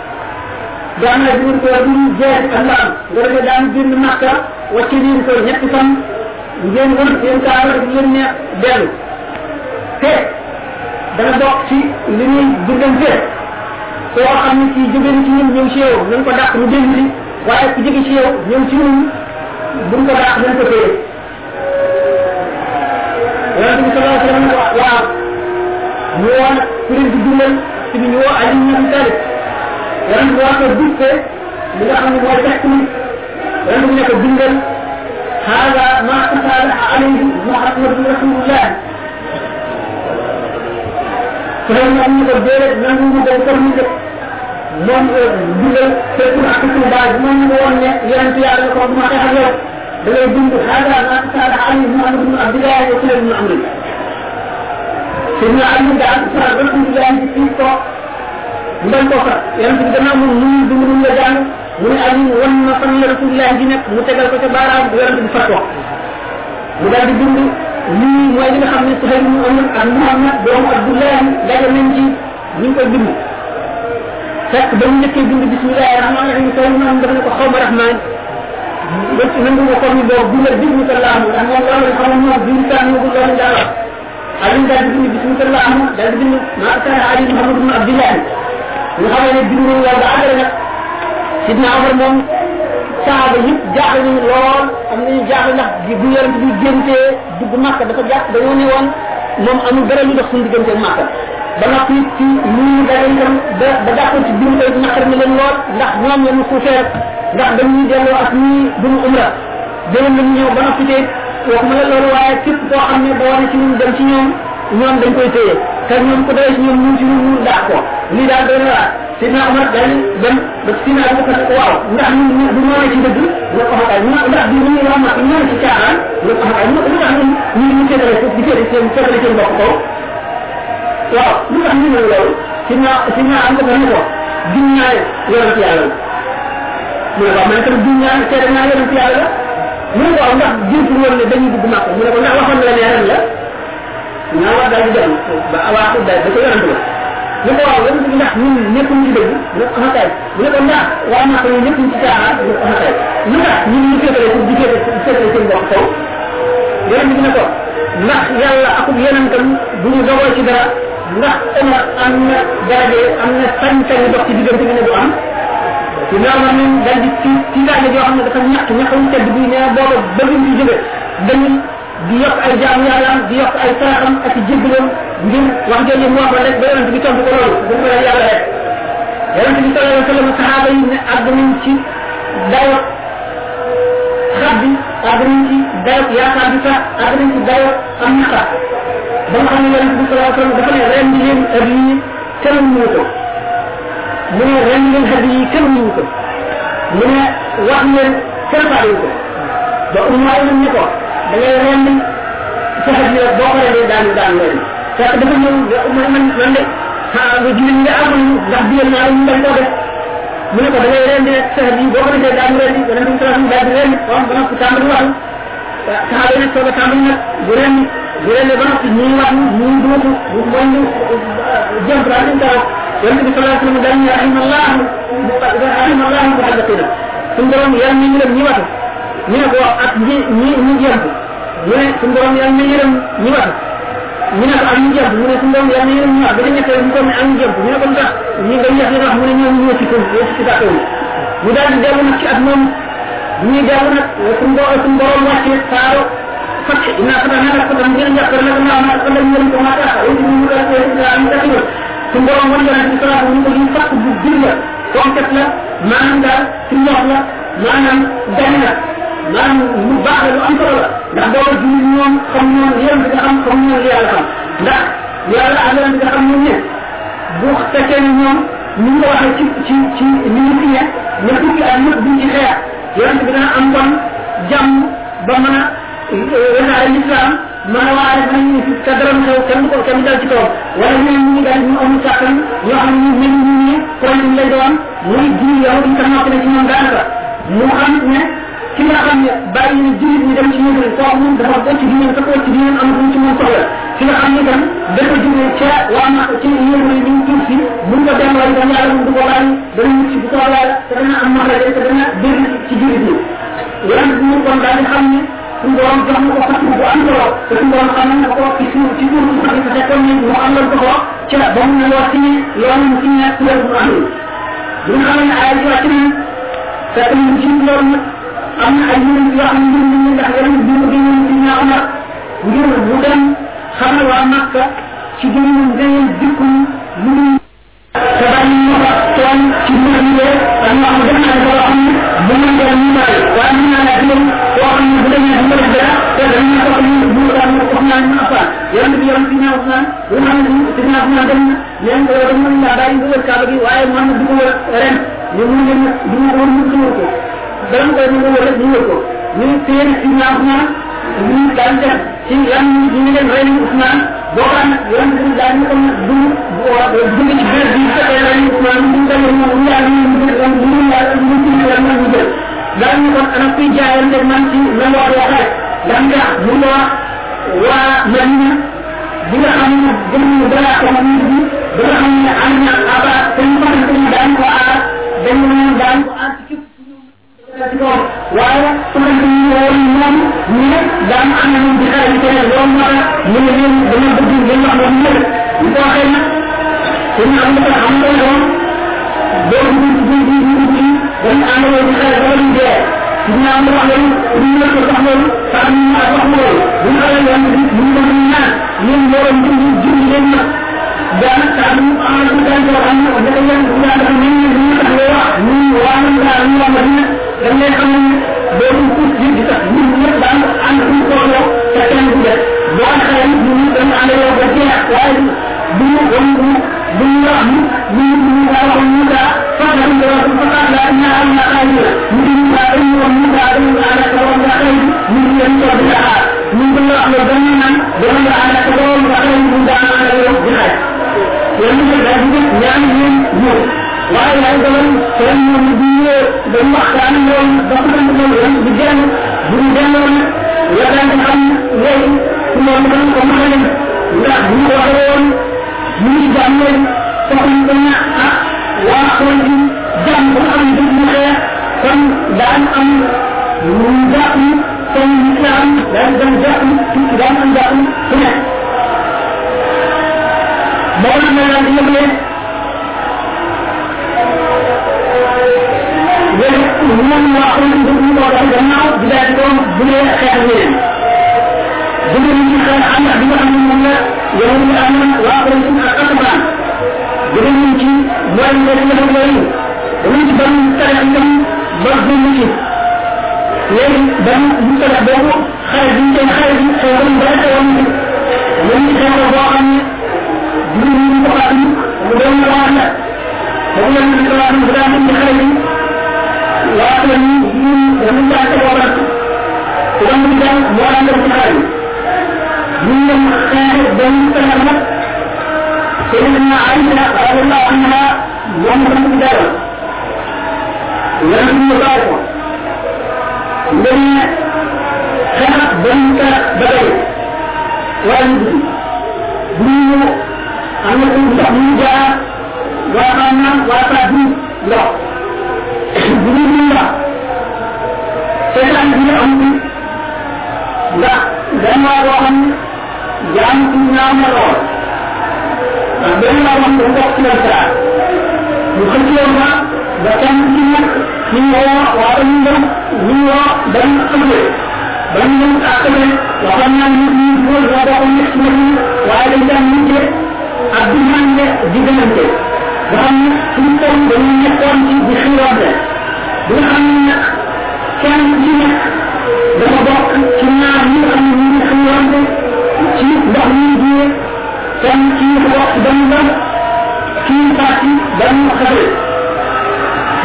daan na biir ko bu ñu jeex ak la am nga defee daan bind makka wàcce biir ko ñetti fan. Ngeen won seen kaala ak yéen neex dellu. Te dana bokk ci li ñuy diggante koo xam ne kii jóge ci ñun ñëw ci yow nañ ko ci yow ci ko ko sallallahu wa sallam ñu leen dundal ci ñu Ali ren waaka dugte li nga xam ne mooy technique ren ñu ko bindal hada ma tasala alayhi muhammad rasulullah ren ñu am ko déere nan ñu ko permité moom bindal fekkul ak ci baaj moom ñu woon ne yonent yàlla ko ma tax ak yow da lay bind hada ma tasala alayhi muhammad ibn abdullah wa sallam ibn amri سيدنا علي بن عبد الله رحمه الله في ndam ko fa bi gannaaw moom mu ñu dund ñu la jàng mu ne ali wan na fan la rasulullah ji nekk mu tegal ko ca baaraam yonent bi fat ko mu daal di dund lii mooy li nga xam ne Suhayl mu Amr ak Muhammad nañ ci ñu bind fekk ba mu njëkkee bind bismillahi rahmani rahim Suhayl mu dafa ne ko xaw ma rahman ba ci nangu nga comme boobu bindal bismillah ndax moom loolu la xamoon moom bind saa ñu loolu daa wax Ali di bind bismillah daal di bind kana Ali Muhammad ibn Abdullahi nga xam ne bind nañ ba àggale nag Sidna Omar moom saaba yëpp jaaxle nañu lool am nañu jaaxle ndax di bu yonent bi géntee dugg màkka dafa jàpp dañoo ne woon moom amul dara lu dox suñu diggante màkka ba noppi ci ñu dara itam ba ba jàppoon ci biir koy naqar na leen lool ndax ñoom ñu suufee ndax dañuy delloo ak ñii duñu umra déwén lañu ñëw ba noppi te waxuma la loolu waaye képp koo xam ne ba wane ci ñun dem ci ñoom ñoom dañ koy téye te ñoom ku ci ñoom ñun ci ñu daax ko lii daal doy na waar sidna Omar daal dem ba sidna Abu Bakar ko waaw ndax ñun ñu du ñoo ci dëgg nga ko xakay mu ndax bi ñu wax ma ñoo ci caaxaan nga ko xakay mu lu tax ñu ñu féetale ko di féetale seen féetale seen bopp kaw waaw lu tax ñu Bakar ne ko yàlla mu ne ko la mu ne ko ndax ne mu ne ko ndax na la la ñaa wax daal di dem ba awaaxu daal da ko yonent la ñu ko waaw yonent bi ndax ñun ñëpp ñu dëgg ne ko mu ne ko ndax waa màkk ñu ñëpp ñu ci caaxaan mu ne ko xakay lu tax ñun ñu féetale pour di féetale féetale seen bopp kaw. Yonent bi ko ndax yàlla akub yonentam bu ñu dogoo ci dara ndax Omar dox ci am. Ci ñun dal di ci ci daane joo xam dafa ñàkk ñàkkam tedd ba ñu dañu di yokk ay jaam yàllaam di yokk ay saraxam ak jébbaloom ngir wax jooju mu waxoon rek ba yonent bi tontu ko loolu bu ko yàlla rek yonent bi sallallahu alayhi wa sallam saxaaba yi ne àgg nañ ci dayo xab bi àgg nañ ci dayo yaakaar bi sax àgg nañ ci dayo am naqar ba nga xam ne yonent bi sallallahu alayhi wa sallam dafa ne ren leen ëb yi kenn mu ko mu ne ren leen ëb yi kenn mu ko mu ne wax leen kenn faale ko ba umma yi ne ko. Da ngay ren saxat ni boo ko rendee daanu daanu ren fekk dafa ñëw man man man de. Ah nga julli nga amul ndax digal naa ñu dañ koo def mu ne ko da ngay rendi rek saxat yi boo ko defee daanu rendi yonent bi sallallahu daal di rendi kon ba noppi tàmbali wax. Saxaaba nag soog a tàmbali nag. Bu rendi bu rendi ba noppi ñuy wax ñu duutu mooy ñu jëm daal ñu yonent bi sallallahu wa sallam daal ñu rahimallah rahimallah muhaddaqina suñu borom yàlla ñu leen ñu ne ko ak ñi ñi ñi jëm mu ne suñu borom yàlla na yërëm ñi watu ñu ne ko am ñu jëm mu ne suñu borom yàlla na yërëm ñi wax ba ñettee ñu ko ne am ñu jëm ñu ne ko ndax ñi nga yeex wax mu ne ñoom ñoo ci kon ñoo ci tàkkaw ñu daal di dellu nag ci at moom ñuy dellu nag suñu borom suñu borom wàcce saaro lak fatam ngir njàppar lak ma ko yërëm ko ma tax ay ñu mu ko ci suñu borom sallallahu ñu ko ñu fat bu la la daal ci ñox la maanaam gañ la maanaam lu baax la lu am solo la ndax booba jullit ñoom xam ñoon yéen bi nga xam xam ñoon li yàlla xam ndax yàlla ak yéen bi nga xam ñoom ne bu fekkee ne ñoom ñu ngi ko waxee ci ci ci ni ñu fi ne ne fukki at ñëpp duñ ci xeex yonent bi dana am kon jàmm ba mën a wesaare l'islam mën a waare ba ñu fi te dara xew kenn ko kenn dal ci kaw wala ñeneen ñi daal ñu amul sàkkan ñoo xam ne mel ñu ne problème lay doon muy julli yow duñ ko noppi ci ñoom daanaka mu xam ne ki nga xam ne bàyyi na jullit ñi dem ci ñoom kooku moom dafa bokk ci diine te ko ci diine amatul ci moom soxla. Ki nga xam ne tam dafa jógee ca waa ma ci yéen yi ñu tuub si buñ ko delloo itam yàlla mu du ko bàyyi dana mucc bu soobee yàlla te dana am te dana ci ñi. Bi kon daal di xam ne suñu jox ko bu am solo te suñu xam ko ci suuf ci ci fekkoon mu am lan ko ko ca ba mu ne loo loolu mu signé kuréel bu amul. Bi nga xam ne ci fekk ñu ci am na ay yeneen yoo xam ne ñu ndax yeneen bi mu gënoon ci ñaa Omar ngir mu dem xamal waa Makka ci gënoon gënoon dikku lu ñu te bàyyi ñu ko toon ci mbir mi de ak ñoo xam ne def xam bu ñu ko ñu bàyyi waaye naa la xam bu dara te dañ na ko ñu bu ñu ñu bi bi ñaaw bu ñaaw na ñeen ko dañ ko ñu mu leen du ko wër mu ko dara koy ñu wër ñu wër ko ñu téen ci ñaaw naan ñu daan def ci lan ñu leen rey Ousmane boo xam yonent bi daan ñu ko du du ci biir bi fekkee rey Ousmane ñu ko ñu ñu yàlla ñu ñu ñu ñu ñu ñu ñu daan ñu kon ana kuy jaayante man ci la ndax mu Madina bi nga xam gëm ñu dara ko ñu nga xam am aba ñu daan ko aar dañ ñu daan ko aar ci waaye xamante ni woon moom ñu ne daan am na ñu di xare ci keneen loolu tax ñu ne leen dama bëgg ngeen wax loolu ñëpp ñu ko waxee nag te ñu am na xam nga loolu boo dugg ci àndaloo di ñu ñu ñu ne ko ñu ma ñu xale bi ñu ko ñu loolu ñu ñu ñu ci ko ne ñu tax lay wax ñu waa ñu daal ñu wax dina dañ lay xam ne loolu pour ji di tax ñun ñëpp daan ànd ñu ko yow te kenn du def boo xale ñu ñu dañu ànd yow ba jeex waaye bu ñu won bu bu ñu wax ñu ñu ñu la wax ñu da fa la ñu wax la na ñu ñu ñu ñu ñu ñu ànd ñu ñu ñu dañ dañ ànd ñu ànd ñu ñu waaye yàlla dogal seen ñoom bu ñu dañ waxtaan loolu ba ko dañ ko yéen di jàng bu ñu delloo nag la daan xam léegi su loolu dañ ko mën a leen ndax bu ñu waxee woon ñu ngi jàmm leen soxla ñu dañ ah waa xool ci jàmm ba xam ne ñu xeex kon daan am ñu jàpp seen islam daan daan jàpp tuuti daan am jàpp su nekk moo tax ma daan di yëglee ñoom waa xam ne ñu ko wax gannaaw di daal di doon bu dee xeex ñeneen bu dee ñu xeex am bi nga xam ne moom la yow ñu am na waa ko ñu ak asabaan bu dee ñu ci mooy nga def nga yooyu dañu ci ban tere itam ba bu ñu ci léegi ban bu tere boobu xare bi ñu xare bi ko ba xewoon ci ñu ci xew boo xam ne du ñu ko xam mu doon la wax la boobu la ñu ko wax bu daa ñu xare bi waaye nag ñun ñun dañu daan ko waral te dañu daan moo daan def ci xale yi ñun ñoom xeex dañu fexe nag Seydina Aïcha radiyallahu anha moom dañu ci dara yàlla ñu bàyyi ko ngeen ne xeex dañu fexe ba tey waaye ñu dugg bu ñu na ñu ñu ñu la seetaan bi ñu am ndax benn waa boo xam ne jaam ci ñaam la lool benn waa xam ne bokk ci leen saa ñu xëccoo ma ba kenn ci nekk ñu woo waa ñu dem ñu woo benn ëllëg ba ñu àkkale waxoon naa ñu ñu góor waa boo xam ne ci nekk waaye dañ daan mujje ak di mànde diggante nga xam ne suñu toll dañu nekkoon ci di xiiroonte bi nga xam ne nag kenn ci nekk dafa bokk ci ñaar ñi nga xam ne ñu ngi xëyante ci ndox mi jiyee kenn kii dafa bokk benn ban kii parti benn xasee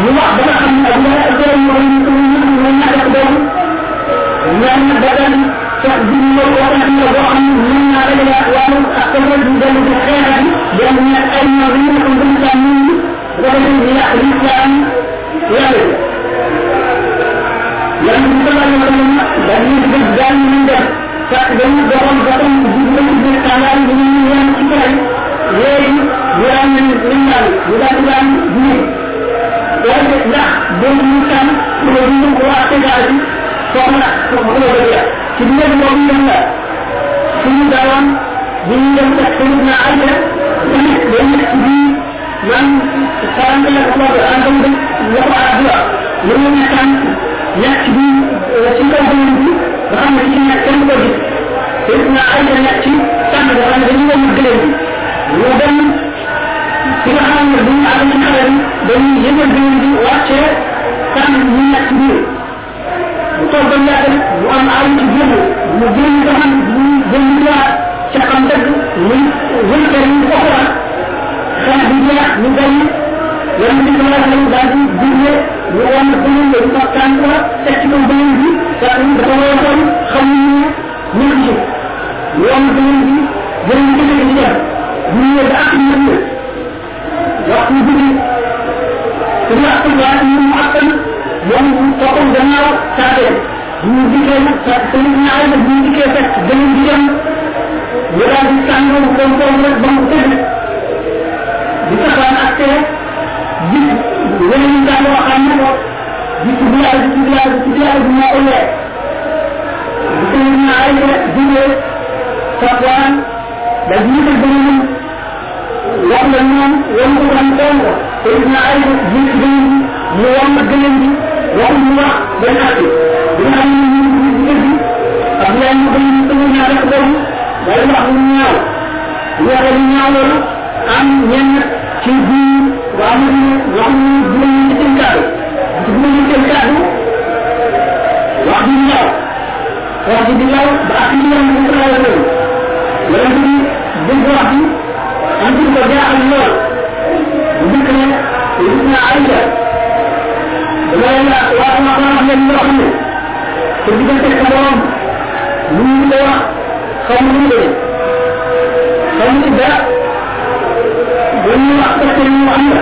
ñu wax ba nga xam ne ak nga ak doom mooy ñu ko ñu ñu ñàkk ak doom ñaan na dagal تأذن الله أن الله من علي أقوال أقوال ذلك الخير لأن أن غير قبل تأمين ولكن هي الإسلام يعلم لأن صلى الله عليه وسلم دليل بالجان من ذلك فأذن ضرب ضرب جبل بالكلام من يوم كتاب لأن لأن من ذلك لأن ذلك لا بالمكان ولكن هو أعتقادي soxna soxna ba dia ci mbir moom yam la suñu daawan bu ñu dem ak suñu na ay la ñu dañ ci bi man xaram la ko wax an dum dum la ko arab la ñu ñu tan ñak ci bi ci kaw ko ñu bi nga xam ne ci ñak kenn ko gis suñu na ay la ñak ci tan nga xam ne dañu wone gëlëm ñu dem ci nga xam ne bu ñu ak ñu xaram dañu yëgal gëlëm bi wàccee tan ñu ñak ci biir toog ba yàgg mu am ay yëngu mu génn ba xam mu génn jaar ca xam dëgg muy wënte mu soxla xeex bi jeex mu gañ yàlla bi sama xam daal di digle ñu wan ko ñu ñu ko tan ko tek ko ba ñu bi sa ñu dafa waxoon xam ñu ñu ci ñu wan ko ñu bi jël ñu ci ñu jaar ñu ñu da ak ñu wax ñu bi ñu wax ko ñu mu akal moom toppam gannaaw saatee ñu dikkee nag sa sëriñ ñaay nag ñu dikkee fekk bëgën di dem ñu daal di tàngoor koom koom rek ba mu tëdd di taxaan ak tee gis weneen daal waxaan na ko gis bu yàlla gis bu yàlla gis bu yàlla bu moo ko yee di sëriñ ñaay rek jógee safwaan da ñu ko bëgën wax la ko bi wax ñu wax benn at bi nga xam ne ñu ngi ci dëgg ak yaa ñu gën ñu sëriñ ñaar rek boobu day wax lu ñaaw ñaare lu ñaaw loolu am ñenn ci biir waa mu naa ay ja dama leen la waa ma ma wax leen loo xam ne te diggante sa borom ñu ngi ko wax mu demee xaw ma ci dara ba ñu wax fekk ñu am la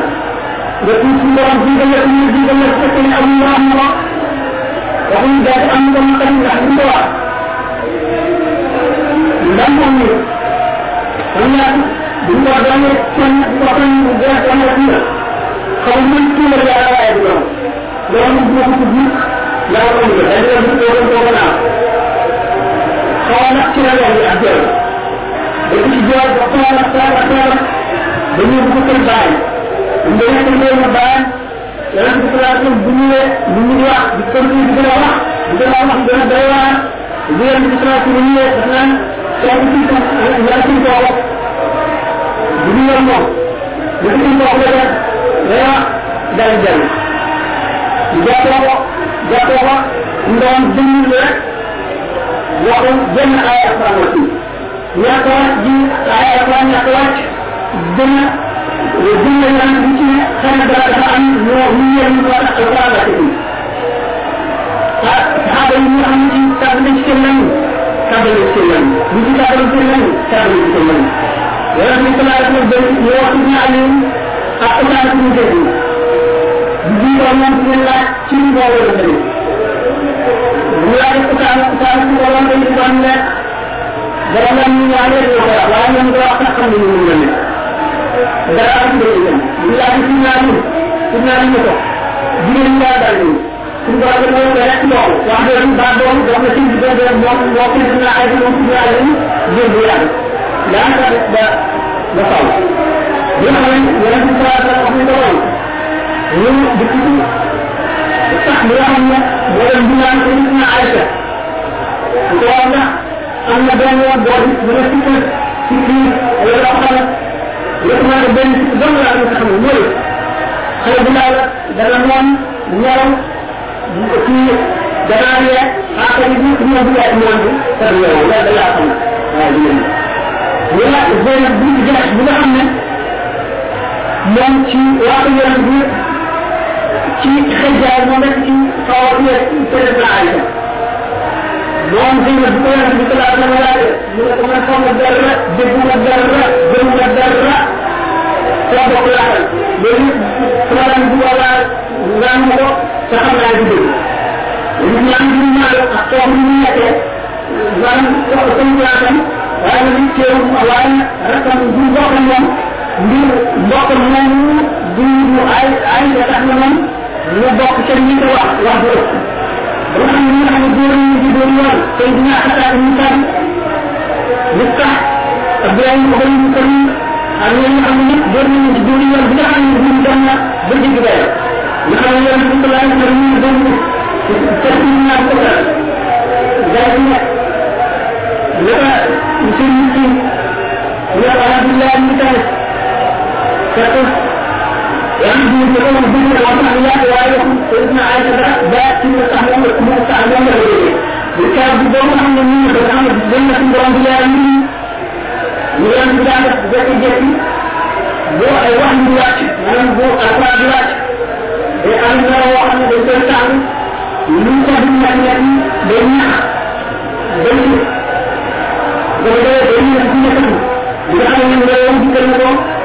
nga tuut suñu borom fii nga lekk ñu nga lekk fekk ñu am ñu am ko waxuñu daal am xam ndax ñu ko wax ndam ñu xam ko ko ko na ñu ci la bu ko ko la ko ñu la bu ko ko ko na ci la ak ci ko na sa ba ko ba ñu bu ko baay ñu nekk ñu ma baay yàlla bu ko la ko bu ñu bu ñu wax di ko di wax di yeen di ko ko ñu def naan ko ci ko ya ci ko wax bu ñu yor moom bu jàppoo jàppoo ko ndoom dënnu rek waxu benn ay alquran ñàkk wàcc ji ay alquran ñàkk wàcc gën a gën a yan bu ci xëy na dara dafa am ñoo ñu ñëw ñu war a alquran wàcc bi ah saxaaba yi nga xam ne ci tàbb nañ ci seen lan tàbb ci lan bu ci tàbb seen lan tàbb ci lan yàlla bi salaa rek ñu wax ci alim ak ci ñu ko moom ci laaj ci mbooloo la tamit bu laaj utaan utaan ci ko woon dañu doon nekk dara la ñu ñaan leen ñu ko wax waaye ñoom ko wax xam ñu la nekk dara am ci dañu dem bu laaj ci naa ñu ci naa ñu ko jigéen ñi daal daal ñu suñu ko waxee moom rek loolu wax dëgg ba doon doon na ci di doon moom moo ko naa ay moom ci naa leen jël bu yàgg daanaka ba ba faw bi nga xam ne ñu ko woon ومن بكتبه الصحب رحمه ولم عن سيدنا عائشة. وقال أن بين وضعه من الفكر فكري والأخرى يقمع بين الزمن على المسحب المولد خير بالله دلمان نيرو في دلالية آخر يجب أن يكون أدمان تربيه لا بلا أخرى ولا زينب بن جحش بن محمد يوم شيء واقع يوم ci xëy jaay moom rek ci xaw a ñëw peut-être naa ay moom xëy na bu ko yàlla bi salaa na ma laajee mu ne ko man xam nga dara déggu nga dara gëm nga dara soo bokk laajal léegi sama daan bu wala ngaan ma ko te xam naa di dégg ñu ñaan ñu ñaan ak toog ñu nekkee maanaam sama waaye nag teewul waaye rakam bu bokk moom ngir mbokk moomu du mu ay ay da tax na ko wax wax bu nga xam nga di doon yoon tey dinaa xataat ñu tam lu tax Abdoulaye mu ko ñu ko ñu ak ñi nga xam ne góor ñi ci doon yoon bi nga xam ne ñu dem na nga xam ko ko ñu doon ci ñu ñu na ko nga bu nga ñu ko xam ne dañ na suñu borom bi yaa ñu ñu leen di daan def jekki jekki boo ay wax ñu wàcc maanaam boo alquran di wàcc day am na woo xam ne dañ koy tàng lu ko di ñaan day ñax day ci day day day ñax ci ñax bi nga xam ne ñu woon di gën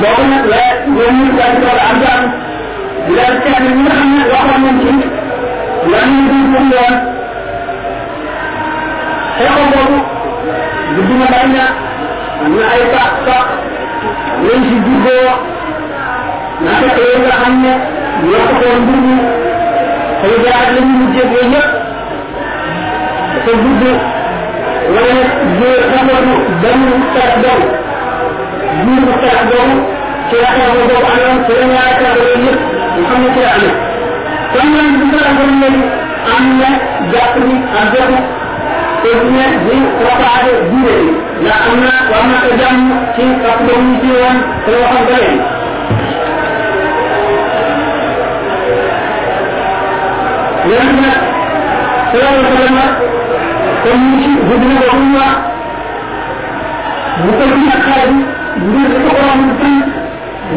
boobu nag la ñoom ñu daal di toog am di daal di seet ñi nga xam ne waxoon nañ ci lan ñu dul pour yoon xeexo boobu guddi na bari na lañ ñu wala góor xamatu benn xeex boobu ak jotu te ne di propager diine bi ndax am na war na ko jàmm ci ak boobu ñu ci woon te waxoon ba léegi yéen nag sallallahu alayhi wa sallam comme ñu ci gudd na ko ñu wax bu ko ci ak xaar bi ngir ko bu tan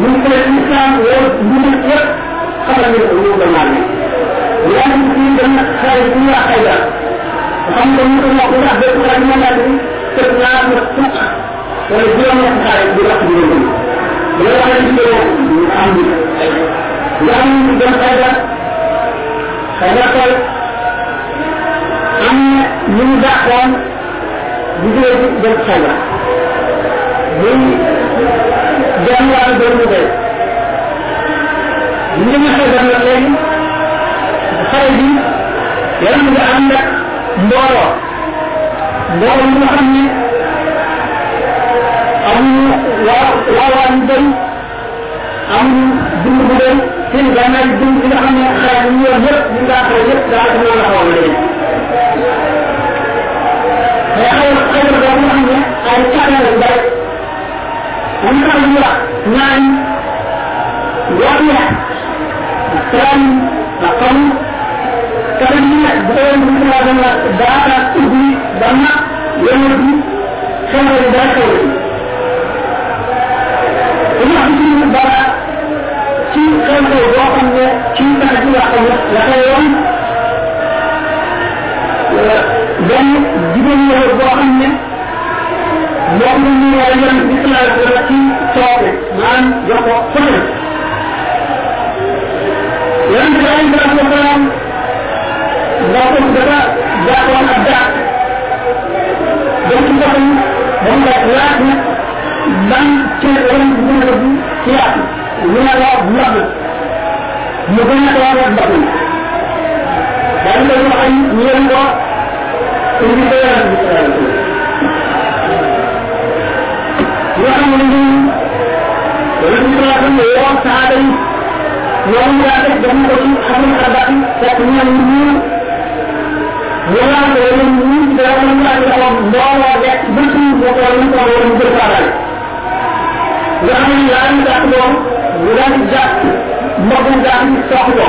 ñu ko islam wala ñu yëpp xamal ni ko ñu ko naan yaa ngi ci dem xaar bu ñu wax ay dara xam nga ñu ko wax ndax ko ñu naan ni te ñaar na fukk wala juróom bu wax ñu waxee ci ko ñu am xaar xëy na koy am ñu mu ci muy xam ne amuñu waa waawaa ñu bëri amuñu dund bu bëri seen gànnaay dund bi nga xam ne xare bi ñu yor yëpp ñu ngaa xare yëpp daanaka noonu la xaw a léegi mais xëy na xëy na boobu nga xam ne ay càlla yu bëri am na xam ñu wax ñaan wax ya salaam ak xam kanam ñu ne bu koy bu ko la la daara ubbi ba na yéen bi xew na dara xew na ñu wax ci ñu dara ci xew xew boo xam ne ci tax ci wax la xew woon benn jigéen la boo xam ne moo ko ñu war a yem bi sallallahu alayhi wa sallam ci tooke maanaam jox ko fële yonent bi alayhi salatu wasalaam ndaw ko dafa jàppoon ab dem ci boppam ba mu laaj na ban cër wala bu a bu ci la mu gën a ak koy wax ay ñu leen ko indi ko عمرهم ويذكر الله تعالى يوم ذلك جنة أهل الأباء تكون منهم ولا تؤمنون بأن الله الله يكبركم وقومكم ومن بالفعل وأن لا يدعون ولا يدعون مقوم دعون صاحبه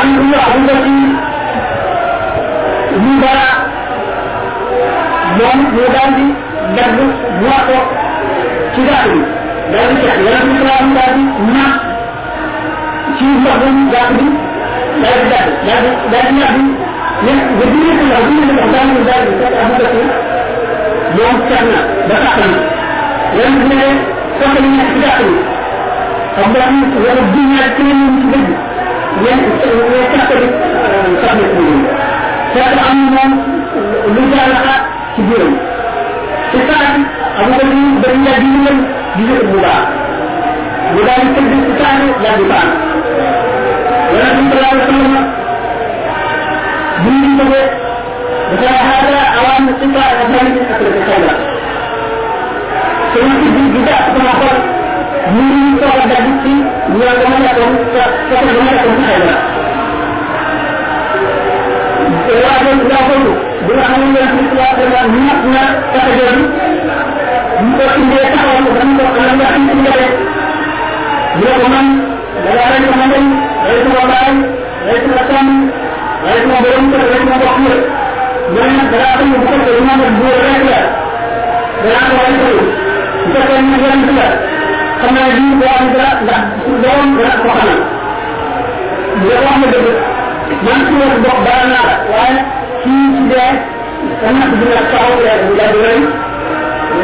عنه أهلتي مبارك يوم مبارك درب موافق كتابي درب كتابي كلام درب ما شيء مهم درب درب درب درب درب درب يجري في العظيم الإعلام من ذلك أبو بكر يوم كان بسحنا ويمكن فقل من احتجاجه أبراهيم وربنا كل من تجد ويتحتل قبل كل فهذا أمر لجعلها daal di dagg mu wax ko ci gàtt bi daal di ceex yàlla bi salaam daal di ñaax ci mbokkum gàtt bi daal di dagg daal di daal di ñaax bi ne nga dina ko wax dina ko daal di daal di fekk amu ko ci moom ceex na ba sax na yàlla bi ne soxla ñu nekk ci gàtt bi xam nga am wala du ñaar keneen ñu ci dëgg ñen ñen catholique soxna ci ñu fekk am moom lu jaalaxa ci biiram ci saa am nga ni dañ la di leen di leen bu baax mu daal di tëdd ci saa daal di baax wala bi kii ci dee sa natt bu la taxaw weer bu la rëy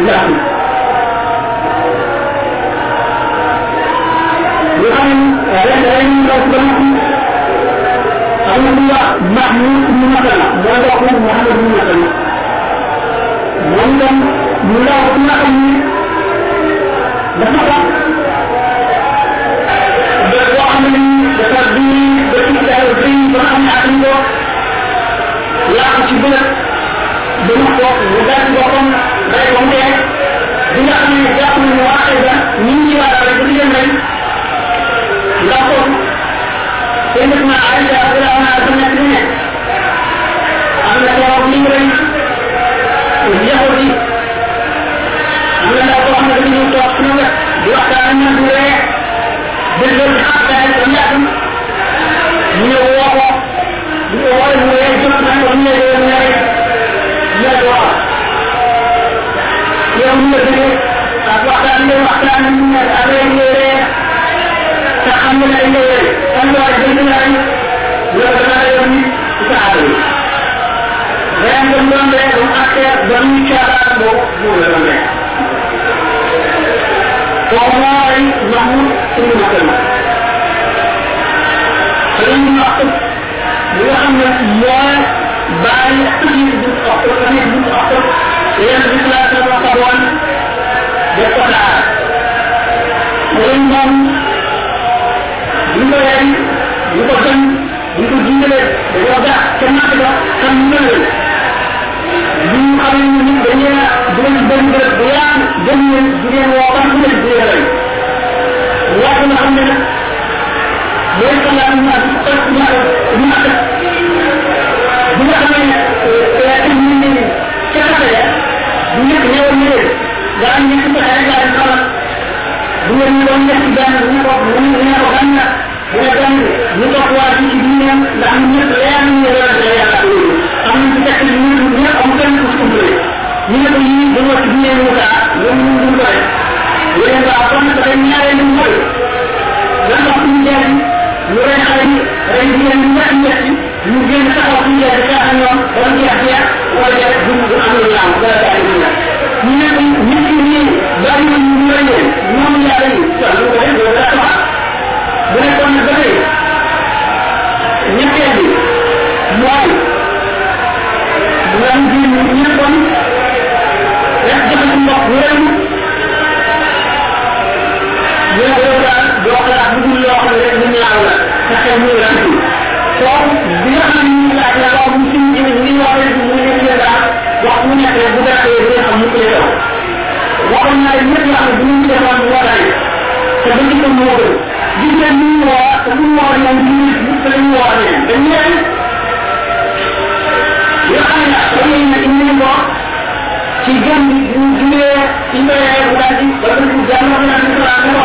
ndax ñu xam ne ren ren ñu ndaw ba natt am na lu wax mbaax ñu ñu matal la mooy wax nag mu xam ne ñu matal la moom tam ñu ndaw ku nga xam ne dafa wax boo xam ne dafa di ba ci daal rëy ba xam ne ak ñu ko làq ci ba mu ko mu ci boppam rey ba mu dee bi nga xam ne jàpp nañu waxee ba ñi ñi waa rek ci leen rey ndax kon seen def na Aïcha radiyallahu anha dafa nekk ne am na li mu rey njaboot yi am na xam ne toog di di xaar mu yàgg ñu ñëw woo ko ñu woo yow ñu la déggee ak waxtaan ñu waxtaan ñu ne affaire yi ree te xam nga ne dañ lay rey xam nga waaye dañ lay rey loolu danaa yor nit ci saxaaba yi ren ba mu doon ree ba mu accès ba mu caalaan boo boo la doon ree kooku moo rey Mahmoud suñu makkal ma xale ñu wax li nga xam ne mooy bàyyi bu nekk ñëwoon ñu leen nga am ñu ci xale daa leen xamal bu ngeen ñu doon nekk benn ñu ko ñu ñu ko xam na bu ne benn ñu topp waa ci ci diineem ndax ñu ñëpp leer ñu ñu leer la yàlla am ñu ci tekk ñu ñu ñëpp am kenn ku ci umpale ñu ne ko yii dañoo ci diine mu kaa ñoom ñu ñu ko rek yéen waa kon dafay ñaaree ñu mooy lan wax ñu jeex ñu rey xale yi rey jigéen ñu ñett ñett ñu génn taxaw suñu jeex di xeex ak ñoom ba mu jeex wala jeex du du am lu ñaaw dara daal di ñaaw ñu ne ko ñu rey leen ñoom yàlla yi waaw ñu ko def bu ba tey bi bu jiw ñu nekkoon rek joxe ci ñu rey ñu ne ko daal doo lu loo xam ne rek lu ñaaw la xel doon bi nga xam ni laaj na loo mu suñu jëme ni ñoo leen mu leen jële daal wax mu nekk bu gàttee bu xam mu koy yow waxoon naa leen ñëpp yoo xam ne bu ñu defoon moo daal te ba ñu ko moo gën gis ngeen ni ñu woo te bu ñu woo ñoom ñu nit ñu te dañu woo leen dañ leen yoo xam ne da ngay nekk ñu leen wax ci gëm bi bu ñu jugee ci mbéyee bu daal ci ba bu jàmm na ko naan ko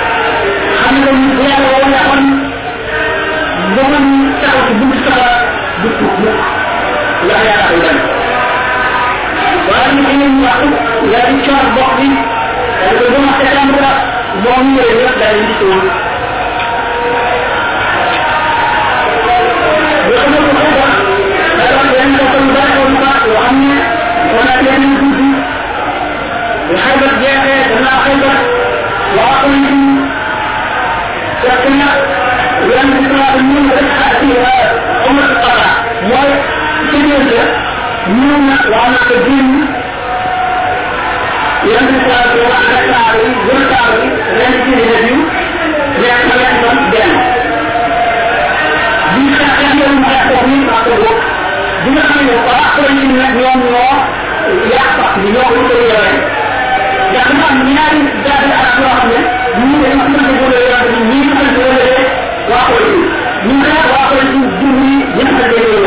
du tuub mukk ndax yàlla koy dem waaye ñu ñu ñu wax yaa di coor bokk bi dañ ko gëm ak tam la moom ñu lay yëpp ñu na waa ko din yan bi ko ko wax na saar yi gën saar yi ren ci ni ñu nekk na leen doon benn bi sa kan yow ma ko ni ma ko bok bi nga xam ne ko ak ko ñu nag ñoom ñoo ni ñoo ko ko arab yoo xam ñu ñu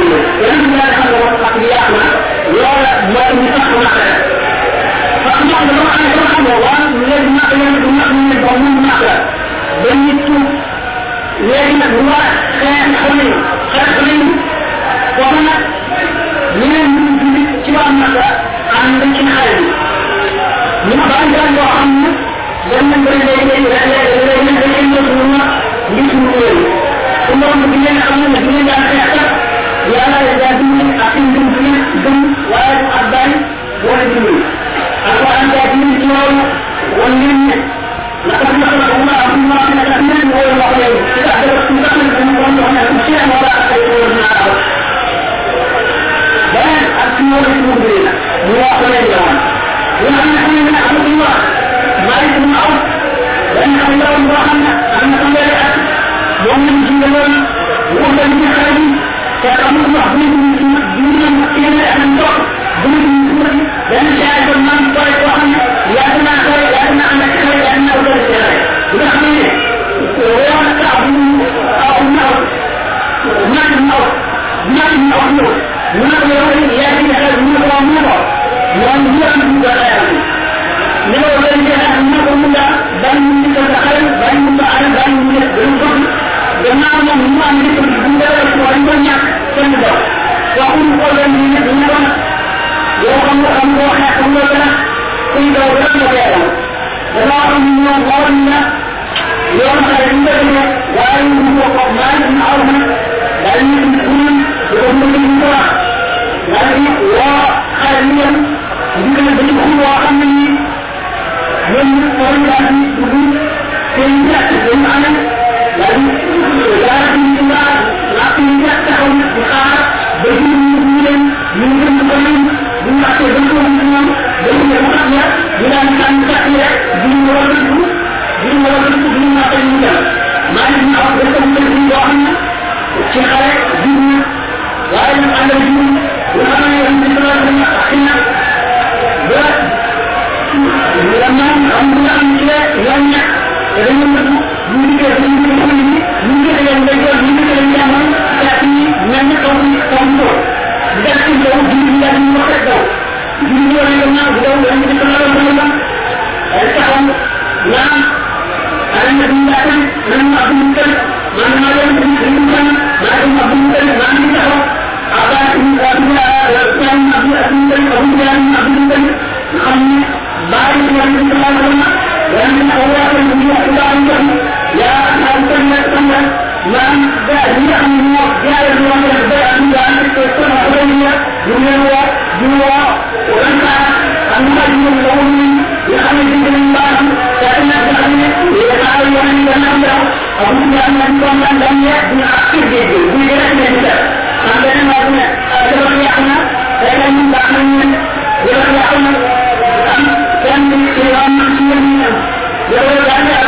وأن يفكر معنا فقد يحضر معنا كما وأن لازم نقل من الضمون معنا بيته لازم هو كان حلم كان حلم وهنا من اتباع معنا عن ذلك الحالي من بعد أن يحمد لمن بين يديه لا يدري من ذلك المظلومة باسم الله ثم من بين أمام الدنيا أن يحتفظ وأمر الذاتين أقيم بالمسلم ثم ولا تقبل ولدني القرآن ذاتين اليوم والمن لقد نصرك الله في الله من الأمن وهو الله يوم. إذا أحدثت مقامل من الله أن شيئا ولا أقيم من الأرض بيان السنور المبينة مواصلة اليوم وأنا أحيي من أحمد الله؟ مالك بن عوف لأن الله مراهنا أن الله يأتي يوم من جنة وهو من خارجي فالأمر محمود بن سنة دون المسلمين أن نقول دون المسلمين لأن شاهد المن طريق وحن لأن أخرج لأن أنا كخرج لأن أولاد الجلال ونحن ويوم الكعب أو النور هناك النور هناك النور هناك النور يأتي هذا النور ومنور ومنور من الجلال لو لم يكن أنه لا بل من الخير بل من الأعلى بل من الظلم بمعنى هو أن يكون الأنبياء وهم قلن يذهبا يوم أمر حكمنا إذا لم يكن ولا من الله يوم عندنا وأنه قمان من أرض بل يكون بأمر الله بل وخاليا من الدخول وأمره من طريقة الدخول في الناس بمعنى بل لا يمكن daal ñu ko wax daal di taxaw xaar ba ñu ñu ko ñu ko ñu ya ñu daan kat yi rek di ñu war a dugg di ñu war a dugg di ñu waxee ñu dem maa ngi ñu di ñu waaye ñu àndal di ñu nga xam ne yow ñu dara dañ xëy na ba la yoon ñu koy ñu koy ñu ñu ngi koy ngay jël ñu ngi koy ñamal ak ni mel ni kaw ni kaw ko dal ci daw di ñu la ñu wax daw di ñu wala nga naaw daw dañ ci ko la ko la ay taxaw naan ay na ñu la tan man ma bu ñu tan man ma leen di ñu tan ma ma bu ñu tan man ñu taxaw aba ñu ko ñu la tan ma bu ñu tan abu ñu ma bu ñu tan xam ne bàyyi ko ñu ko la ko ko ñu la ñu man da ñu ñu ñu ñu ko ko ko ñu يا من سمى سمى من ذا نعمه يا الله من ذا نعمه أنت سمى علينا يمنوا جوا وأنت أنت من لوني لحمد الله فإن ذلك يقال وأنت نعمه أبو جهل من كان لم يكن عقيد به بجرد الله عندنا ما قلنا أجمع يعنا فإن بعمل يرجعون أن كان من كلام من يوم يوم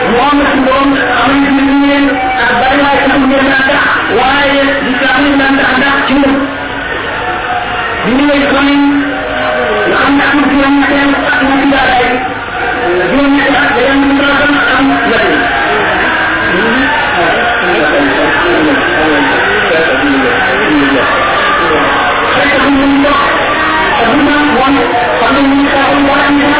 na tey la yàq na am kenn ci ci ñu am ak ñu ñu ñu wax am ñu ñu ñu moom la ko wax ci ñu ñu ci ci ñu ya ñu ñu ñu ñu ñu ñu ñu wax na ya di wahai jadi dalam cara yakin bangun. Sebelum minta anda,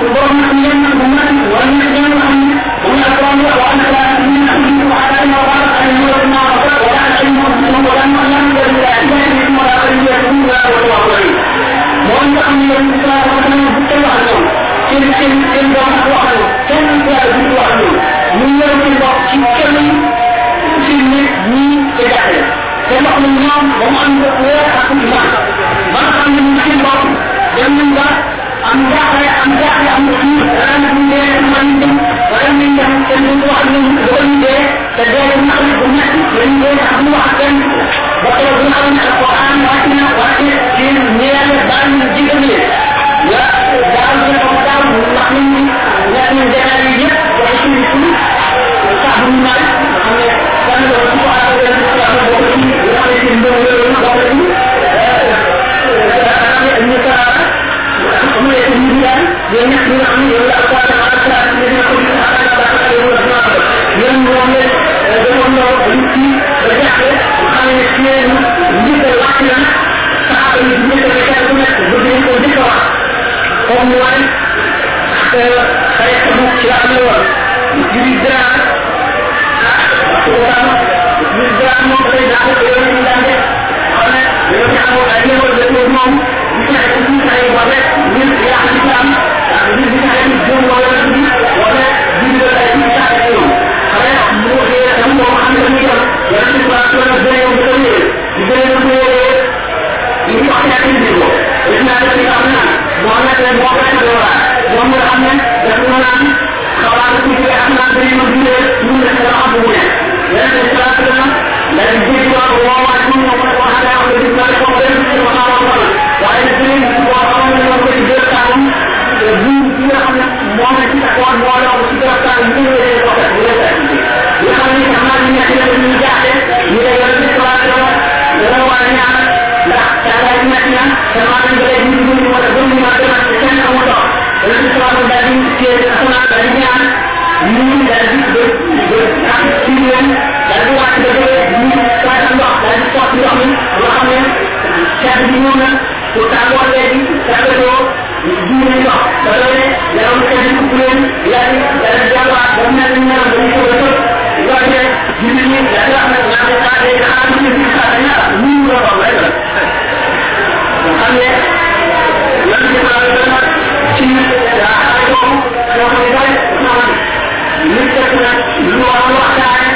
اللهم اغفر لنا وان يحيينا ومن اكرم وان لا تؤمن امين وعلينا وعلى ان يرنا ربك ولا علم مسلم ولا نعلم الا ايمان ولا قلبي يكون ولا ولا قلبي وان تؤمن بالاسلام وان تؤمن عنهم كل كل كل ما هو عنه كل ما هو عنه من يوم الوقت كل سنة من تجاهل كما قلنا وما عندك ولا حكم ما ما عندك من كل ما لأن الله عن جعفر عن جعفر عن محمد عن ابن عمد ولم ينجح تلميذ واحد منهم كذلك كذلك بن عبد الجمعه من بين عبد الحسن بقي بن عبد القران وإحنا واحد في ميلاد بعد من ذكر وجعل بن عبد المحمد لكن الجلاليه وحسن الكل وكعب بن مالك كان الرسول على ذلك وعلى ذلك وعلى ذلك ñaan yeen ñak ñu am yow la ko ta ala ta ñu dina ko ñu ala ta ta ko ñu na ko yeen mo ne da mo no ñu ci da jaxé xam ne ci ñu ñi ويجعل الأدية والذي يضمن بسعة تسمية العبادات من رياح الإسلام من بسعة الدين والذي ولا جد الأدية بسعة اليوم فلا يحضروا غير أنه محمد النجر ولكن الرسول الزي والزي بزي الزي يجب أن يعتمد وإحنا الذي أمنا وأنا الذي وقعنا دورا وأمر أمنا يقولون خلاص في أمنا بريم الدين من الحرام هنا لكن yang boleh min yang Islam ini bisa yang jum ini kerana Allah dan kuat juga ini Allahnya saya bingung kan utang buat lagi kerana itu Jumlah itu, sebabnya dalam kerja kumpulan, yang dalam jawa, dalam negara, dalam negara, Ibaratnya di sini ada mengambil ada yang ambil misalnya murah banget. Makanya yang kita lakukan cinta dan itu yang kita lakukan ini kita luar biasa.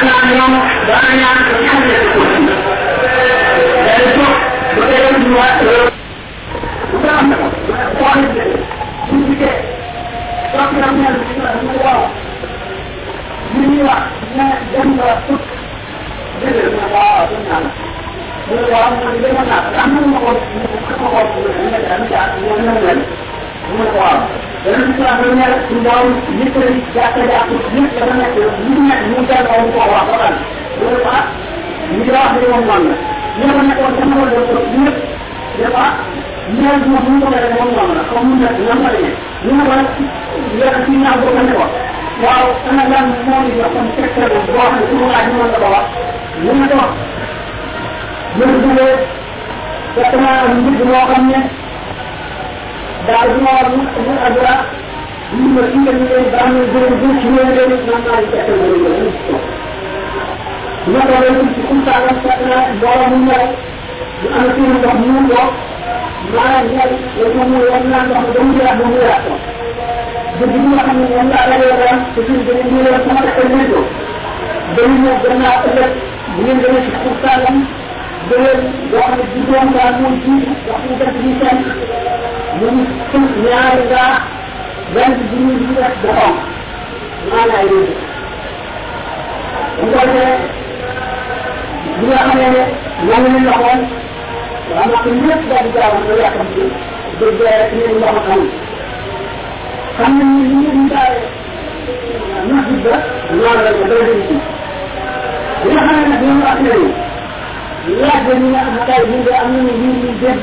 ko ñaan ne danañ ci xalaat lu mel suñu doom nit ku nekk jàppale jàpp nit dafa nekk nit ku nekk ñu jàng ko koo wax ba pare loolu dafa ñu ci wax dañoo ngoon la. Ñu dafa nekkoon sax nga doon ko ñëpp dafa ñëw bi moom bu ñu ko defee moom ngoon la. Comme mu nekk nan la demee. Ñu ne ko yéex a ci ñaaw boo ko ne ko waaw ana lan moo di jox comme secteur boo xam ne suñu laaj mën na ko wax. Mën na ko wax loolu bu dee dafa mbir moo xam ne daal bu ma war mu mu adura ñu ma ci ngeen leen baam ñu gërëm bu ci ñeen leen ma ma ci ak ñu leen ma ko leen ci ku ta la sa na borom mu ñëw du am ci ñu dox mu do ma la ñëw la ko mu yoon na dox do mu jara bu mu la ko bu bi nga xam ne ñoom la la yoon ram ci ñu gën ñu leen sama ko ñu do dañu ñëw gën na ëlëk bu ngeen gën ci ku ta la do leen do am ci doon daal mu ci wax ñu def ci seen ñu fën ñaari ngaa benn bi ñu di def ba xonk maanaay yooyu bu ko defee bi nga xamee ne ñoo ngi leen waxoon waaw ndax ñëpp daal di gaaw a yàqam ci dëgg rek ñu ndox am xam nañ ni ñu ñu daal nax bi ba noonu la ko dara dem ci bi nga xam ne nag ñoom ak nañu laaj ba ñu nga xam tey ñu ngi am nañu ñu ñu dégg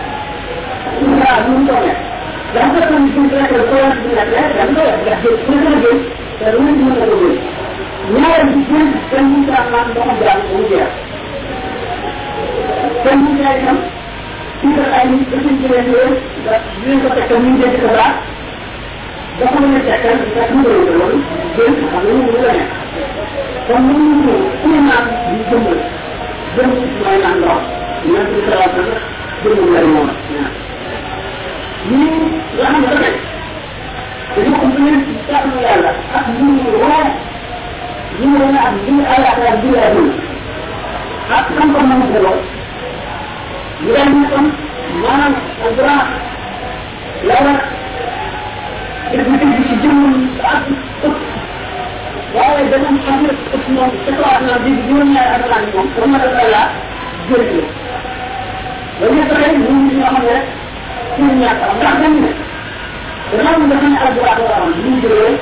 dëggal ci dëggal ñu ñu ñu ñu ñu man ñu tam ñu ñu ñu xam nga ñu la ñu ñu ñu ñu rek dañu ko leen ci taxu yàlla ak ñu ñu woo ñu ñu na ak ñu ak ak ñu ay ak xam ko mën ko lo ñu dañ ñu kon maanaam ak dara yàlla def na ci ci jëm ak waaye danañ xam ne ëpp moom ca kaw naa di juróom ñaari at laa moom pour ma def la ñu ne ci ñun ñaata am ndax dañu ne raw nga xam ne alal bu baax la waroon ñu jógee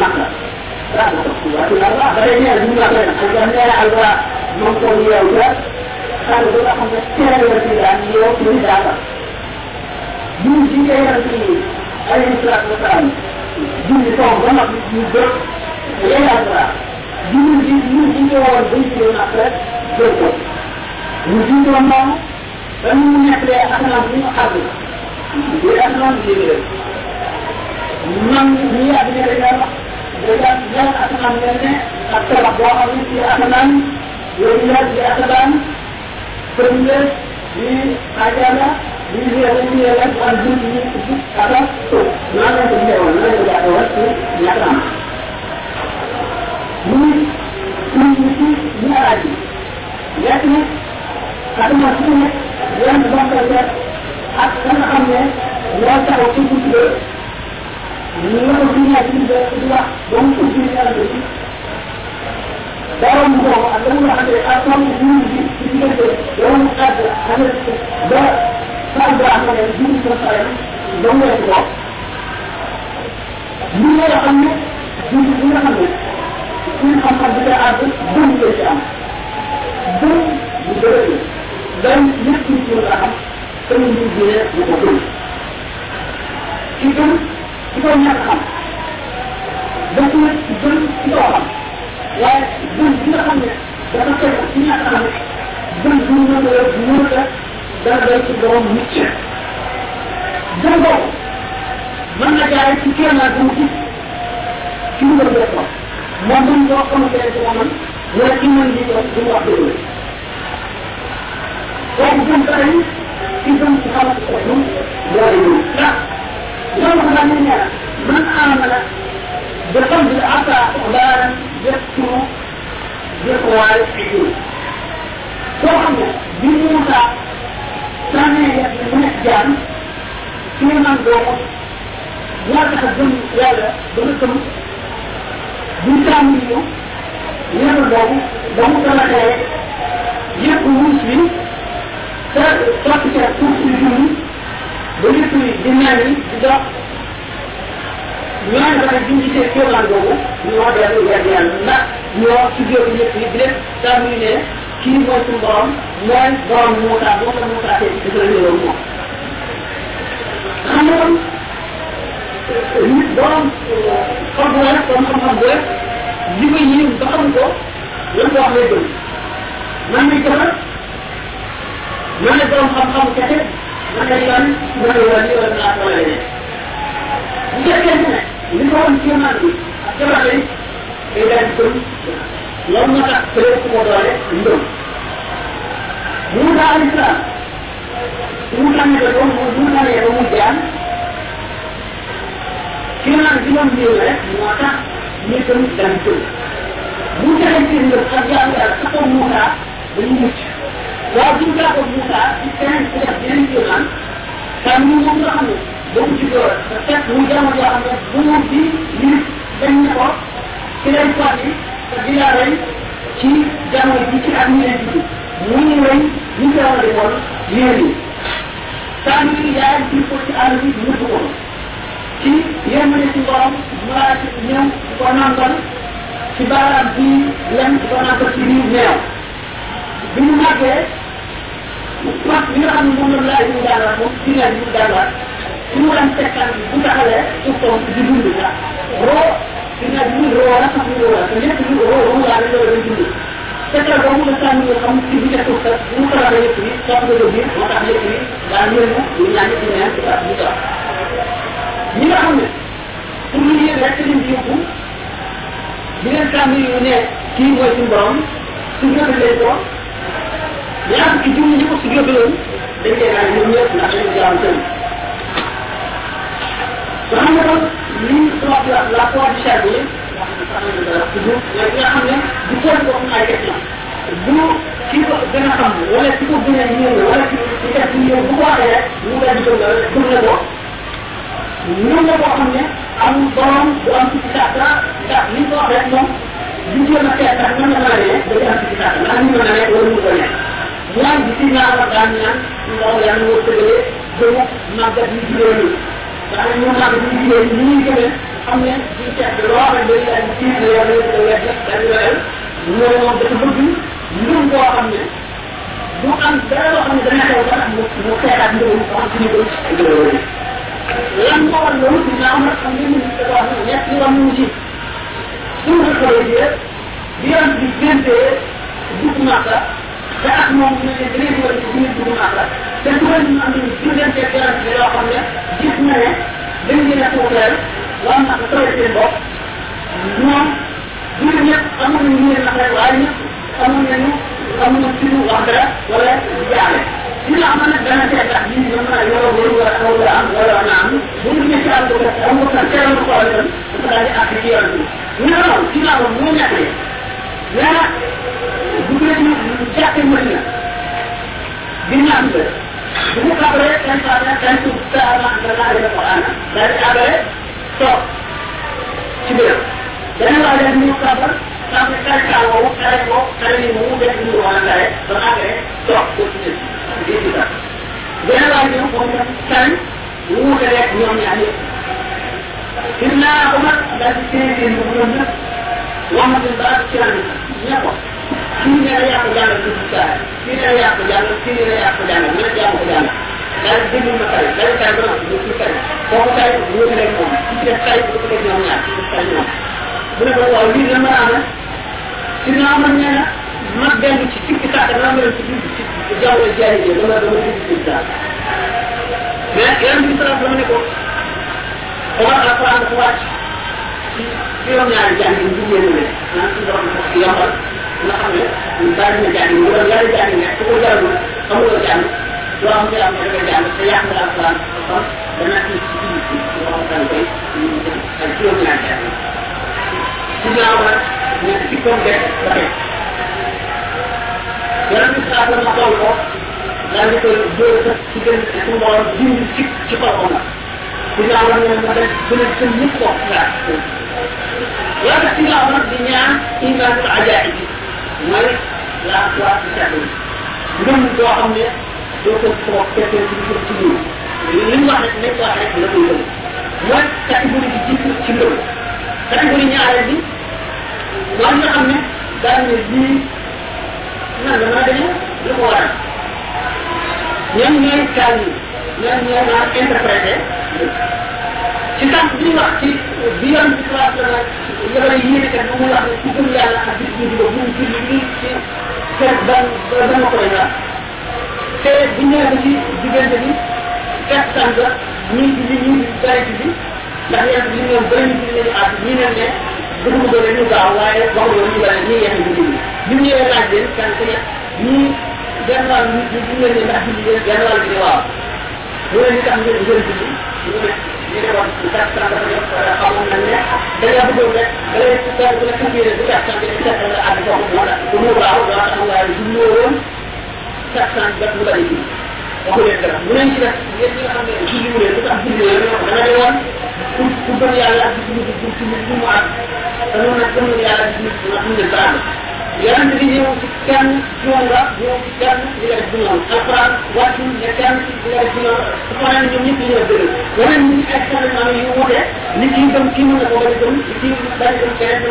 naq la raw la ko waaye ñu naan waaw ba tey nee na ñu naq la nag xam nga nee na alal bu baax moom tool yeewu la xaaral bi nga xam ne teel a yor ci daan yow ci ñu daal la ñun ci ngay yor ci alayhi salaatu wa salaam julli toog ba noppi ñu jóg léegi alal bu baax julli bi ñun ci ñu woon ba ñu ci naq la jóg ko ñu jiite woon noonu ba ñu nekklee asamaan bi ñu xàgg di asamaan bi yéeg man ñi yàgg ne dañoo wax dañoo ñëw asamaan mel ne ak tabax boo xam ne ci asamaan yooyu yàgg ci asamaan premier di ajala ñu ñu ñu ñu leen am ñu ñu ci la ko ñëw la ci ñu ñu ñu ñu ka ma ci ne yan ba ko ya ak nga xam ne ñoo taxaw ci ci ñu la ko dunya ci de di wax ba mu ci ñu ala ci daram ko ak nga ñu ko sa ba mu ko la nga am gëm bu dëgër day lépp ci la xam te ñu ñu jëlee ñu ko gëm ci gëm ci ko ñàkk xam. Dafa ci gëm ci ko xam. Waaye gën bi nga xam ne dafa tegu ci ñàkk xam ne gën bi ñu mën a mën a dara day ci borom mucc gën boobu mën na jaare ci kéemaan bu mu gis. Ci mu gën ko. Moom mën ñoo xamante ne ci moom wala ci mën di ko du mu wax dëgg. waaye bu ñu xamee ci ñu ci xamal ko ñu yaa ngi ndax loolu xam naa ne nee na man amala xam bi ata xabaran jëstu jëkku waaye ci ñu soo xam ne bi Moussa ci man bu ñu sa sortir poursuivi ba lépp di naan di dox bi ñu gisee kéemaan boobu ñoo dellu yàgg yàlla ndax ñoo ci jóobu ñëpp yi di leen saa muy ne kii mooy suñu borom mooy borom muutaat moom la muutaatee ci dëgg la ñëwoon moom. xam nga kon nit borom xam nga nag borom xam-xam ko yéem ba xam ko mi joxe man ne borom xam-xam kese ne yoon ne yoon yoon naa ko wala leneen bu fekkente ne li ko woon kéemaan bi ak jamono yi day daal di gëm loolu tax peut être moo doole ngëm Moussa alayhi salaam mu tànnee ba doon mu mu tànnee ba mu jaan kéemaan bi moom ñëw rek tax ci ak mucc waaw bu ñu jàppoon Moussa ci keneen ku def yeneen kéemaan kan ñu moom nga xam ne boo ci door te fekk muy jamono yoo xam ne bu dañ ne ko ci lay fàtti te di la rey ci jamono bi ci at mi lay dugg. mu ñu rey ñu ko war a defoon yéen yi saa ñu yaay ci ko ci àll bi mu ko ci yéen ci borom ci ñëw di ko nangal ci baaraam bi di ko nangal ci biir neew bi mu màggee mag bi nga xam ne moom la laaj ñu jàngal moom ci nga ñu jàngal su mu daan seetaan bu taxawee suuf toom di dund la roo dina dund roo la sax roo la te lépp lu roo roo laa la doon dund seetal boobu la sànni nga xam ci bi suuf sa bu mu taxawee yëpp yi sopp nga ko biir moo tax yëpp yi daa ñëw ñu ñaan ci neen ci tax ñu tax ñi nga xam ne pour ñu yéen rek leen di yóbbu di leen sànni yu ne kii mooy suñu borom su gëdd leen ko ñaar fukki junni ñu ko gëdd leen dañ koy naan ñoom ñëpp ndax dañu jaam sëñ nga xam ne kon lii tubaab di wax la nga xam question bu ki ko xam wala ko ñëw wala ñëw bu ko di la ko xam am borom bu am ci saata ndax li ko wax rek ñu mën a ne wala mu ko ne ñaan bi si naa wax daan ñaan ndaw yàlla woo tëgalee gëmu màggat yi jigéen ñi ndax ñu màgg ñu jigéen ñi ñuy gëmee xam ne duñ seet loo xam ne day daal di tiir la yow la wet daal di wéral loolu moom dafa bëgg ngëm koo xam ne du am dara loo xam ne dana xew sax mu mu seetaat ngëm ko xam suñu gëm lan moo war loolu dina am nag xam ne ñu ko wax ne ñett ñu am ñu ci suñu xale bi yoon bi géntee dugg màkka te ak moom ñu ne dinañ ko ci suñu dugg màkka te dugal ñu am ñu diggante garab bi yoo xam ne gis na ne dañ leen a tuuteel waa nag sooy seen bopp. Ñoom jullit ñëpp amoon nañu ñu leen naqare amoon nañu amoon nañu suñu wax dara wala jaale nga xam ne nag dana a ñoo bëri wala la am wala na am bu ñu ci am ko am ko tan ko wala tan di àgg ci yoon bi ñu non ci laa mu ñàkkee nee na dugg na ci jàppe Madina bi ñu am bu ne kan su saa ma def ko ana di ci leen ñu sax ci kare ñoom ne ko waaw lii la mën a amee Sidna Umar nee na ma dellu ci sikki saa dama mel ci ci jaww ji jaay ji dama dama dugg ci saa mais yéen bi salaam dama ne ko Omar alquran dafa wàcc ci juróom ñaari jàng yi ñu yéen ne naan ci borom ko ci yombal nga xam ne ñu bari na jàng ñu doon yàlla jàng ne ku ko jarul amuloo jàng doo am ci am da nga te yàq nga alquran kon dana ci ci ci ci yoo xam ne koy ak juróom ñaari jàng ci ginnaaw nag ñu ci comme de ba tey yaram bi saa la xool ko daal di koy dóor sa ci gën suñu borom dindi ci ci xolom nag ginnaaw la ngeen ma def gën a gën ñëpp ko laa yàlla ci ginnaaw nag di ñaan ko ajaay bi mooy la ci ko ko ci ci wax rek rek la ci catégorie ñaareel bi. mooy nga xam ne daal ne lii nan la mën a demee lu ko waral. ñoom ñooy kaal yi ñoom ñoo naan interprété. ci tànk bi wax ci bi yoon bi trois la yabale yéene kat mu wax ne ku gëm yàlla ak bis bu bu mu julli nii ci fekk ban ban ma koy wax te bu ñëwee ba ci diggante bi fekk tànk ñii ci li ñii bari ci bi. Ndax yéen li ñoom bëri ci lañu àtt ñi ne ne dugg mu doon ñu gaaw waaye wax yoon ñu bari ñii yeex ñu julli bi mu ñëwee laaj leen kan ku ne ñii genn wàll ñi ñu leen ndax julli leen ne waaw. ne li tax ngeen ñu ne ñu ne woon bu tax dafa def xamoon nañ ne da nga bëggoon rek da ngay tax bu xam ne bu tax tan bi tax la àdd ko mo la bu mu baaw do tax waaye julli woon tax tan def mu bari ci waxu leen dara mu leen ci def yéen ñi nga xam ne julli mu leen lu tax julli leen da nga ne woon ku ku gëm yàlla ak gis nit bu ci nit mu am te noonu nag gëm yàlla gis nit nga xam ne dara yonent bi ñëw ci kenn juum nga ñëw ci kenn di nga def du noonu alquran wàccu ne kenn di nga def du noonu su ko naan ñoom ñëpp ñu la dëgg yeneen ñi ay changement yu wute li kii gëm kii mën na ko bañ a gëm li kii bañ a gëm keneen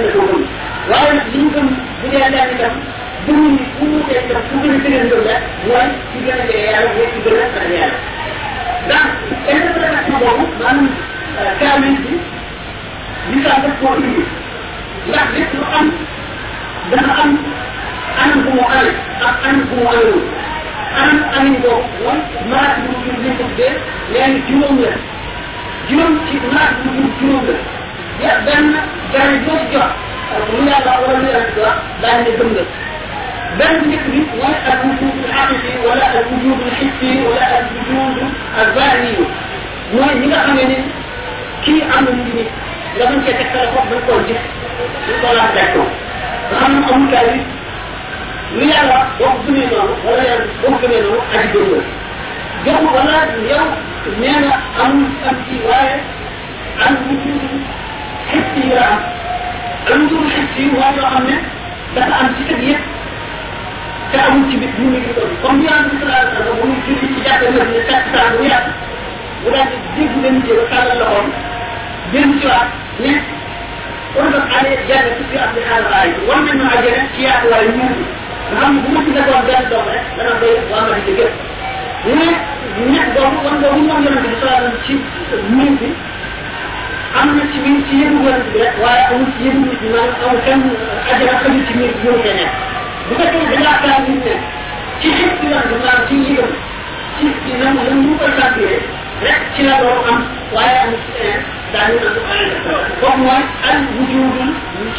gëm ni fu mu wutee itam fu gën a gën a ngëm rek mooy ci gën a jege yàlla mooy ci gën a ragal yàlla donc interprétation boobu maanaam kaamil bi li saa def koo indi ndax lépp lu am dafa am anam bu mu amee ak anam bu mu amee anam amin boobu mooy maat bu mu li ko tuddee léegi juróom la juróom ci maat bu mu juróom la ya wala lu yàlla بل فكري ولا الوجود العقلي ولا الوجود الحسي ولا الوجود الباني موي نيغا خاميني كي امو نيغي لا بون كي تكتا لا فوك بن كول جيك بن كول لا داكو خامن امو كاري لي يالا وخ سوني نونو ولا يالا وخ سوني نونو ادي دو جو ولا يو نينا ام ام سي واي. ام وجود حسي لا أم. وجود حسي واي لا خامن دا ام سي كديك te amul ci ngi doon comme ñu wasallam mu ngi julli ci jàkka na ne fekk saa bu yàgg mu daal di dégg leen jël tàllal loxoom génn ci waat ne kon nag ale jàll ci fi am di xaar waay war nañ ma àjjana ci yaatu waay ñu nga xam bu ma ci nekkoon benn doom rek dana doy waa ma di mu ne ñett boobu wan boobu moom bi sallallahu alayhi ci mur bi am na ci biir ci yëngu yonente bi rek waaye amul ci yëngu nit ñi maanaam amul kenn àjjana xamul ci mur bi fee nekk bu fekkee dañ laa xalaat ci xib ci la maanaam ci njëgam ci ci lan lan mu ko calculé rek ci la doo am waaye am ci keneen daañu am boobu mooy al wujudul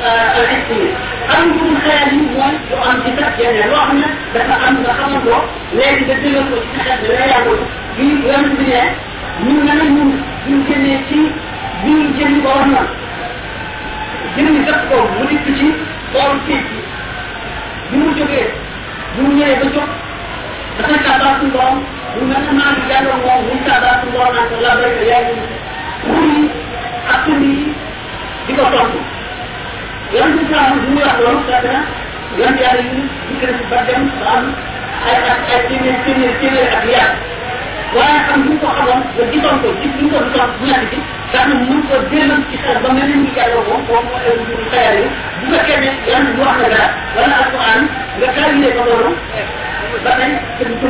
euh, al istimi al wujudul xayal yi mooy lu am ci sax yeneen loo xam ne dafa am nga xamal ko léegi nga dëgal ko ci sa xel dana yàggul bi yonent bi ne ñun nga ne ñun ci bi ñu ko war na. Jënd sax ko mu nekk ci boolu kéej gi. bi mu jógee bi mu ñëwee ba jóg dafa tàbbaa suñu borom bu mel ne maam yàlla moom bu mu tàbbaa suñu borom naan ko laa bëri yaa ngi pour yi ak pour yi di ko tontu yan bi saa bu mu wax loolu fekk na yan yàlla yi dikkee si ba dem ba am ay ak ay téeméer téeméer téeméer ak yaar waaye xam bu ko xamoon ba gisoon ko gis bu ko gisoon bu nekk ci tax ko déemal ci xel ba mel ni yàlla moom moom moo leen yi bu fekkee ne yan wax na dara wala ak Thank you.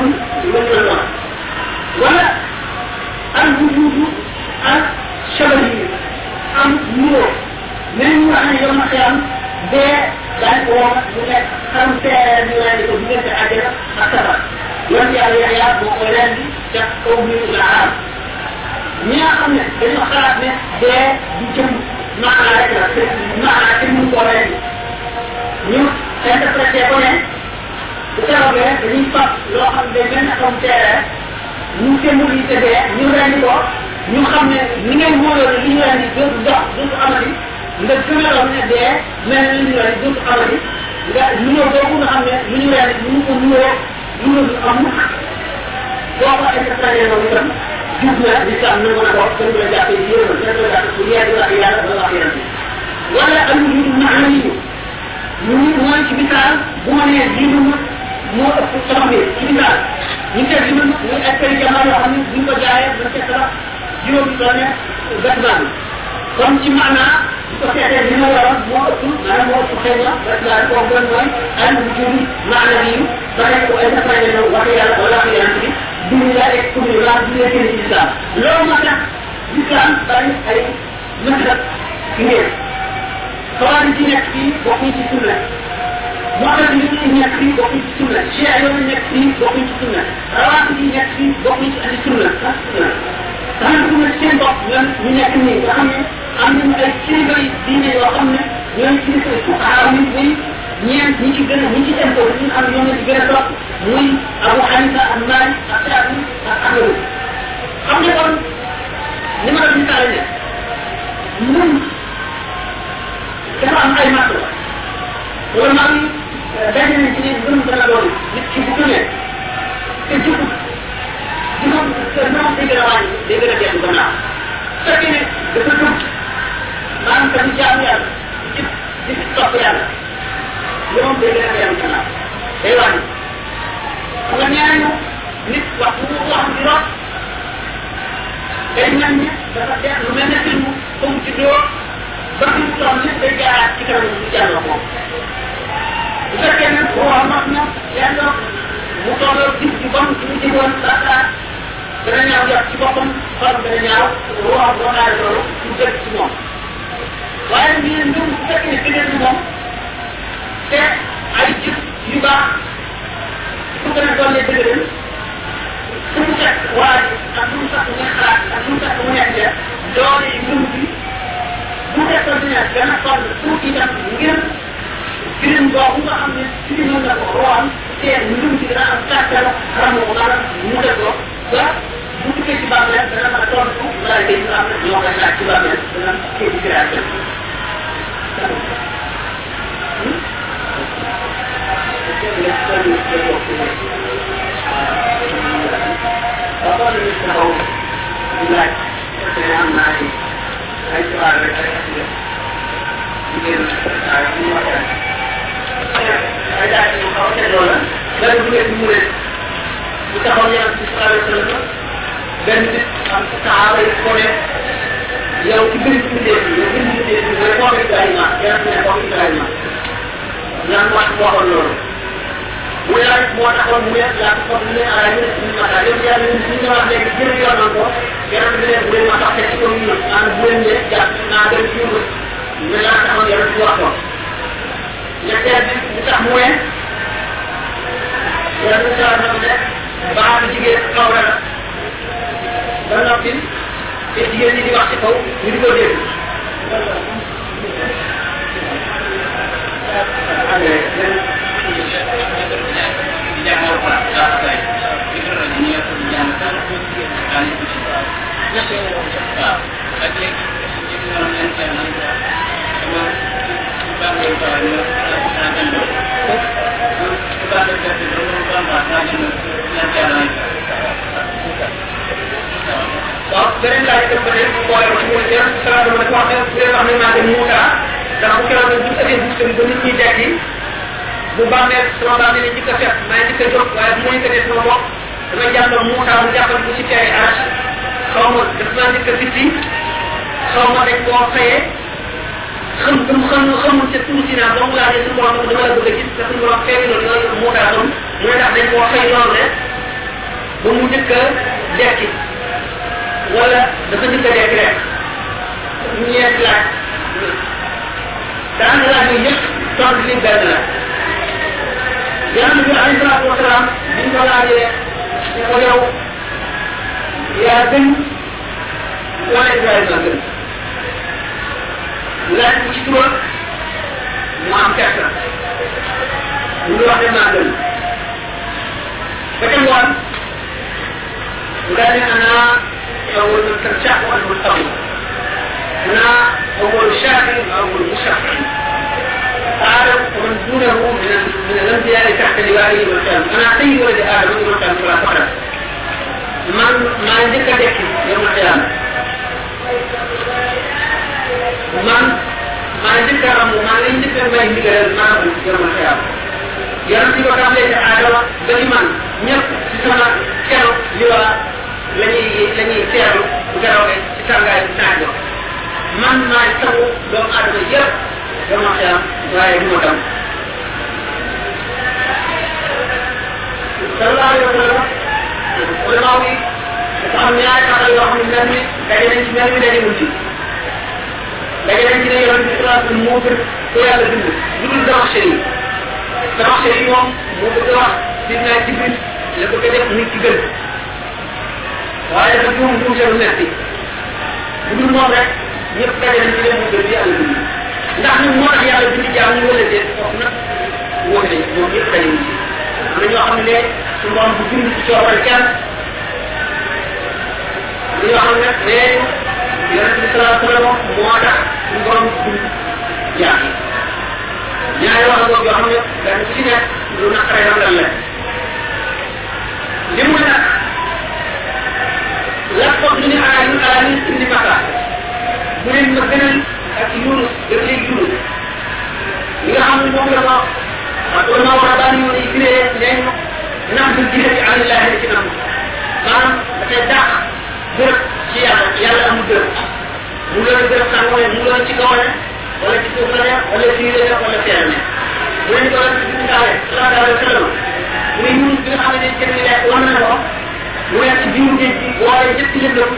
Biiru géej gi boole ñetti lëndëm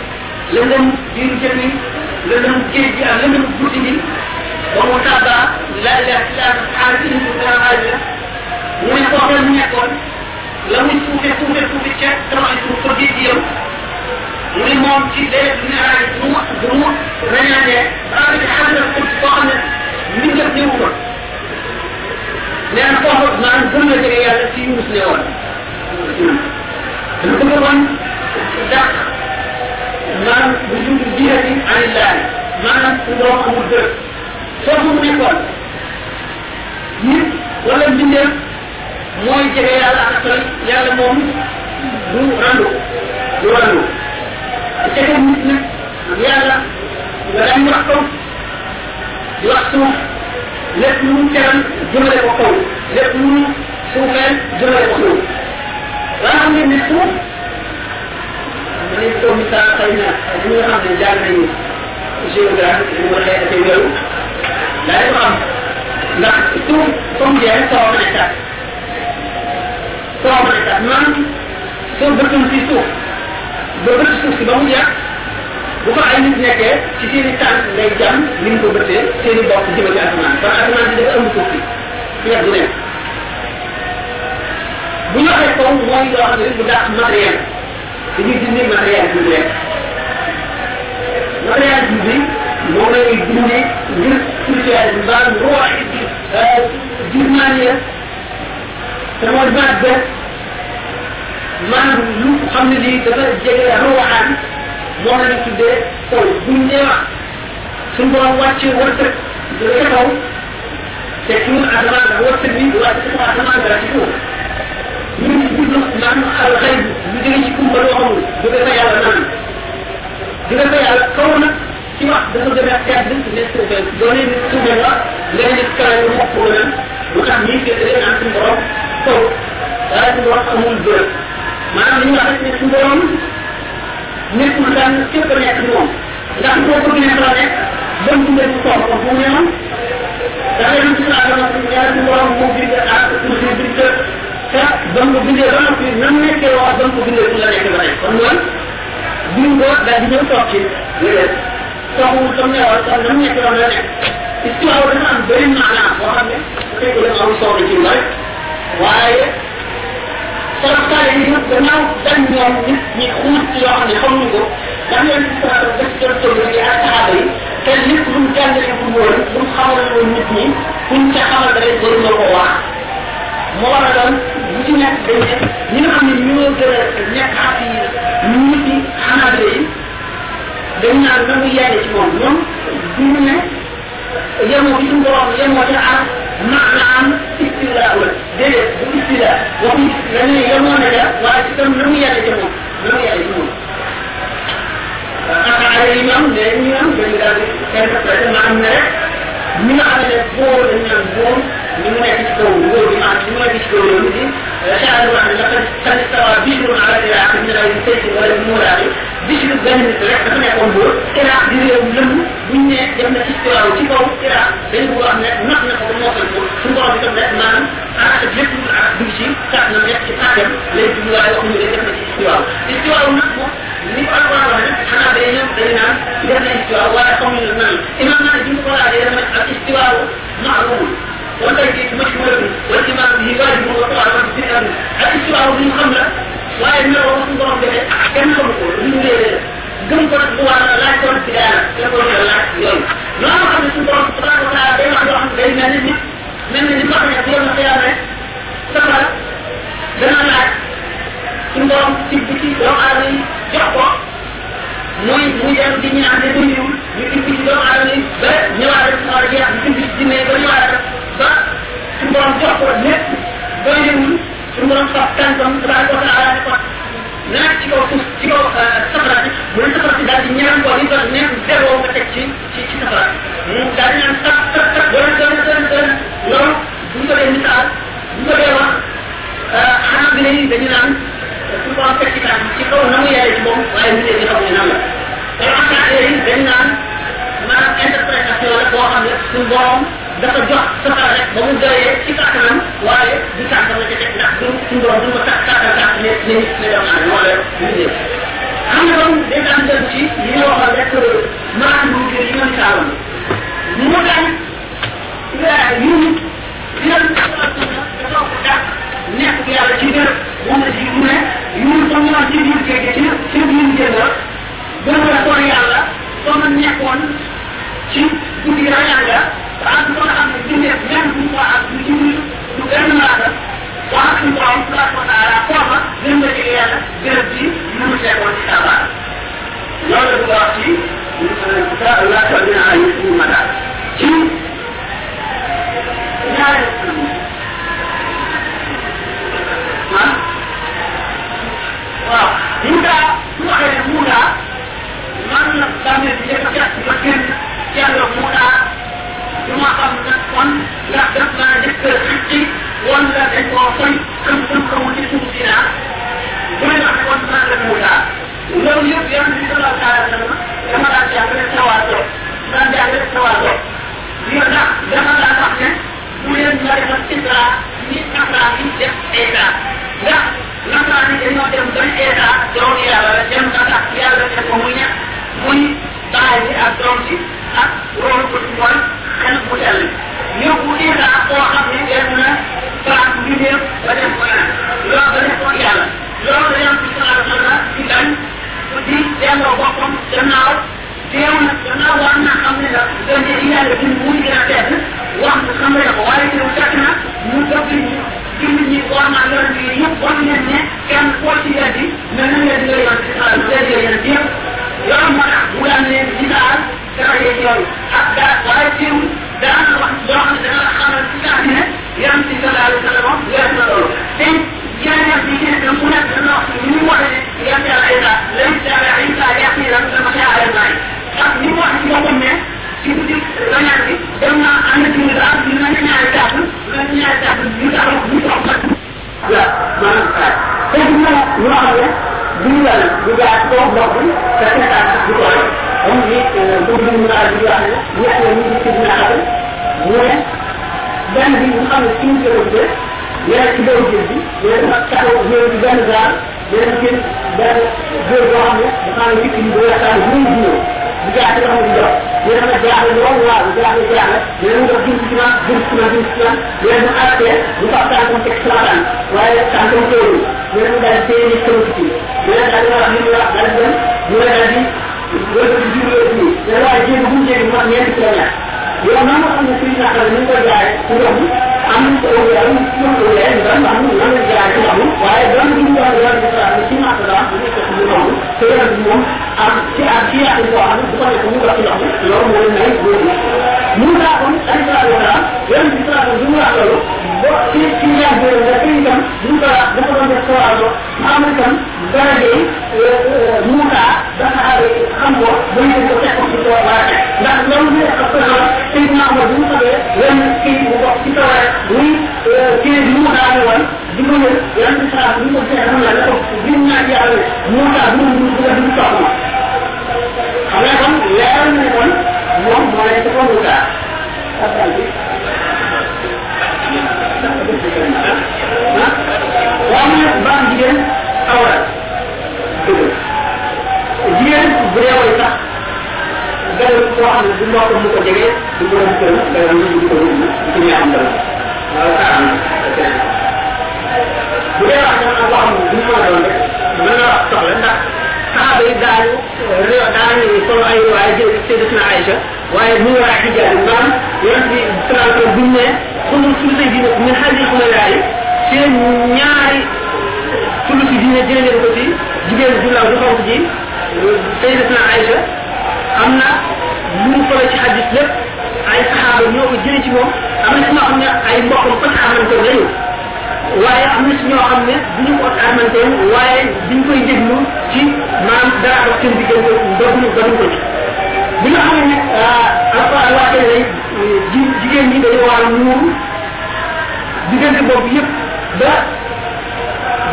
lëndëm biiru jën wi lëndëm géej gi ak lëndëm guddi gi ba mu tàbba la ilaha illa xaar ci ñu dara xaar la mu ne foofu la mu nekkoon la muy suufe suufe suufe ca sama suuf fa géej gi yow mu ne moom ci léeg bu ñu araaj bu mu bu mu rañaanee baa ci xamal ko ci koo xam ne mbindam ñëwu ko nee na foofu maanaam gën na jege yàlla ci yunus ne woon dama bëgg woon ndax maanaam bu jund jihati anillahi maanaam su borom amul dërëb foofu mu nekkoon nit wala mbindeem mooy jege yàlla ak sori yàlla moom du randu du randu. jege nit nag yàlla nga daan wax kaw di wax suuf lépp lu mu teral jëmale ko kaw lépp lu mu suufeel jëmale ko suuf. waaye xam ngeen ne suuf ma ne ko misaal xëy na ñi nga xam ne jàng nañu géographie li ma xëy ak yooyu daay ko xam ndax suuf comme jeex soo mën a soo mën a tat soo bëttoon ci suuf ba bëtt suuf si ba mu jeex bu fa ay nit nekkee ci seen i tànk ngay jam ni mu ko bëttee seen i bopp jëme ci asamaan kon asamaan bi dafa ëmb suuf si ci wet bu nekk bu ñu waxee kaw mooy loo xam ne bu dàq matériel dañuy dindi matériel bi rek. Matériel bi moom la ñuy dindi ngir spirituel bi mbaa ruwax jurmaniya te mooy baat ba maanaam lu xam ne lii dafa jege ruwaxaan moom la ñu tuddee kaw buñ nee wax suñ borom wàcce wërsëg jóge ca kaw te ci asamaan ndax wërsëg bi wàcc ci asamaan dara ci suuf. Ñu ngi gudd maanaam al xëy lu jóge ci kumba loo xamul jóge fa yàlla naan. Jóge fa yàlla kaw nag ci wax dafa gën a tedd ne suufee doone nit suufee la nga nit kawe lu mokk leen lu tax ñii féete naan suñu borom kaw. Waaye suñu borom amul bërëb. Maanaam li ñu wax rek ne suñu borom nekkul daan képp a nekk moom. Ndax boo bëgg nekk la nekk bon bu ngeen soxla ko fu mu newoon da ngay dem ci laa dama ñaari suñu borom moo ಬಂದಿದ್ದೀರಾ ನನ್ನೇ ಕೇಳುವ ಅದನ್ನು ಬಂದಿದ್ದೀರಿ ಇಲ್ಲ ಹೇಳಿದ್ರೆ ಒಂದು ನಿಮ್ಗೆ ದಾದಿಗೆ ಸಾಕ್ಷಿ ತಾವು ಸೊನ್ನೆ ನನ್ನೇ ಕೇಳೋದಾದ್ರೆ ಇಷ್ಟು ಅವರನ್ನ ನಾನು ಬೇರೆ ನಾನ ಹೊರಗೆ ಸಂಸ್ಥೆ ವಾಯ್ सरकार यही बनाओ दंड निखून किया निखून को لأن تذكرت الذي أصحابي كان لكم كان لكم ولد كنت خمر المؤمنين كنت خمر الظلم والوعد moo war a doon bu ci nekk dañ ne ñi nga xam ne ñoo gën a nekk yi nit yi xanaabile yi dañ na mu yàgg ci moom ñoom duñu ne yemoo ci suñu borom yemoo ca ar maanaam istila la déedéet bu istila waxu dañ ne yemoo na ca waaye ci tam na mu yàgg ci moom na mu yàgg ci yi ñoom ne ñu ñoom dañu daal di interprété maanaam ne rek ñi nga saytin wala muuraati bishru benn nit rek dafa nekkoon góor iraq di réew lëm buñ ne def na istiwa ci kaw iraq dañu ko wax ne nax na ko ba mokkal ko suñu borom itam rek maanaam araka lépp lu arab dugg ci kat na nekk ci tàggam lay dugg waaye wax ñu ne def na ci istiwa istiwa nag moom ni ko alquran wax ne xanaa day ñëw day naan def na istiwa waaye xamuñu nan imam naa bi ñu ko laajee dama al istiwa ma'lum jinne ba ñëwaat rek ba suñu borom jox ko lépp doylewul suñu borom fab tànkam tabaraka wa taala ne ko nekk ci kaw suuf ci kaw safara bi mu ne safara si daal di ñaan ko di ko ne delloo nga teg ci ci ci safara mu daal di naan tap tap tap doon doon doon doon loolu bu ko dee misaal bu ko dee wax xanaa bi ne dañu naan suñu borom teg ci tànk ci kaw na mu ci moom waaye mu ne xamuñu nan la te xanaa yi dañu naan maanaam interprétation la boo xam borom dafa jox safara rek ba mu doyee ci kàttanam waaye du tànkam la ca teg ndax du suñu borom du ko tax kàttan tax ne ci li ñu waxal rek bu gën yi man misaaloon mu daan yum yum dafa ko dàq nekk yàlla ci biir moom la ci mu ne yum comme ñu wax ci biir géej ci ci biir géej la gën a toon yàlla soo ma nekkoon ci guddi rañaan ba am ko nga xam ne bindee même bu ko ak lu ci lu benn laata wax suñu borom subhanahu wa taala foofa gën nga jege yàlla gërëm ci lu mu ci la ci la ko dina ay ñu ma ci ah waaw ñu waxee ne mu daa man la fekk nga gën yàlla mu daa ma xam nag kon ndax def naa jëkk xicci wala dañ koo koy këm këm xamul ci suuf si bu may wax kon naa la mu daa loolu yëpp yàlla bi sallallahu alayhi wa sallam dama daan jàng rek tawaatoo daan jàng rek tawaatoo yow ndax dama ne bu leen ni def dañoo dem la dem tax def ko muy baay bi ak doom si ak loolu ko ci mooy xel bu sell. Yóbbu état koo xam ne dem na place bi néew ba def ko naan. Loolu ba def ko yàlla. Loolu la yàlla bi sallallahu alayhi wa sallam di bañ di delloo boppam gannaaw. Teew na gannaaw war naa xam ne la gën a yàlla bi muy gën a tedd. Wax nga xam ne ko waaye teew fekk na mu bëgg ñu jullit ñi war naa yoon bi yëpp wan leen ne kenn koo ci weddi mel na ngeen ngay yoon ci xalaat weddi yéen yëpp. yoram moo tax mu daan leen di daal dara yeeg yooyu ak daa waaye teewul daan la wax yoo xam ne dana la xamal ci saa ne yaram si sa daal sa moom yaram na loolu te jaaneex bi ci nekk mu nekk dana wax ni mu waxee ne yaram yàlla ay saa lay saa yaa ay saa yaa xëy na dama saa ay naa ak ni mu wax ci boppam ne ci bu jëm rañaan bi dem naa ànd ci mu daal ñu nañ ñaari tàpp nañ ñaari tàpp ñu daal ñu toog waaw maanaam saa kooku ñu ñu wax ne ብሏል ጉዳቸው ለሁን ተከታተ ብሏል እንጂ ሁሉም ምናል ብሏል ይህ የሚሉት ምናል ወደ በንዲ ሙሐም ሲንጀሮጀ የክደው ጅዲ የማካው ጀዲ ገንዛ የዚህ በጀርባው ሙሐም ይክን ይወጣል ሁሉ ጉዳቸው ነው يرمى الجراح والله الجراح والجراح لأنه ربي الإجماع بالسماء بالسماء لأنه آتيا يقطع عنكم تكسرات ويستعمل كوري لأنه قال تيري سوتي لأنه قال الله رحمه الله قال الجن ولا قال دي ولا قال دي ولا دي لأنه قال جيب هم جيب ما ميان كلانا يوم ما نحن نسينا على من ترجع كلهم عمل تقول لهم كلهم ولا عندهم عمل لهم الجراح كلهم وعندهم كلهم ولا عندهم كلهم سيما كلهم سيما كلهم artiyaɗe ko an sukaɓe ko mugaɓe yahu yo woni hay gooni musa on alayhissalatu wasalam yonti salatu jumuraɗo ɗo bo tiyaɓe gatin kam musa dafa ɗon def sowaɗo hamri kam garade musa dafa haɓe xam ko boyde ko tekko ci sowaɗe ndax loolu ne ko ko sayyidina umar bu xaɓe wen ki bu ko ci sawara muy ci musa ne won di ko yël yonti salatu ñu ko jeexam la ne ko gis naa ci yàlla musa bu mu ko dugg soxna xam nga kon leeral ne kon moom moo ci ko mu taa waaw mu ne baax jigéen awra jigéen bu dee way sax gën koo xam ne du mbokk mu ko jege du borom kër da nga ñu ko ñu ci ñaan dara wala ka am bu dee wax dama wax mu du ma doon rek mën na wax soxla ndax صحابة يدعوا دعوا يصلوا أي واحد سيدتنا عائشة waaye bu ñu waa ci jaar maam yoon bi trente bu ne xulul sulusi diine min xadi xumalaay seen ñaari sulusi diine jëlee leen ko ci jigéen ju law ju xonk ji sayyidatna Aïcha am na lu mu solo ci xadis lépp ay saxaaba ñoo ko jëlee ci moom am na ci ñoo xam ne ay mbokkam fa saxaaban ko lañu waaye am na si ñoo xam ne du ñu ko xamante waaye duñ koy déglu ci maanaam dara dox seen diggante doguñu doguñ ko ci. bi nga xam ne alquran wàcce ne ji jigéen ñi dañu war a muuru diggante boobu yëpp ba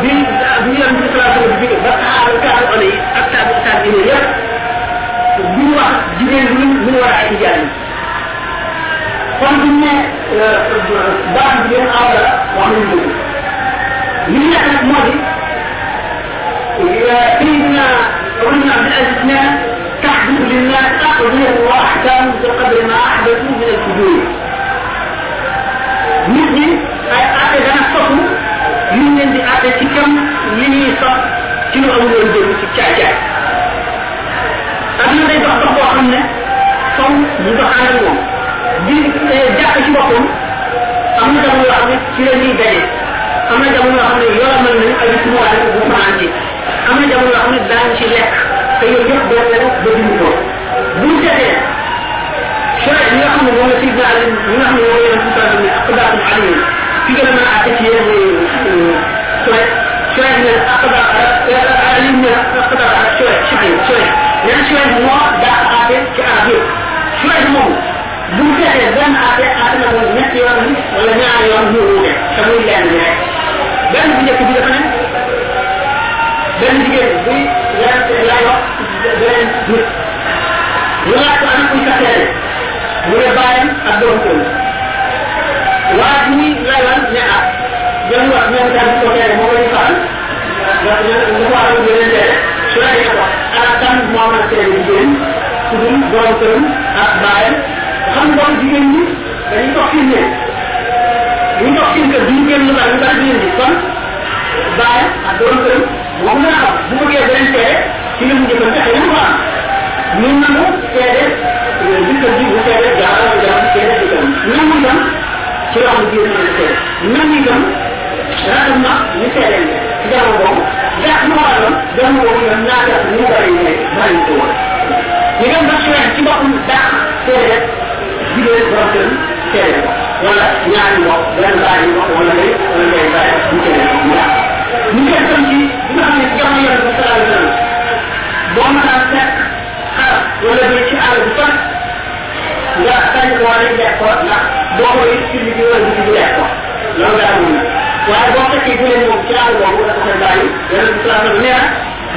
bi bi ñu yàlla bi salaa bi ba saxaaba kaaru ole yi ak taabi taabi ne yëpp bu ñu wax jigéen ñi ñu war a ay jaay. kon bu ñu ne baax jigéen aw la wax nañu di سيدنا عمر بن عبد العزيز نعم تحدث للناس أقضية وأحكام بقدر ما أحدثوا من الفجور jëm ci caay caay ak na day dox dox boo xam ne faw ñu doxaan ak moom di jàpp ci boppam am na jamono yoo xam ne ci la ñuy daje am na jamono yoo xam ne yoramal nañu ay mois bu fanaan ci am na jamono yoo xam ne daañu ci lekk te yooyu yëpp doon leen ba dindi ko bu seetee شرع ñi nga xam ne moom la sidna ali ñi nga xam ne moom la sidna ali aqdaatum alayhim fi gën a mën a àtte ci yéen شرع شرع ne aqda ali ne aqda ak شرع شرع شرع ñen شرع moo daa àtte ci arab yëpp شرع moom bu seetee benn àtte àtte na moom ñetti yoon ni wala ñaari yoon ñu wuute te muy lenn rek benn bu njëkk bi dafa ne benn jigéen buy werante lay wax beneen nit ñu laaj ko ana kuy seede mu ne bàyyam ak doom kër waa ji muy layal ne ah jëm wax ñoom daal ko tere moo koy faal ndax ñu ko waral ñu leen tere su la ko moo mën a jigéen doom ak bàyyam xam doom jigéen ñi dañuy ñu jox seen kër duñu génn lu bari ñu bari jigéen ñi kon baay ak doom këram moom la xam bu bëggee beneen seede ci li mu jëfante xëy na mu am ñun nangu ñu jëkkër ji bu seede jaara jaara seede jëkkër nangu itam ci loo xam ne biir na seede nangu itam ratam na ñu seede ci jamono boobu jaax mu waroon jamono boobu ñoom ñaata ñu bari ñu bari ko woon ñu dem ba suween ci boppam daax seede jigéen borom kër seede ko wala ñaari mbokk benn bàyyi mbokk wala ngay wala ngay bàyyi ñu seede ko mu yàq ñu seet tam ci bi nga xam ne ci jamono bi sallallahu alayhi wa sallam boo mënaan fekk xar wala bi ci àll bu fan nga sañ koo lañ lekk ko ndax boo koy julli bi wala julli bi lekk ko loolu daal moom waaye boo fekkee bu leen moom ci àll boobu dafa koy bàyyi yàlla bi saa nee na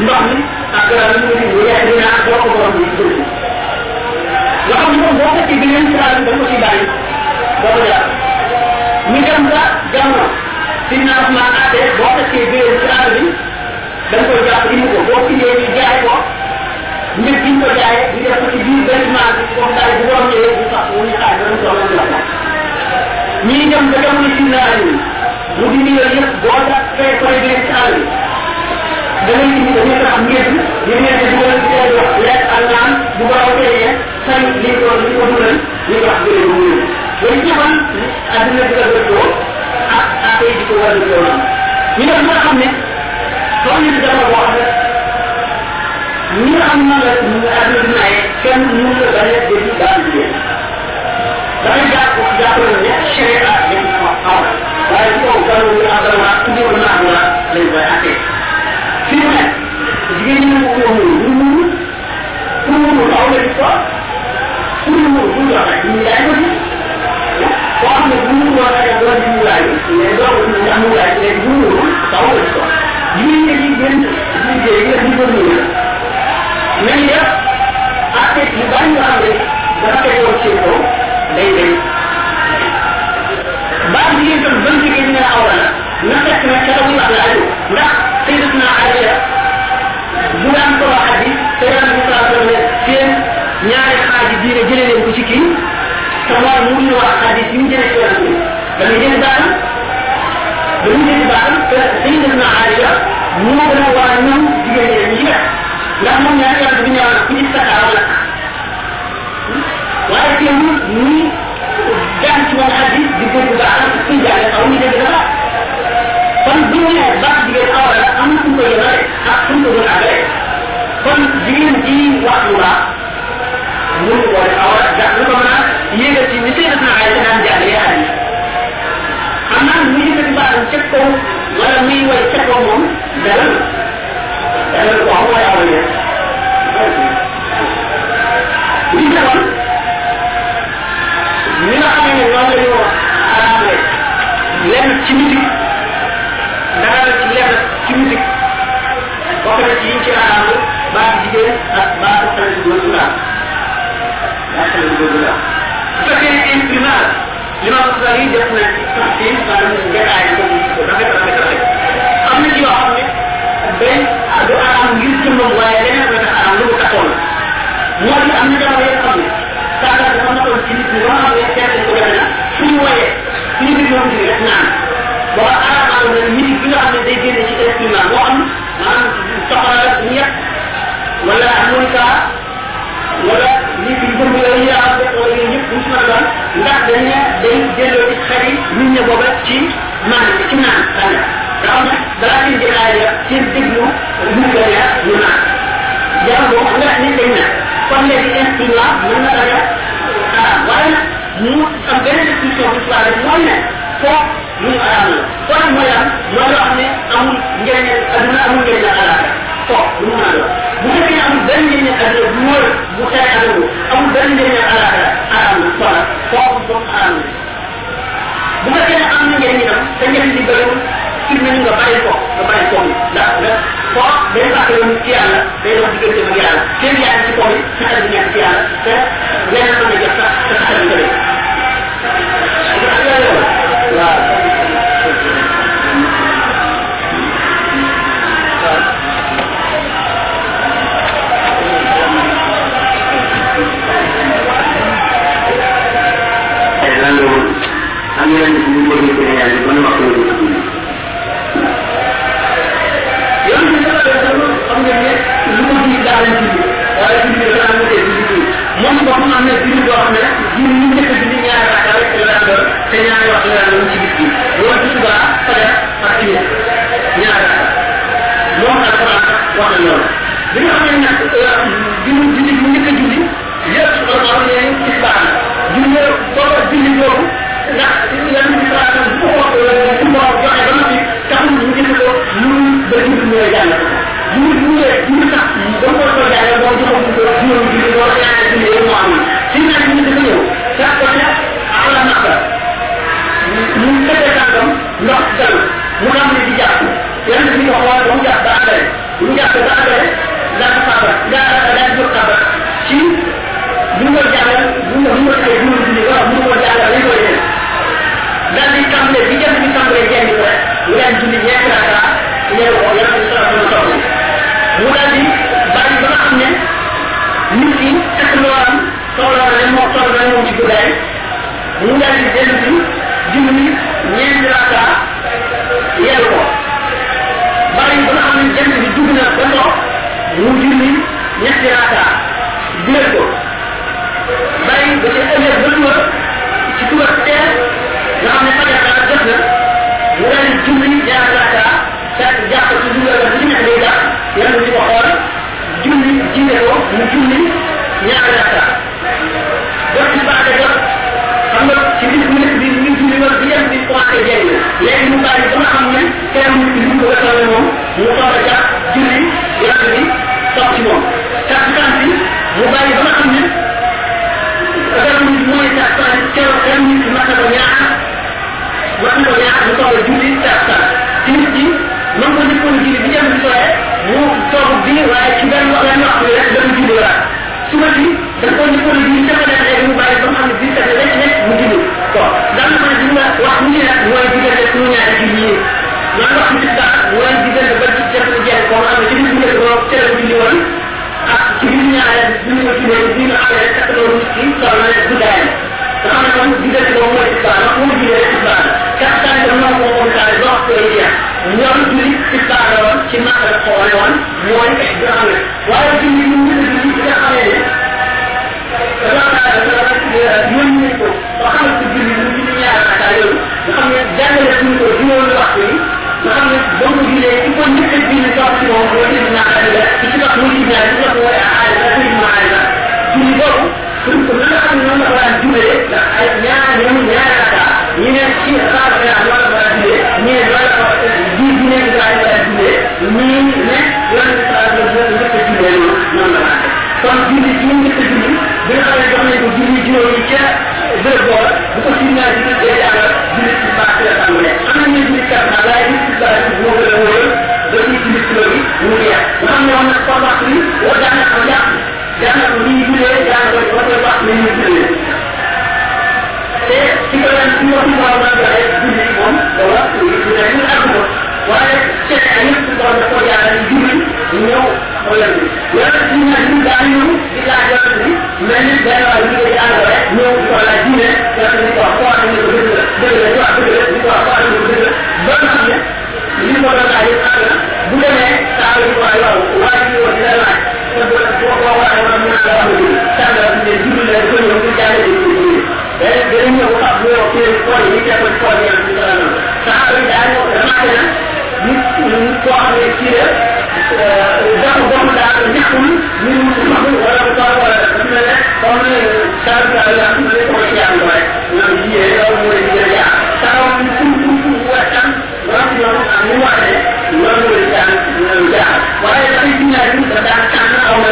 ndox mi ak garab yi ngi bu lekk dina boo ko borom bi jël ko nga xam ne moom boo fekkee bi leen ci àll bi da ko ciy bàyyi boo jàpp ñu dem ba jamono financement aate boo fekkee bi leen ci àll bi da nga koy jàpp ko boo indee ñu jaay ko gi ñu ko jaayee ñu def ko ci biir bâtiment bi comme daal bu borom ñëwee ñu sax di boo tax bi ngeen ñu di ci wax bu say li ko ko ñu wax mu ñëw loolu ci xam àdduna di ko dëppoo ak ak di ko war a dëppoo ñu def nga xam ne soo ñu di jamono boo xam ne ñi nga xam nan la ñu nga àdduna di naye kenn mënu la bañ a dégg daal jigéen dafay jàpp jàpp na ne sharia dañ ko xaw waaye ci kaw gàllu ñu adama indi ko naa la lañ koy attee fi mu nekk jigéen ñi ko ko mënu ñu mënu ku mënu aw la ci ko ku mënu bu ñu waxee ñu jaay bu mënu woon rek doon ci mulaay mais doo ko ñu am mulaay léegi bu mënu aw la ci ko jigéen ñi ci gën liggéey nga di ko mënu nañ def atte yu bari yoo xam ne dafa tegoon seen kaw day day baax jigéen tam ban jigéen ñu ne awra la na fekk ne ca muy wax la aju ndax sayyidatuna Aïcha bu daan ko wax hadis te daan bi saa ne seen ñaari xaaji diine jëlee leen ko ci kii te mooy mu ñu wax Aïcha moo gën a waa ñoom jigéen ñi ñi def ndax moom ñaari yàlla bi ñëwaat ku ci sakkaar wala waaye teewul muy jàng ci wàllu hadis di dégg baax ak kuy jàng xaw ñu dégg dara kon bu ñu nee baax jigéen awra la am fu ko yemale ak fu ko gën a rek kon jigéen ji wax lu baax mënu ko awra ndax lu ko mën a yéegal ci ni seen na ay daan jàngee hadis am naa muy yëkkati baaxam ca kaw wala muy way ca kaw moom dara ko am mooy awra yëpp li defoon ñi nga xamee ne noonu la ñu arrangé lenn ci musique dara la ci lenn ci musique bokk na ci yi ci arrangé baatu jigéen ak baatu xale bu góor bu ndaw baatu xale bu góor bu ndaw bu fekkee ne imprimage wax ko day du aram ngir jëmmam waaye leneen koy tax aram lu mu taxoon moo di am na jamono yoo xam ne saaga dafa nekkoon ci nit ñi ba xam ne seet ko defe na suñu woyee suñu mbir yoon ci rek naan boo aramal na musique bi nga xam day génne ci instrument moo xam maanaam soxla ñett wala harmonica wala la doon ndax dañ day ci yi nit ci ci naan xam balaa seen jëlaay ya seen déglu lu ko ya ñu naan jàng boobu nga ne dañ mu am beneen discussion bu tubaab rek mooy ne foo lu ñu araam la foo nag mooy am mooy loo xam aduna amul njëriñ foo lu mu mën a doon bu fekkee ne amul benn aduna bu wóor bu xeex adamu amul benn njëriñ alaaka araam na foo nag foo moom araam na bu fekkee ne am na njëriñ itam te njëriñ di ci nañ nga bàyyi ko nga bàyyi ko ndax nga foo day fàtte yoon ci yàlla day dox diggante ak yàlla seen yaa ngi ci kaw yi te ñaari wax daan doon ci bis bi loolu ci subaa fajar ak ci rakka moom alquran wax na loolu bi nga xam ne nag julli julli bu njëkk a julli yëpp ne ci julli julli jàpp ba àggale laa ko xabar laa laa ko xabar ci mu ma jàngal mu ma mu ma ay mu ma dindi wala mu ma jàngal li koy def daal di tàmbalee bi jëm di tàmbalee jàng ko rek mu daan julli ñeent raaka ñeent ko yàlla di salaam mu toog mu daal di bàyyi ba nga xam ne nit ki takk looram soxla na leen moo soxla na leen moom ci guddaay mu daal di dellu si julli ñeent raaka ñetti raka ko bàyyi ba ci ëllëg ba suba ci suba teel nga xam ne fajar dara jot na mu daal di julli ñaar jàpp ci dugal la ci nekk day jàpp yàlla di ko xool julli jiite ko mu julli ñaar raka jot ci baax jot xam nga ci bis bu nekk bi mu ngi julli woon bi yem bi commencé jëriñ léegi mu bàyyi ba nga xam ne kenn ki ko wetale moom mu toog a jàpp julli yàlla bi toog ci moom mu bàyyi ba xam ne kenn nit mooy kan kenn kenn nit ki mata ko ñaar mata ko ñaar mu toog a julli tax kan ci nit ki man ko nit ko julli bi jëm bi sooyee mu toog bi waaye ci benn wax benn waxtu rek dama julli wala suba si dañ ko nit ko julli sama leen léegi mu bàyyi ba nga rek mu julli nga wax julli yi wax ci diggante ba ci bi ne ci woon كبيرين على المسلمين وكبيرين على الأكل والمسلمين صاروا على الهدان فقال لهم جدت وهو إتباع نقول جدت إتباع كأحسان الله وهو بتاع الضغط والإياء ويرد لي إتباع روان كما على القرآن وعلى إحضاره من يمكن أن يتباع فقال لهم mmoja kumtumia kununua kwa jumbe na nyanya ni nyanya ka yine shi khas ya Allah kwa jumbe ni wala kwa jumbe ni kwa jumbe ni ne wala kwa jumbe kwa jumbe ni na kon jumbe ci ni ko jumbe bi nga xamé jox nañ ko jumbe juroom yi ca bëre bo bu ko sinna ci ko jaaga jumbe ci ba ci la tan ne ana ñu jumbe ka na lay ci la ci mo ko la wol da ci jumbe ci lo yi mu ya xam ne wona ko wax ni wa da na ko ya jangan bunyi dulu jangan berbuat-buat minum dulu. Jika dan semua semua orang berada di sini pun, bahwa ini sudah ini aku. Walau saya ini sudah berkoyak dari dulu, ini orang ini. Walau ini juga ini kita ada ini, mana dari orang ini kita ada ini, ini orang lagi ini, kita ini apa ini begitu, begitu apa begitu, begitu apa ini begitu, bagaimana? Ini orang lain ada, bukan saya tahu itu adalah wajib wajib lah. Dëgg saa la ne julli la ko ñëw di jàng di ko julli day day ñëw xam ñu wax ci koor yi te ko koor yi ci la non saa daa ñëw dafa na nit nit koo xam ne ci la dafa bokk daal ñàkkul ñu mu xam wala ko toog wala dafa mel ne comme ne saa yu daal yaa ne ko ci jàng rek ñoom jiyee loolu mooy di gën a jaar saa yu fu fu fu waxtaan wax ñoom am ñu waxee loolu mooy jàng ñoom jaar waaye dafay dinaa ñu daan tànn aw na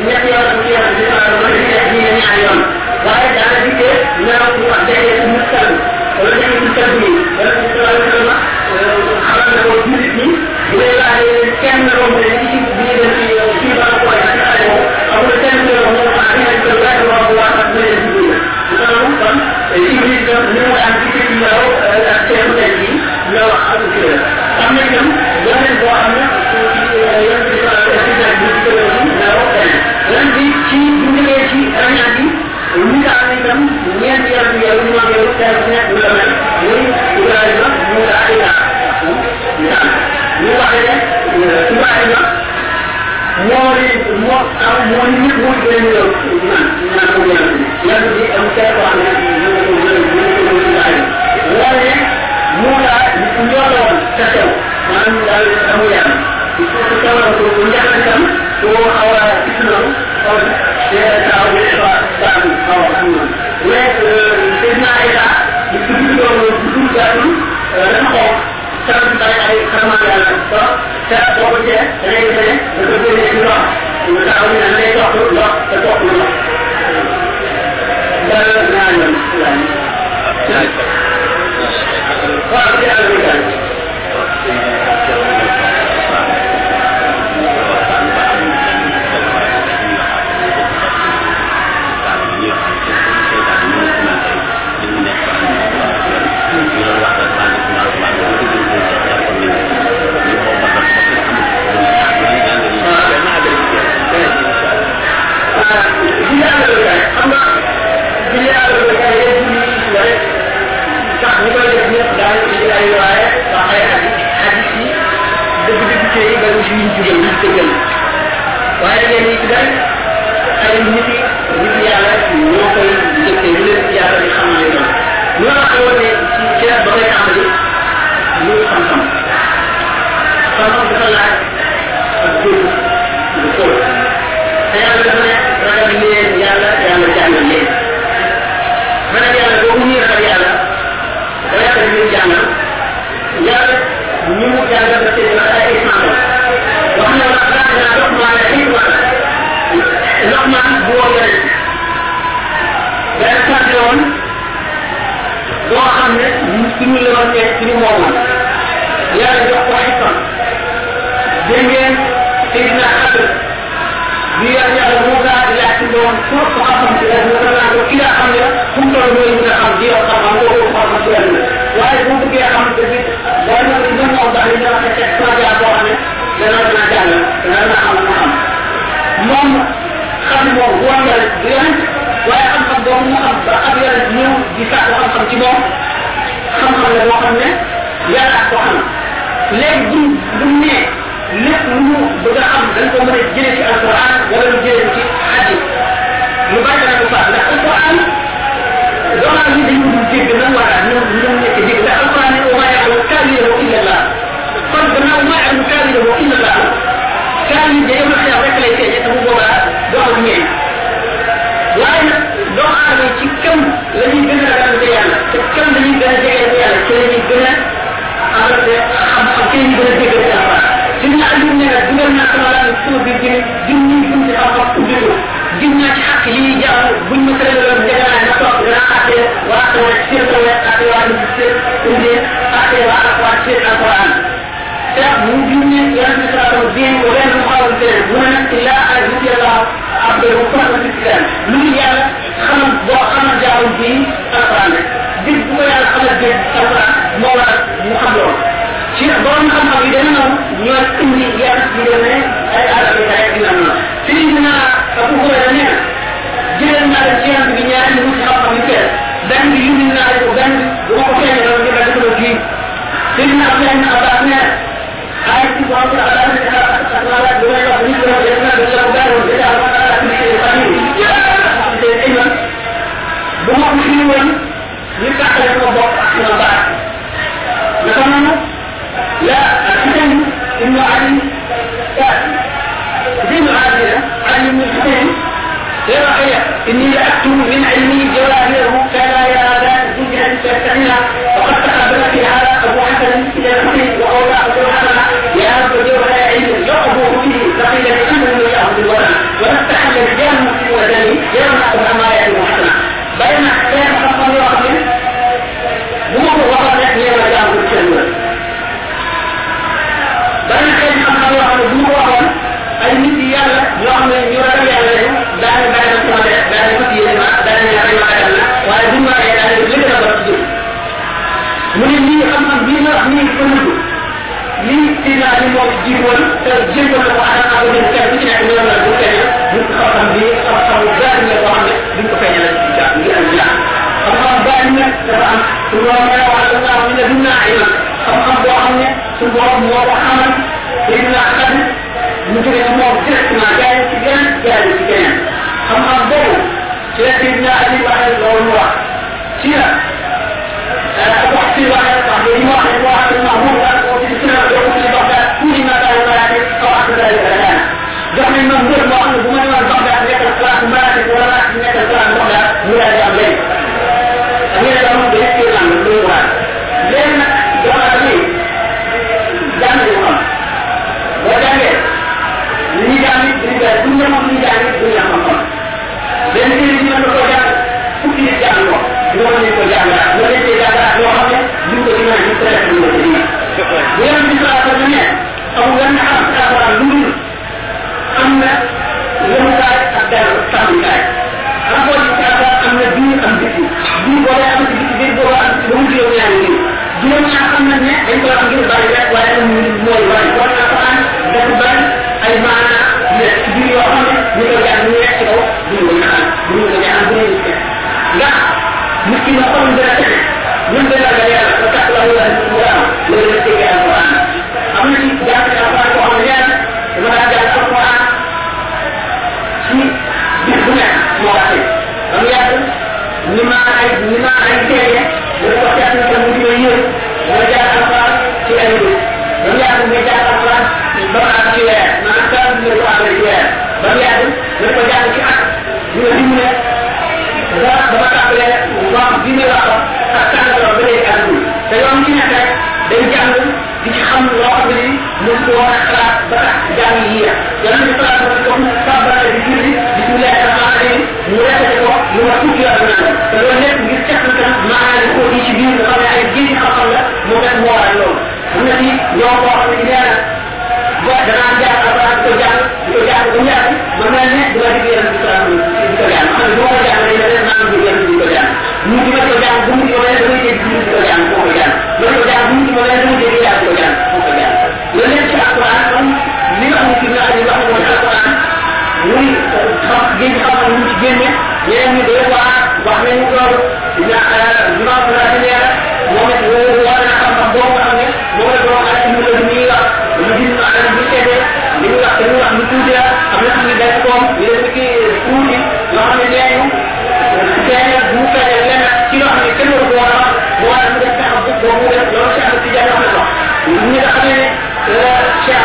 من يحيى وتركيا وتجمع الرجل يحيي جميعا اليوم هو أحداث المستقبل ولم يكن ولم أن نوع عن ذكر الله bàyyi la mooy moo am mooy ñëpp mooy gën a naan naan ko ñaan yàlla bi am teel ko xam ne ñu ko mën a ñu ko mën a bàyyi waaye moo laa ñoroon sa xew maanaam daal amu yàlla il faut que tawal ko bu njëkk tam boo xaw a gis na kon dina taaw bi xaw a daanu xaw a am na mais seen naa état di tudd doon tudd daanu Thank you. اما जिले और बताइए लड़े चाहने वाले अपने दाल की आई हुआ है बाहर हाजी की जब जब चाहिए गर्म चीज की जल्दी से जल्दी वायर के लिए इधर अरिंदी रिपिया है नो कोई जो टेबल किया है हम ले रहे हैं ना वो ने चीज बड़े काम ली ये समसम समसम बदला है तो तो है suñu la woon ne suñu moomoon yàlla jox ko fan dégg ngeen Seydina Xadr bi yàlla yàlla moo gaa di laaj ci doon pour ko xam-xam ci yàlla nga naan ko ki nga xam ne fu mu toll mooy nga xam di yow xam-xam boo ko xam-xam ci yàlla waaye bu bëggee xam dëgg boo ñëw ci ñoom daal di dama fekk expérience boo xam ne dana dana jàng dana na xam na xam moom xam moom bu am yàlla du yonent waaye xam-xam boobu mu xam ba ab yonent ñëw di sàkku xam-xam ci moom xam-xam la boo xam ne yàlla ak ko xam léegi bu bu ne lépp lu mu bëgg a xam dañ ko mën a jëlee ci alquran wala lu jëlee ci hadis lu bari dana ko faat ndax alquran doonaa ni dañu dul dégg nan war a ñu ñu nekk dégg ndax alquran ne wa maa ya'lamu ta'wiilahu illa Allah kon gannaaw wa maa ya'lamu ta'wiilahu illa Allah kaal yi day wax rek lay feeñe te bu boobaa doo am ñeent waaye nag doomu aadama ci kam la ñuy gën a ragal yàlla te kam la ñuy gën a jege yàlla ci la ñuy gën a amate xam-xam ci la ñuy gën a déggal ci alquran ci ñu ànd ne nag dugal naa sama laaj sama biir jëne jëm ñi gën ci xam-xam ubbi ko jëm naa ci xaq yi jàmm buñ ma tëral loolu njëkk naa na toog dana àtte waa sama seen sama àtte waa ñu seen indi àtte waa ak waa seen alquran te mu junne yonent bi sallallahu alayhi wa sallam ko leen mu xawal tere mu ne nag nit ko ci ci xamal boo xamal jaawul bi alquran rek bu ko yàlla xamal bi alquran moo war mu xam loolu. Ci borom xam-xam yi dana noonu ñoo indi yàlla ci demee ay aada yi ay dina noonu fii dina abu hurayra nee na jëlee naa ci yonent bi ñaari ci xam-xam yu teel. Benn bi yumi naa ko benn bu ko feeñee doon ñu dagg ko kii. Sayyidina Abdullah ibn Abbas nee ay ci borom bi ala ni ala ala do la ni do la na do la garu de ala ala bu ma ko fi won ni taxale ko bokk ak sama baat naka noonu la al-Husayn ibn Ali ibn Ali Ali ibn Husayn يرى إني لأكتب من علمي جواهره naa li moo ji woon te jéggal na ko adam ak ñu kenn ci nekk ñoom la bu feeñal ñu ko xam-xam bi xam-xam gaari la boo xam ne duñ ko feeñal ci jàpp ngi am jàpp xam-xam gaari nag dafa am su borom may wax ak naa ñu ne duñ naa ay nag xam-xam boo xam ne su borom moo ko xamal Seydina Xadir mu jóge ci moom directement jaay ci keneen jaay ci keneen xam-xam boobu ci la Seydina Ali waxee loolu wax ci la wax ci waxee wax waxee wax dañ ko wax ngir bari rek waaye comme mooy wala kon alquran dafa bari ay maana nekk ci biir yoo xam ne ñu ko jàng ñu nekk ci kaw duñu ko ñaan duñu ko ñaan bu ñu ci ndax nit ki na xol dina tax ñun dina la yàlla ko tax la wala mu am loolu la tegee am na ci ci xam ne dama ci bis bu nekk moo yàgg ni ma ay ni ma ay يعني طلعت من الصعب على الجيل بسم الله الرحمن الرحيم مرافق wax lu ma tuuti la naan te loolu nekk ngir tekk kan maanaam ko ci biir nga xam ne ay jëri xam-xam la moo tax moo waral loolu am na ci ñoo koo xam ne sax génn xam ñu ci génne ñeneen ñu doy waa wax nañu loolu dina imam la di leer moom it war na xam xam boo nga xam ne moom la doon ak ñu la ñuy wax ñu gis na ak ñu tege li ñu wax dañu wax ñu tuuti la am na xam ne day koom ñu leen tuuti xam ne bu ci loo xam ne kenn ko war a mu war a mu def fexe bu boobu def loolu Cheikh na ko nga xam ne Cheikh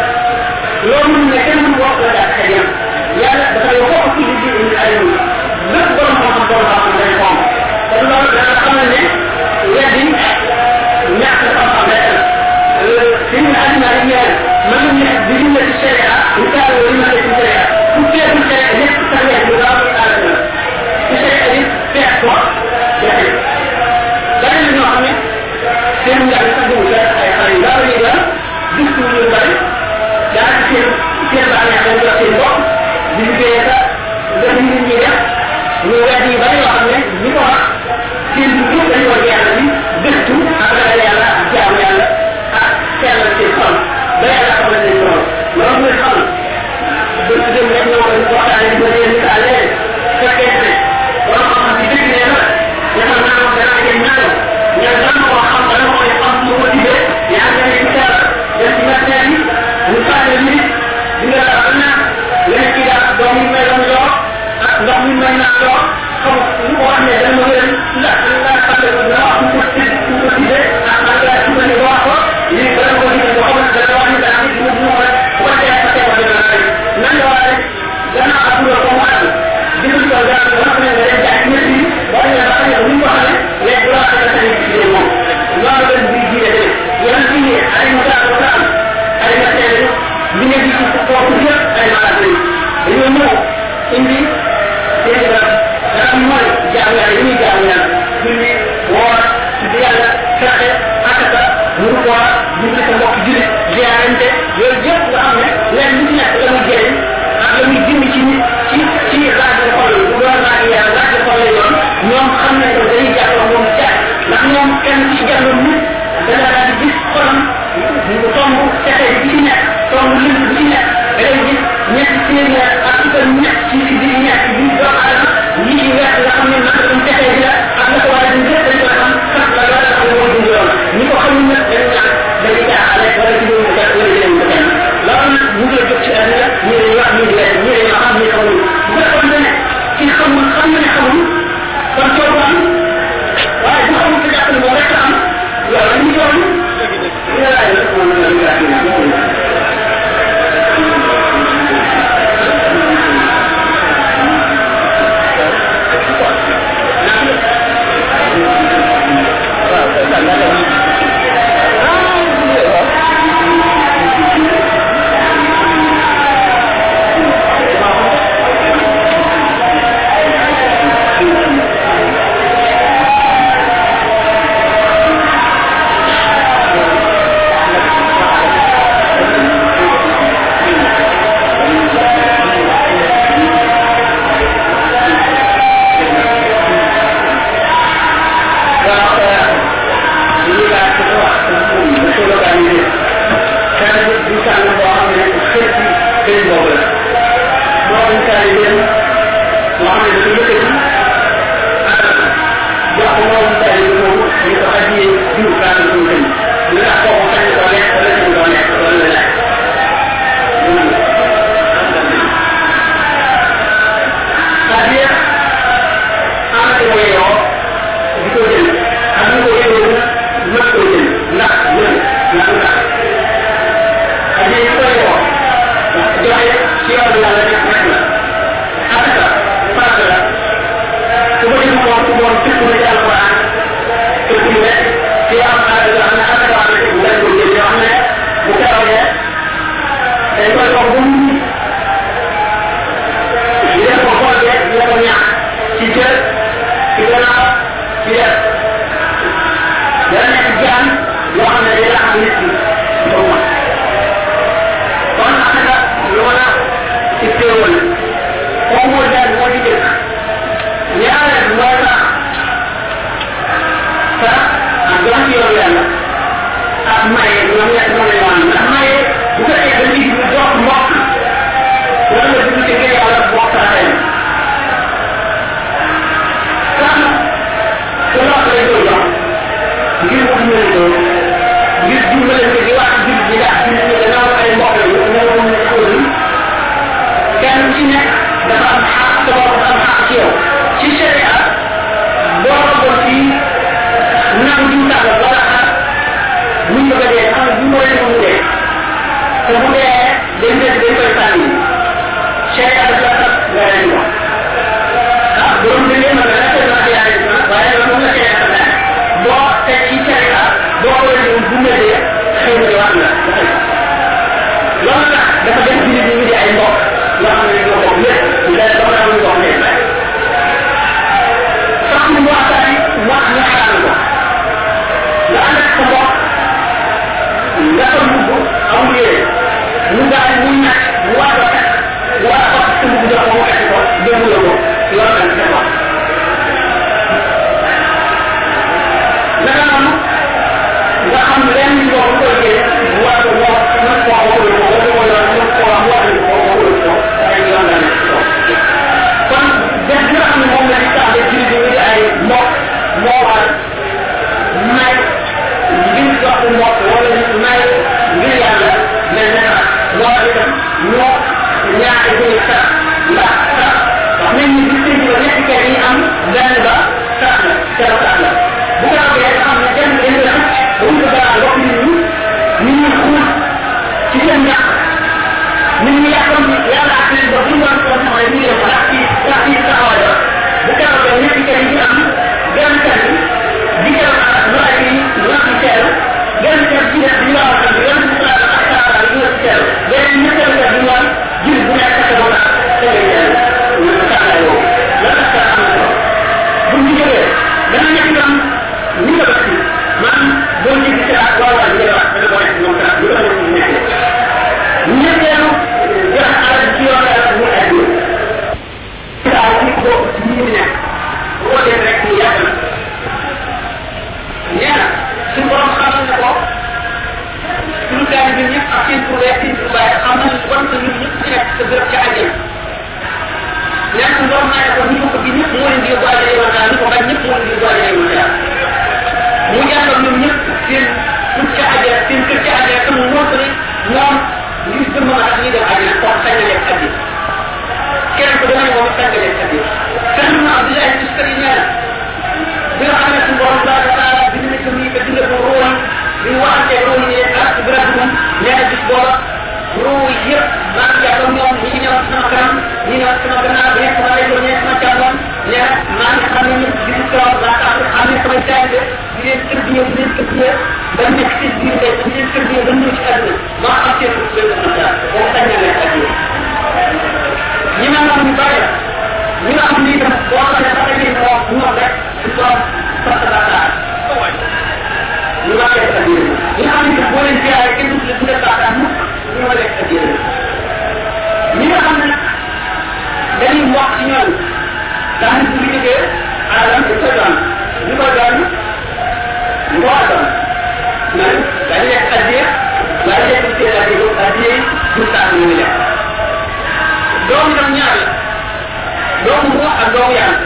عن جو يعني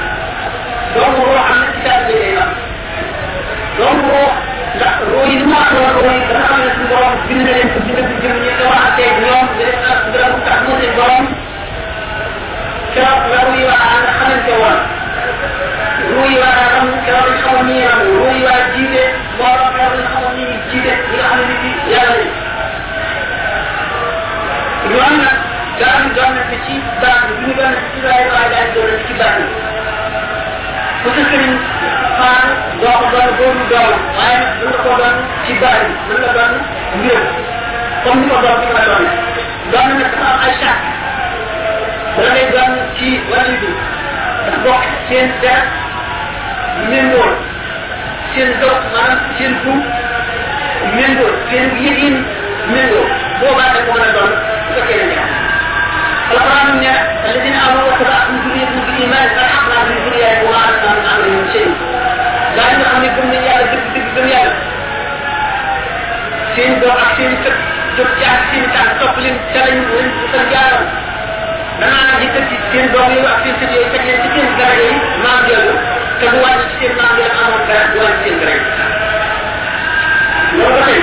جو روح عن نفسي تأذي إلينا جو روح لا روحي ما روح روحي أنا عمل اسم برام بنا لين تجيب في الجميع دورة عتيب يوم بلس أصدر أبو تحمل البرام شرط روحي وعن حمل جوان روحي وعن كرام الحومية روحي وعن جيدة مرة كرام الحومية جيدة إلى حمل يا لي يوم daan doon na ci baax bi ñu doon na ci waaye waaye daan doon na ci baax bi. Ku sa sëriñ faal doo ko doon boobu doon waaye mën nga ko doon ci baax bi mën nga doon mbiram comme ni ko doon ci ma doon doon na dafa am ay charte. Dana lay doon ci wàllu bi dafa bokk seen der méngool seen dox maanaam seen buum méngool seen yëg-yëg méngool boobaa da ko mën a doon su fekkee ne القرآن من الذين بالإيمان فألحقنا من ألحقنا من أمرهم شيء ci ak seen tànk topp leen ca lañ leen sa jaaram danaa nag yëkkati seen doom yooyu ak seen sët yooyu teg leen ci seen daraja yi maam yooyu te bu wàññi ci seen maam yooyu amoon dara du wàññi seen daraja loolu ba tey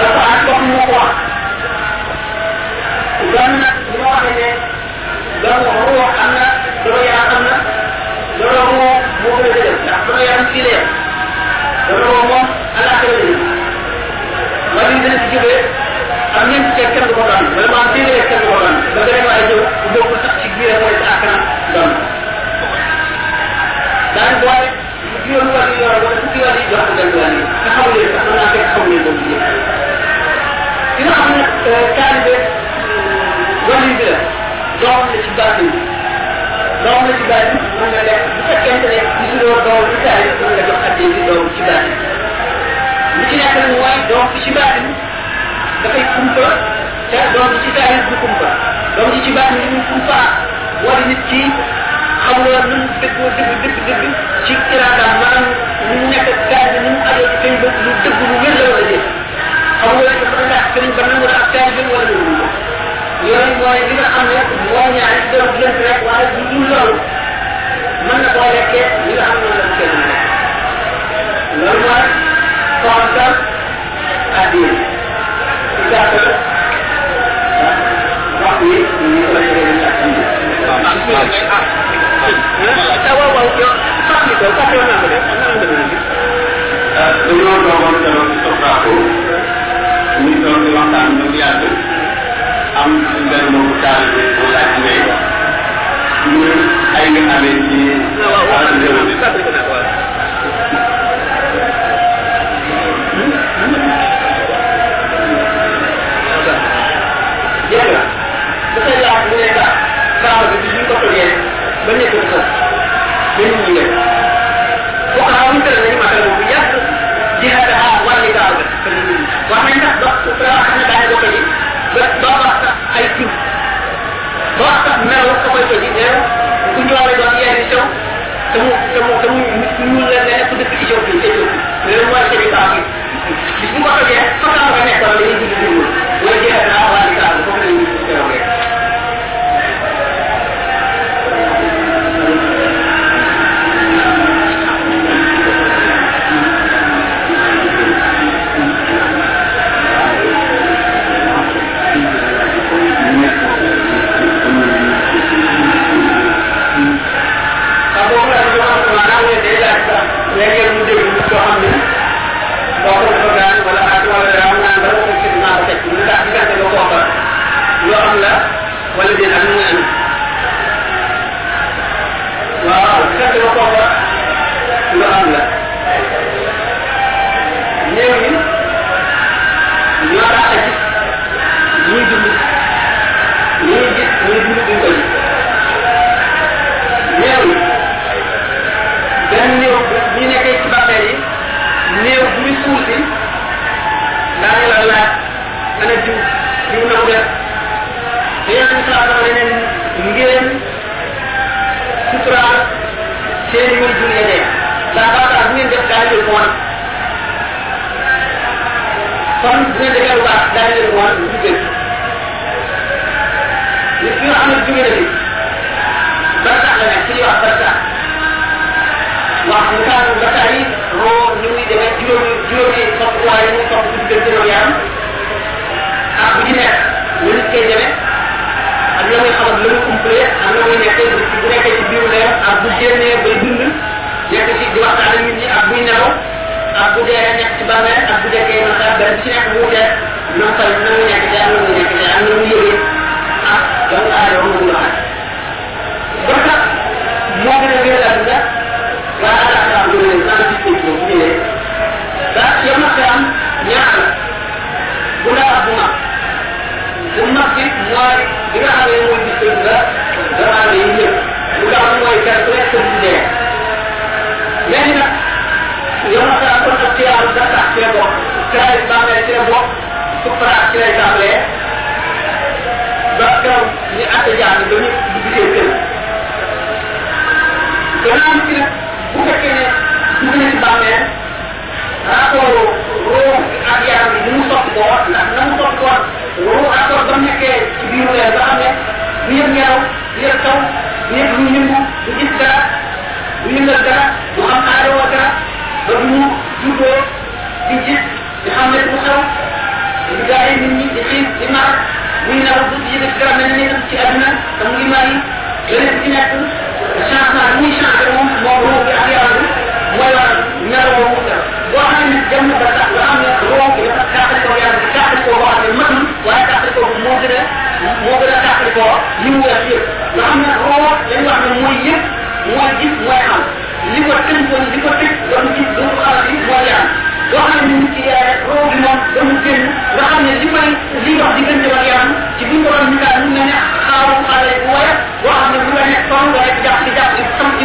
alquran wax moo ko wax doon nag doom la ci baatin doom la ci baatin mën nga lekk. Bu fekkente ne gisuloo doom ci taali mën nga jox adde bi doom ci baatin li ci nekk nag mooy doom ci baatin dafay kumpa te doom ci taali du kumpa. Doom ci baatin li muy kumpa moo nit ki xamuloo nu mu dëggoo dëgg dëgg dëgg ci iraadaam maanaam ni mu nekk taali bi ni mu ajoo ci kañ ba lu dëgg lu wér la wala déet. Xamuloo ne dafa ndax sëriñ ba nangu na ak taali bi wala yooyu mooy li nga xam ne moo ñaari doon lënt rek waaye bu dul loolu mën na koo lekkee li nga xam ne la loolu mooy konta addiin ci gàttal wax yi ñu ko lay ñu ak ñu waaw waaw yow fàttali ko fàttali naa ko de am naa nga dëgg dañoo toogoon ñu toog di waxtaan yàgg am benn mbokku taal bi mu laaj ne ñu ay nga amee ci kamu kamu nyulla ne ko def ci yow ci yow rew ma ci ka ci بابا أبدا كي نقابل سنة موجة نقل نوينة كذا نوينة كذا نوينة ku France ci lay tàmbalee ba kaw ñu àtte jaar ba ñu duggee kër gannaaw ci nag bu fekkee ne dugg na ci bàmmeel rapport roo ak yaram bi ni mu sopp ko wax ndax na mu sopp ko wax roo rapport ba mu ci biiru leer ba xam ne du yëg ngelaw taw du yëg lu du gis dara du yëngal dara du xam aadoo dara ba mu di gis di xam ne du xew gaa yi nit ñi xiif di mar muy na bu ci def garab mel ni ci aduna te mu ngi mari yeneen ci nekk changement muy changer moom moo roo bi ak yaram bi mooy war ñaar woo mu def boo xam ne dem ba tax nga xam ne roo bi dafa taaxal ko yaram bi taaxal ko boo xam ne mën waaye taaxal ko moo gën a moo gën a taaxal ko li mu wees yëpp nga xam ne roo dañu wax ne mooy yëpp mooy gis mooy xam li ko tënkoon li ko tëj doon gis dootu xalaat yi mooy yaram yoo xam ci yee roo gi moom damu nga xam li may li dox diggante ak yaram ci biñ ko doon daal ne bu la rek ci ci sam ci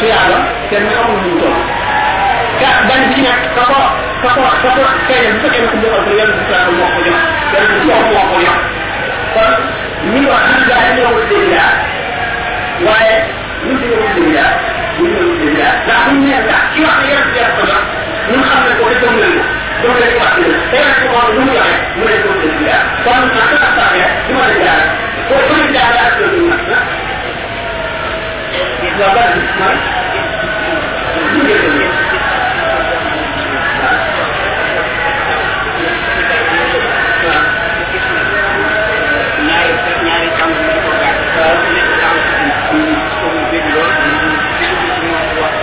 tuyaaba kenn xamul ñu toll ka ban bi ci nekk ka ko ka ko ka ko feeñal bu fekkee ne ko joxal ko yenn bi saa moo ko jox yenn bi jox moo ko jox kon ñi wax ñu gaa ñoo ko dégg daa waaye ñu ñoo ko dégg daa ñu ñoo ko dégg daa ndax bu ñu nee ndax ci wax ne yenn bi ko jox ñun xam ne ko nañ ko donc dañuy wax ne te ko moom lu mu mu ne ko dégg daa kon en tant que affaire du dégg daa ko ko dégg daa daa ko dégg daa nga bari mooy ñu dégg ne ñaari ñaari tànk yi ko gàtt waaw nekk tànk bi ko mu bëgg lool ñu wax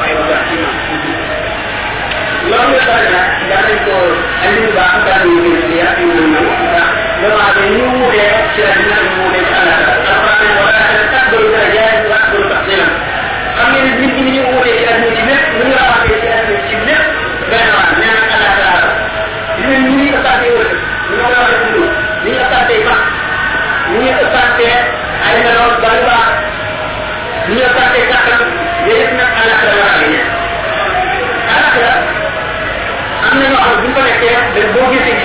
xam ngeen ne nit ñi ñu wutee ci àdduna bi lépp lu ñu rawaatee ci àdduna ci lépp benn waat nee na xalaat laa gis ngeen ñu ngi ëppaatee wër ñu ngi waxee dund ñu ngi ëppaatee max ñu ngi ëppaatee ay meloon ba lu baax ñu ngi ëppaatee kàttan yooyu yëpp nag xalaat la laa gis xalaat la am na ñoo xam bu ñu ko nekkee dañ boo gisee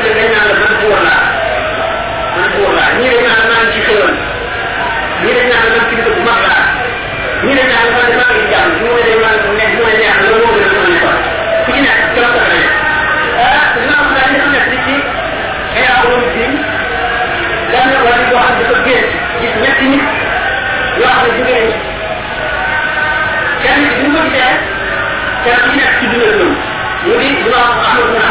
Allah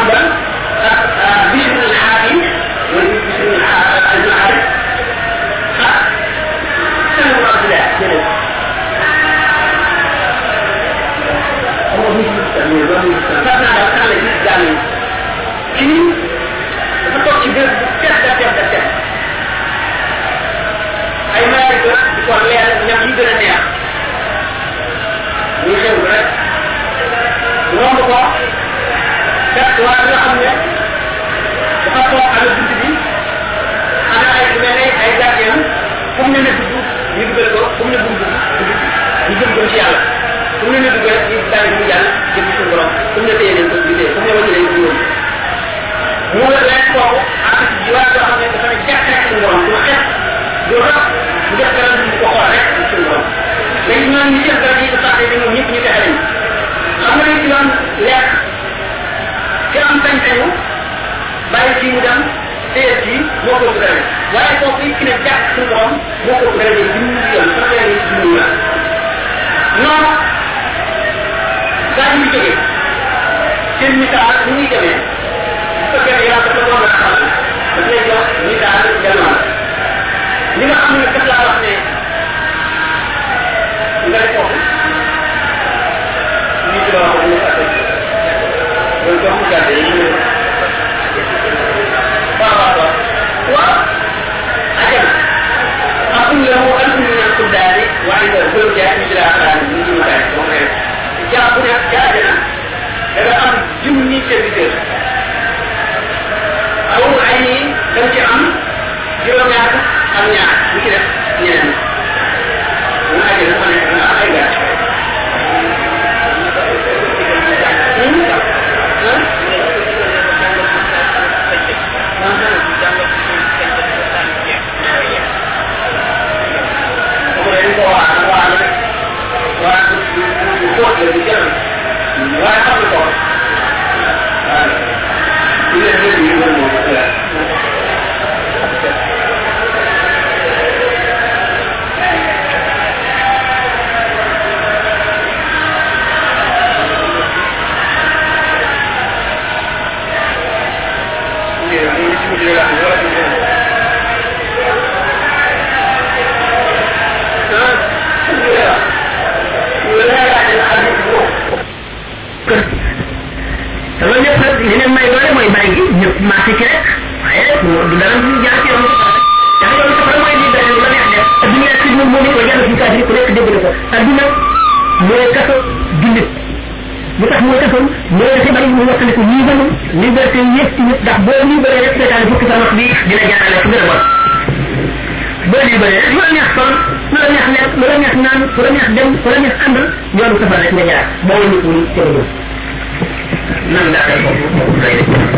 ñoom ñi seen dara yi ko saxee ñoom ñëpp ñu fexe lañ xam nga dañ ci doon lekk ki am sañ-sañu bàyyi fii mu dem téye fii moo ko gërëm waaye kooku it ki ne jàpp suñu borom moo ko gërëm yi junni yoon sax leen yi junni yoon non daa ñu jóge seen misaal ni muy demee bu fekkee ne yàlla doon a xamal daf lay jox misaal jamono li nga xam ne loolu ko mu gàdde yi ñu waaw waaw waaw waaw ajam akul lahu alfu min alquddaari wa inda zawja misla aqraan ni ci mataay moom rek jaa bu nekk jaa jana da nga am masih rek ayat dalam jalan jangan yang pertama ini dari mana ada dunia si mu ni ko yalla ci kadri ko rek debul ko aduna moy kasso julit lu tax moy kasso moy dafa bari mu wax ko ni balu liberté yépp ci nit ndax bo ni bari rek sama bi dina jaarale ko gëna bo ni bari rek lu neex son lu la neex neex lu la neex naan lu la neex dem lu la neex and yoonu safar rek nga jaar ko ci nan ko ko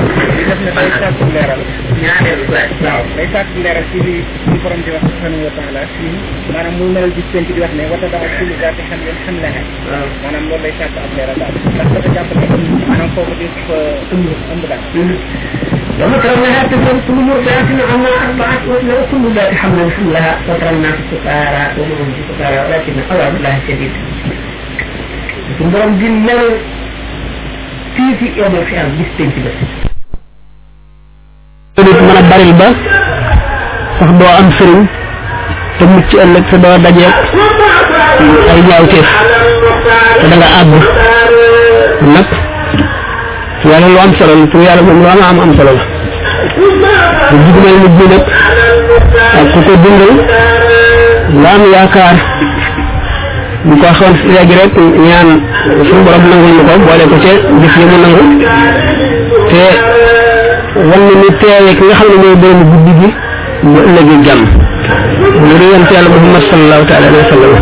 def na day sàkk leeral ñaareel laaj waaw day sàkk leeral ci li li borom di wax subhanahu wa taala fii maanaam muy melal bis penc di wax ne wata daa kulli daati xam leen xam lexe maanaam loolu day sàkk ab leeral daal ndax dafa jàpp ne maanaam foofu di fa ëmb ëmb daal وما ترونها تكون كل مرضعة عما أربعة ولا كل ذات حمل حملها وترى الناس سكارى وما هم سكارى ولكن عذاب الله شديد لكن برم دين لو في في يوم القيامة بستين بس nit mën a baril ba sax doo am sëriñ te mucc ëllëg te doo dajeeg ay ñaawteef te da nga àgg nag yàlla lu am solo la pour yàlla lu am am solo la. Bu jugumal nit ñi ak ko dundal am ñu ko léegi rek ñaan suñu borom nangul ñu ko boole ko gis yi mu te wan na ni teewee ki nga xam ne mooy borom guddi gi bu ëllëgee jàmm. Ñu di yonte yàlla muhammad sallallahu taala alayhi wa sallam.